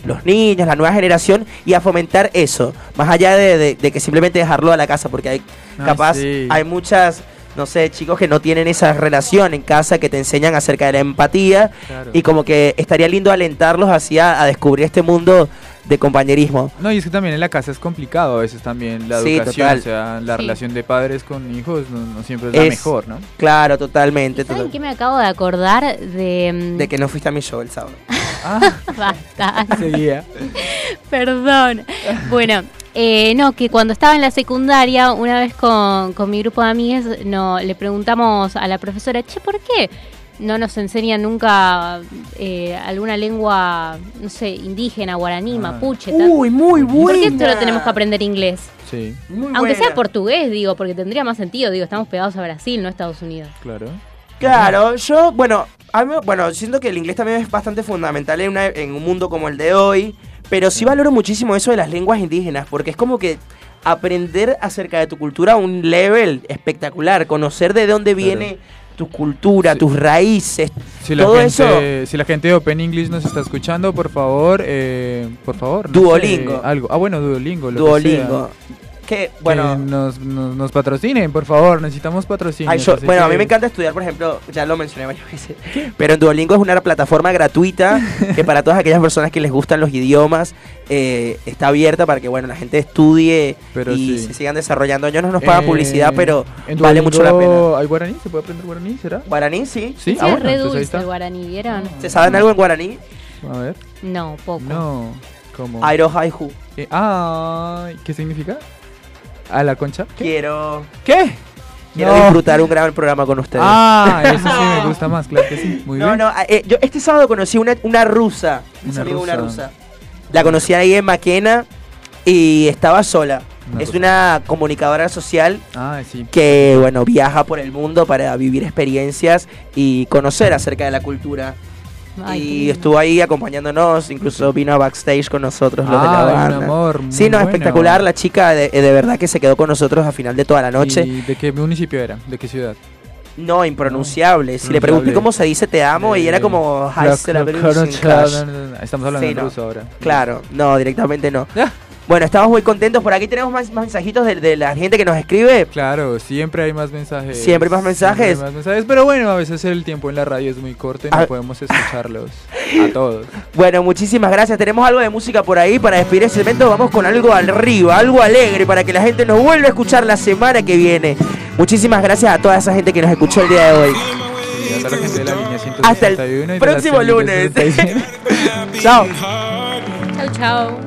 los niños, la nueva generación y a fomentar eso, más allá de, de- de que simplemente dejarlo a la casa, porque hay capaz sí. hay muchas no sé, chicos que no tienen esa relación en casa que te enseñan acerca de la empatía Claro. y como que estaría lindo alentarlos hacia a descubrir este mundo de compañerismo. No, y es que también en la casa es complicado a veces también la Sí, educación, total. o sea, la Sí. relación de padres con hijos no, no siempre es, la mejor, ¿no? Claro, totalmente. ¿Saben total- qué me acabo de acordar de... mm, De que no fuiste a mi show el sábado. Basta. Seguía. Perdón. Bueno, eh, no, que cuando estaba en la secundaria, una vez con, con mi grupo de amigas, no, le preguntamos a la profesora, che, ¿por qué no nos enseñan nunca eh, alguna lengua, no sé, indígena, guaraní, mapuche? tal? Uy, muy ¿Por qué esto lo tenemos que aprender inglés? Sí, Aunque sea portugués, digo, porque tendría más sentido, digo, estamos pegados a Brasil, no a Estados Unidos. claro. Claro, yo, bueno, a mí- bueno, siento que el inglés también es bastante fundamental en, una- en un mundo como el de hoy, pero sí valoro muchísimo eso de las lenguas indígenas, porque es como que aprender acerca de tu cultura a un level espectacular, conocer de dónde viene tu cultura, tus raíces, Si la, todo gente, eso. si la gente de Open English nos está escuchando, por favor, eh, por favor. no Duolingo. sé, algo. Ah, bueno, Duolingo. Lo Duolingo. Que, Que bueno, nos, nos, nos patrocinen, por favor. Necesitamos patrocinio. Ay, yo- así bueno, a mí me encanta estudiar, por ejemplo, ya lo mencioné varias veces, pero en Duolingo es una plataforma gratuita que para todas aquellas personas que les gustan los idiomas eh, está abierta para que, bueno, la gente estudie Pero y sí. se sigan desarrollando. Ellos no nos pagan Eh, publicidad, pero vale mucho la pena. ¿Hay guaraní? ¿Se puede aprender guaraní? ¿Será? ¿Guaraní? Sí. Sí, Sí, ah, es bueno, el guaraní, ¿vieron? ¿Se saben algo en guaraní? A ver. No, poco. No. ¿Cómo? Airo haihu. Eh, ay, ¿Qué significa? ¿A la concha? Quiero, ¿Qué? quiero No. disfrutar un gran programa con ustedes. Ah, eso sí me gusta más, claro que sí. Muy no, bien. no, eh, yo este sábado conocí una, una rusa. Un Una amigo de una rusa. rusa. La conocí ahí en Maquena y estaba sola. Una es rusa. una comunicadora social Ah, sí. que, bueno, viaja por el mundo para vivir experiencias y conocer acerca de la cultura. Ay, y estuvo ahí acompañándonos, incluso vino a backstage con nosotros los de la Ay, un banda. amor, muy sí, no, bueno. espectacular, la chica de, de verdad que se quedó con nosotros a final de toda la noche. ¿Y de qué municipio era? ¿De qué ciudad? No, impronunciable. Si le pregunté cómo se dice te amo, y era como Estamos hablando Sí, en no. ruso ahora. Claro, no, directamente no. Bueno, estamos muy contentos. Por aquí tenemos más, más mensajitos de, de la gente que nos escribe. Claro, siempre hay más mensajes. Siempre hay más mensajes. Siempre hay más mensajes, pero bueno, a veces el tiempo en la radio es muy corto y no Ah. podemos escucharlos a todos. Bueno, muchísimas gracias. Tenemos algo de música por ahí para despedir este evento. Vamos con algo arriba, algo alegre para que la gente nos vuelva a escuchar la semana que viene. Muchísimas gracias a toda esa gente que nos escuchó el día de hoy. Y hasta la gente de la línea Hasta el 161 y de la próximo 161. lunes. Chao. Chau, chau.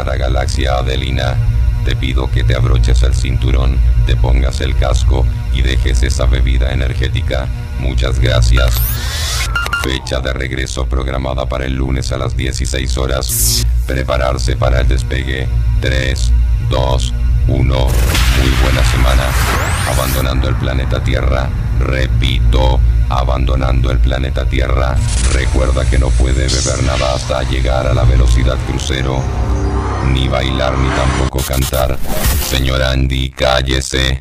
a Galaxia Adelina? Te pido que te abroches el cinturón, te pongas el casco y dejes esa bebida energética. Muchas gracias. Fecha de regreso programada para el lunes a las 16 horas. Prepararse para el despegue. 3, 2, 1. Muy buena semana. Abandonando el planeta Tierra. Repito, abandonando el planeta Tierra. Recuerda que no puede beber nada hasta llegar a la velocidad crucero. Ni bailar ni tampoco cantar. Señor Andy, cállese.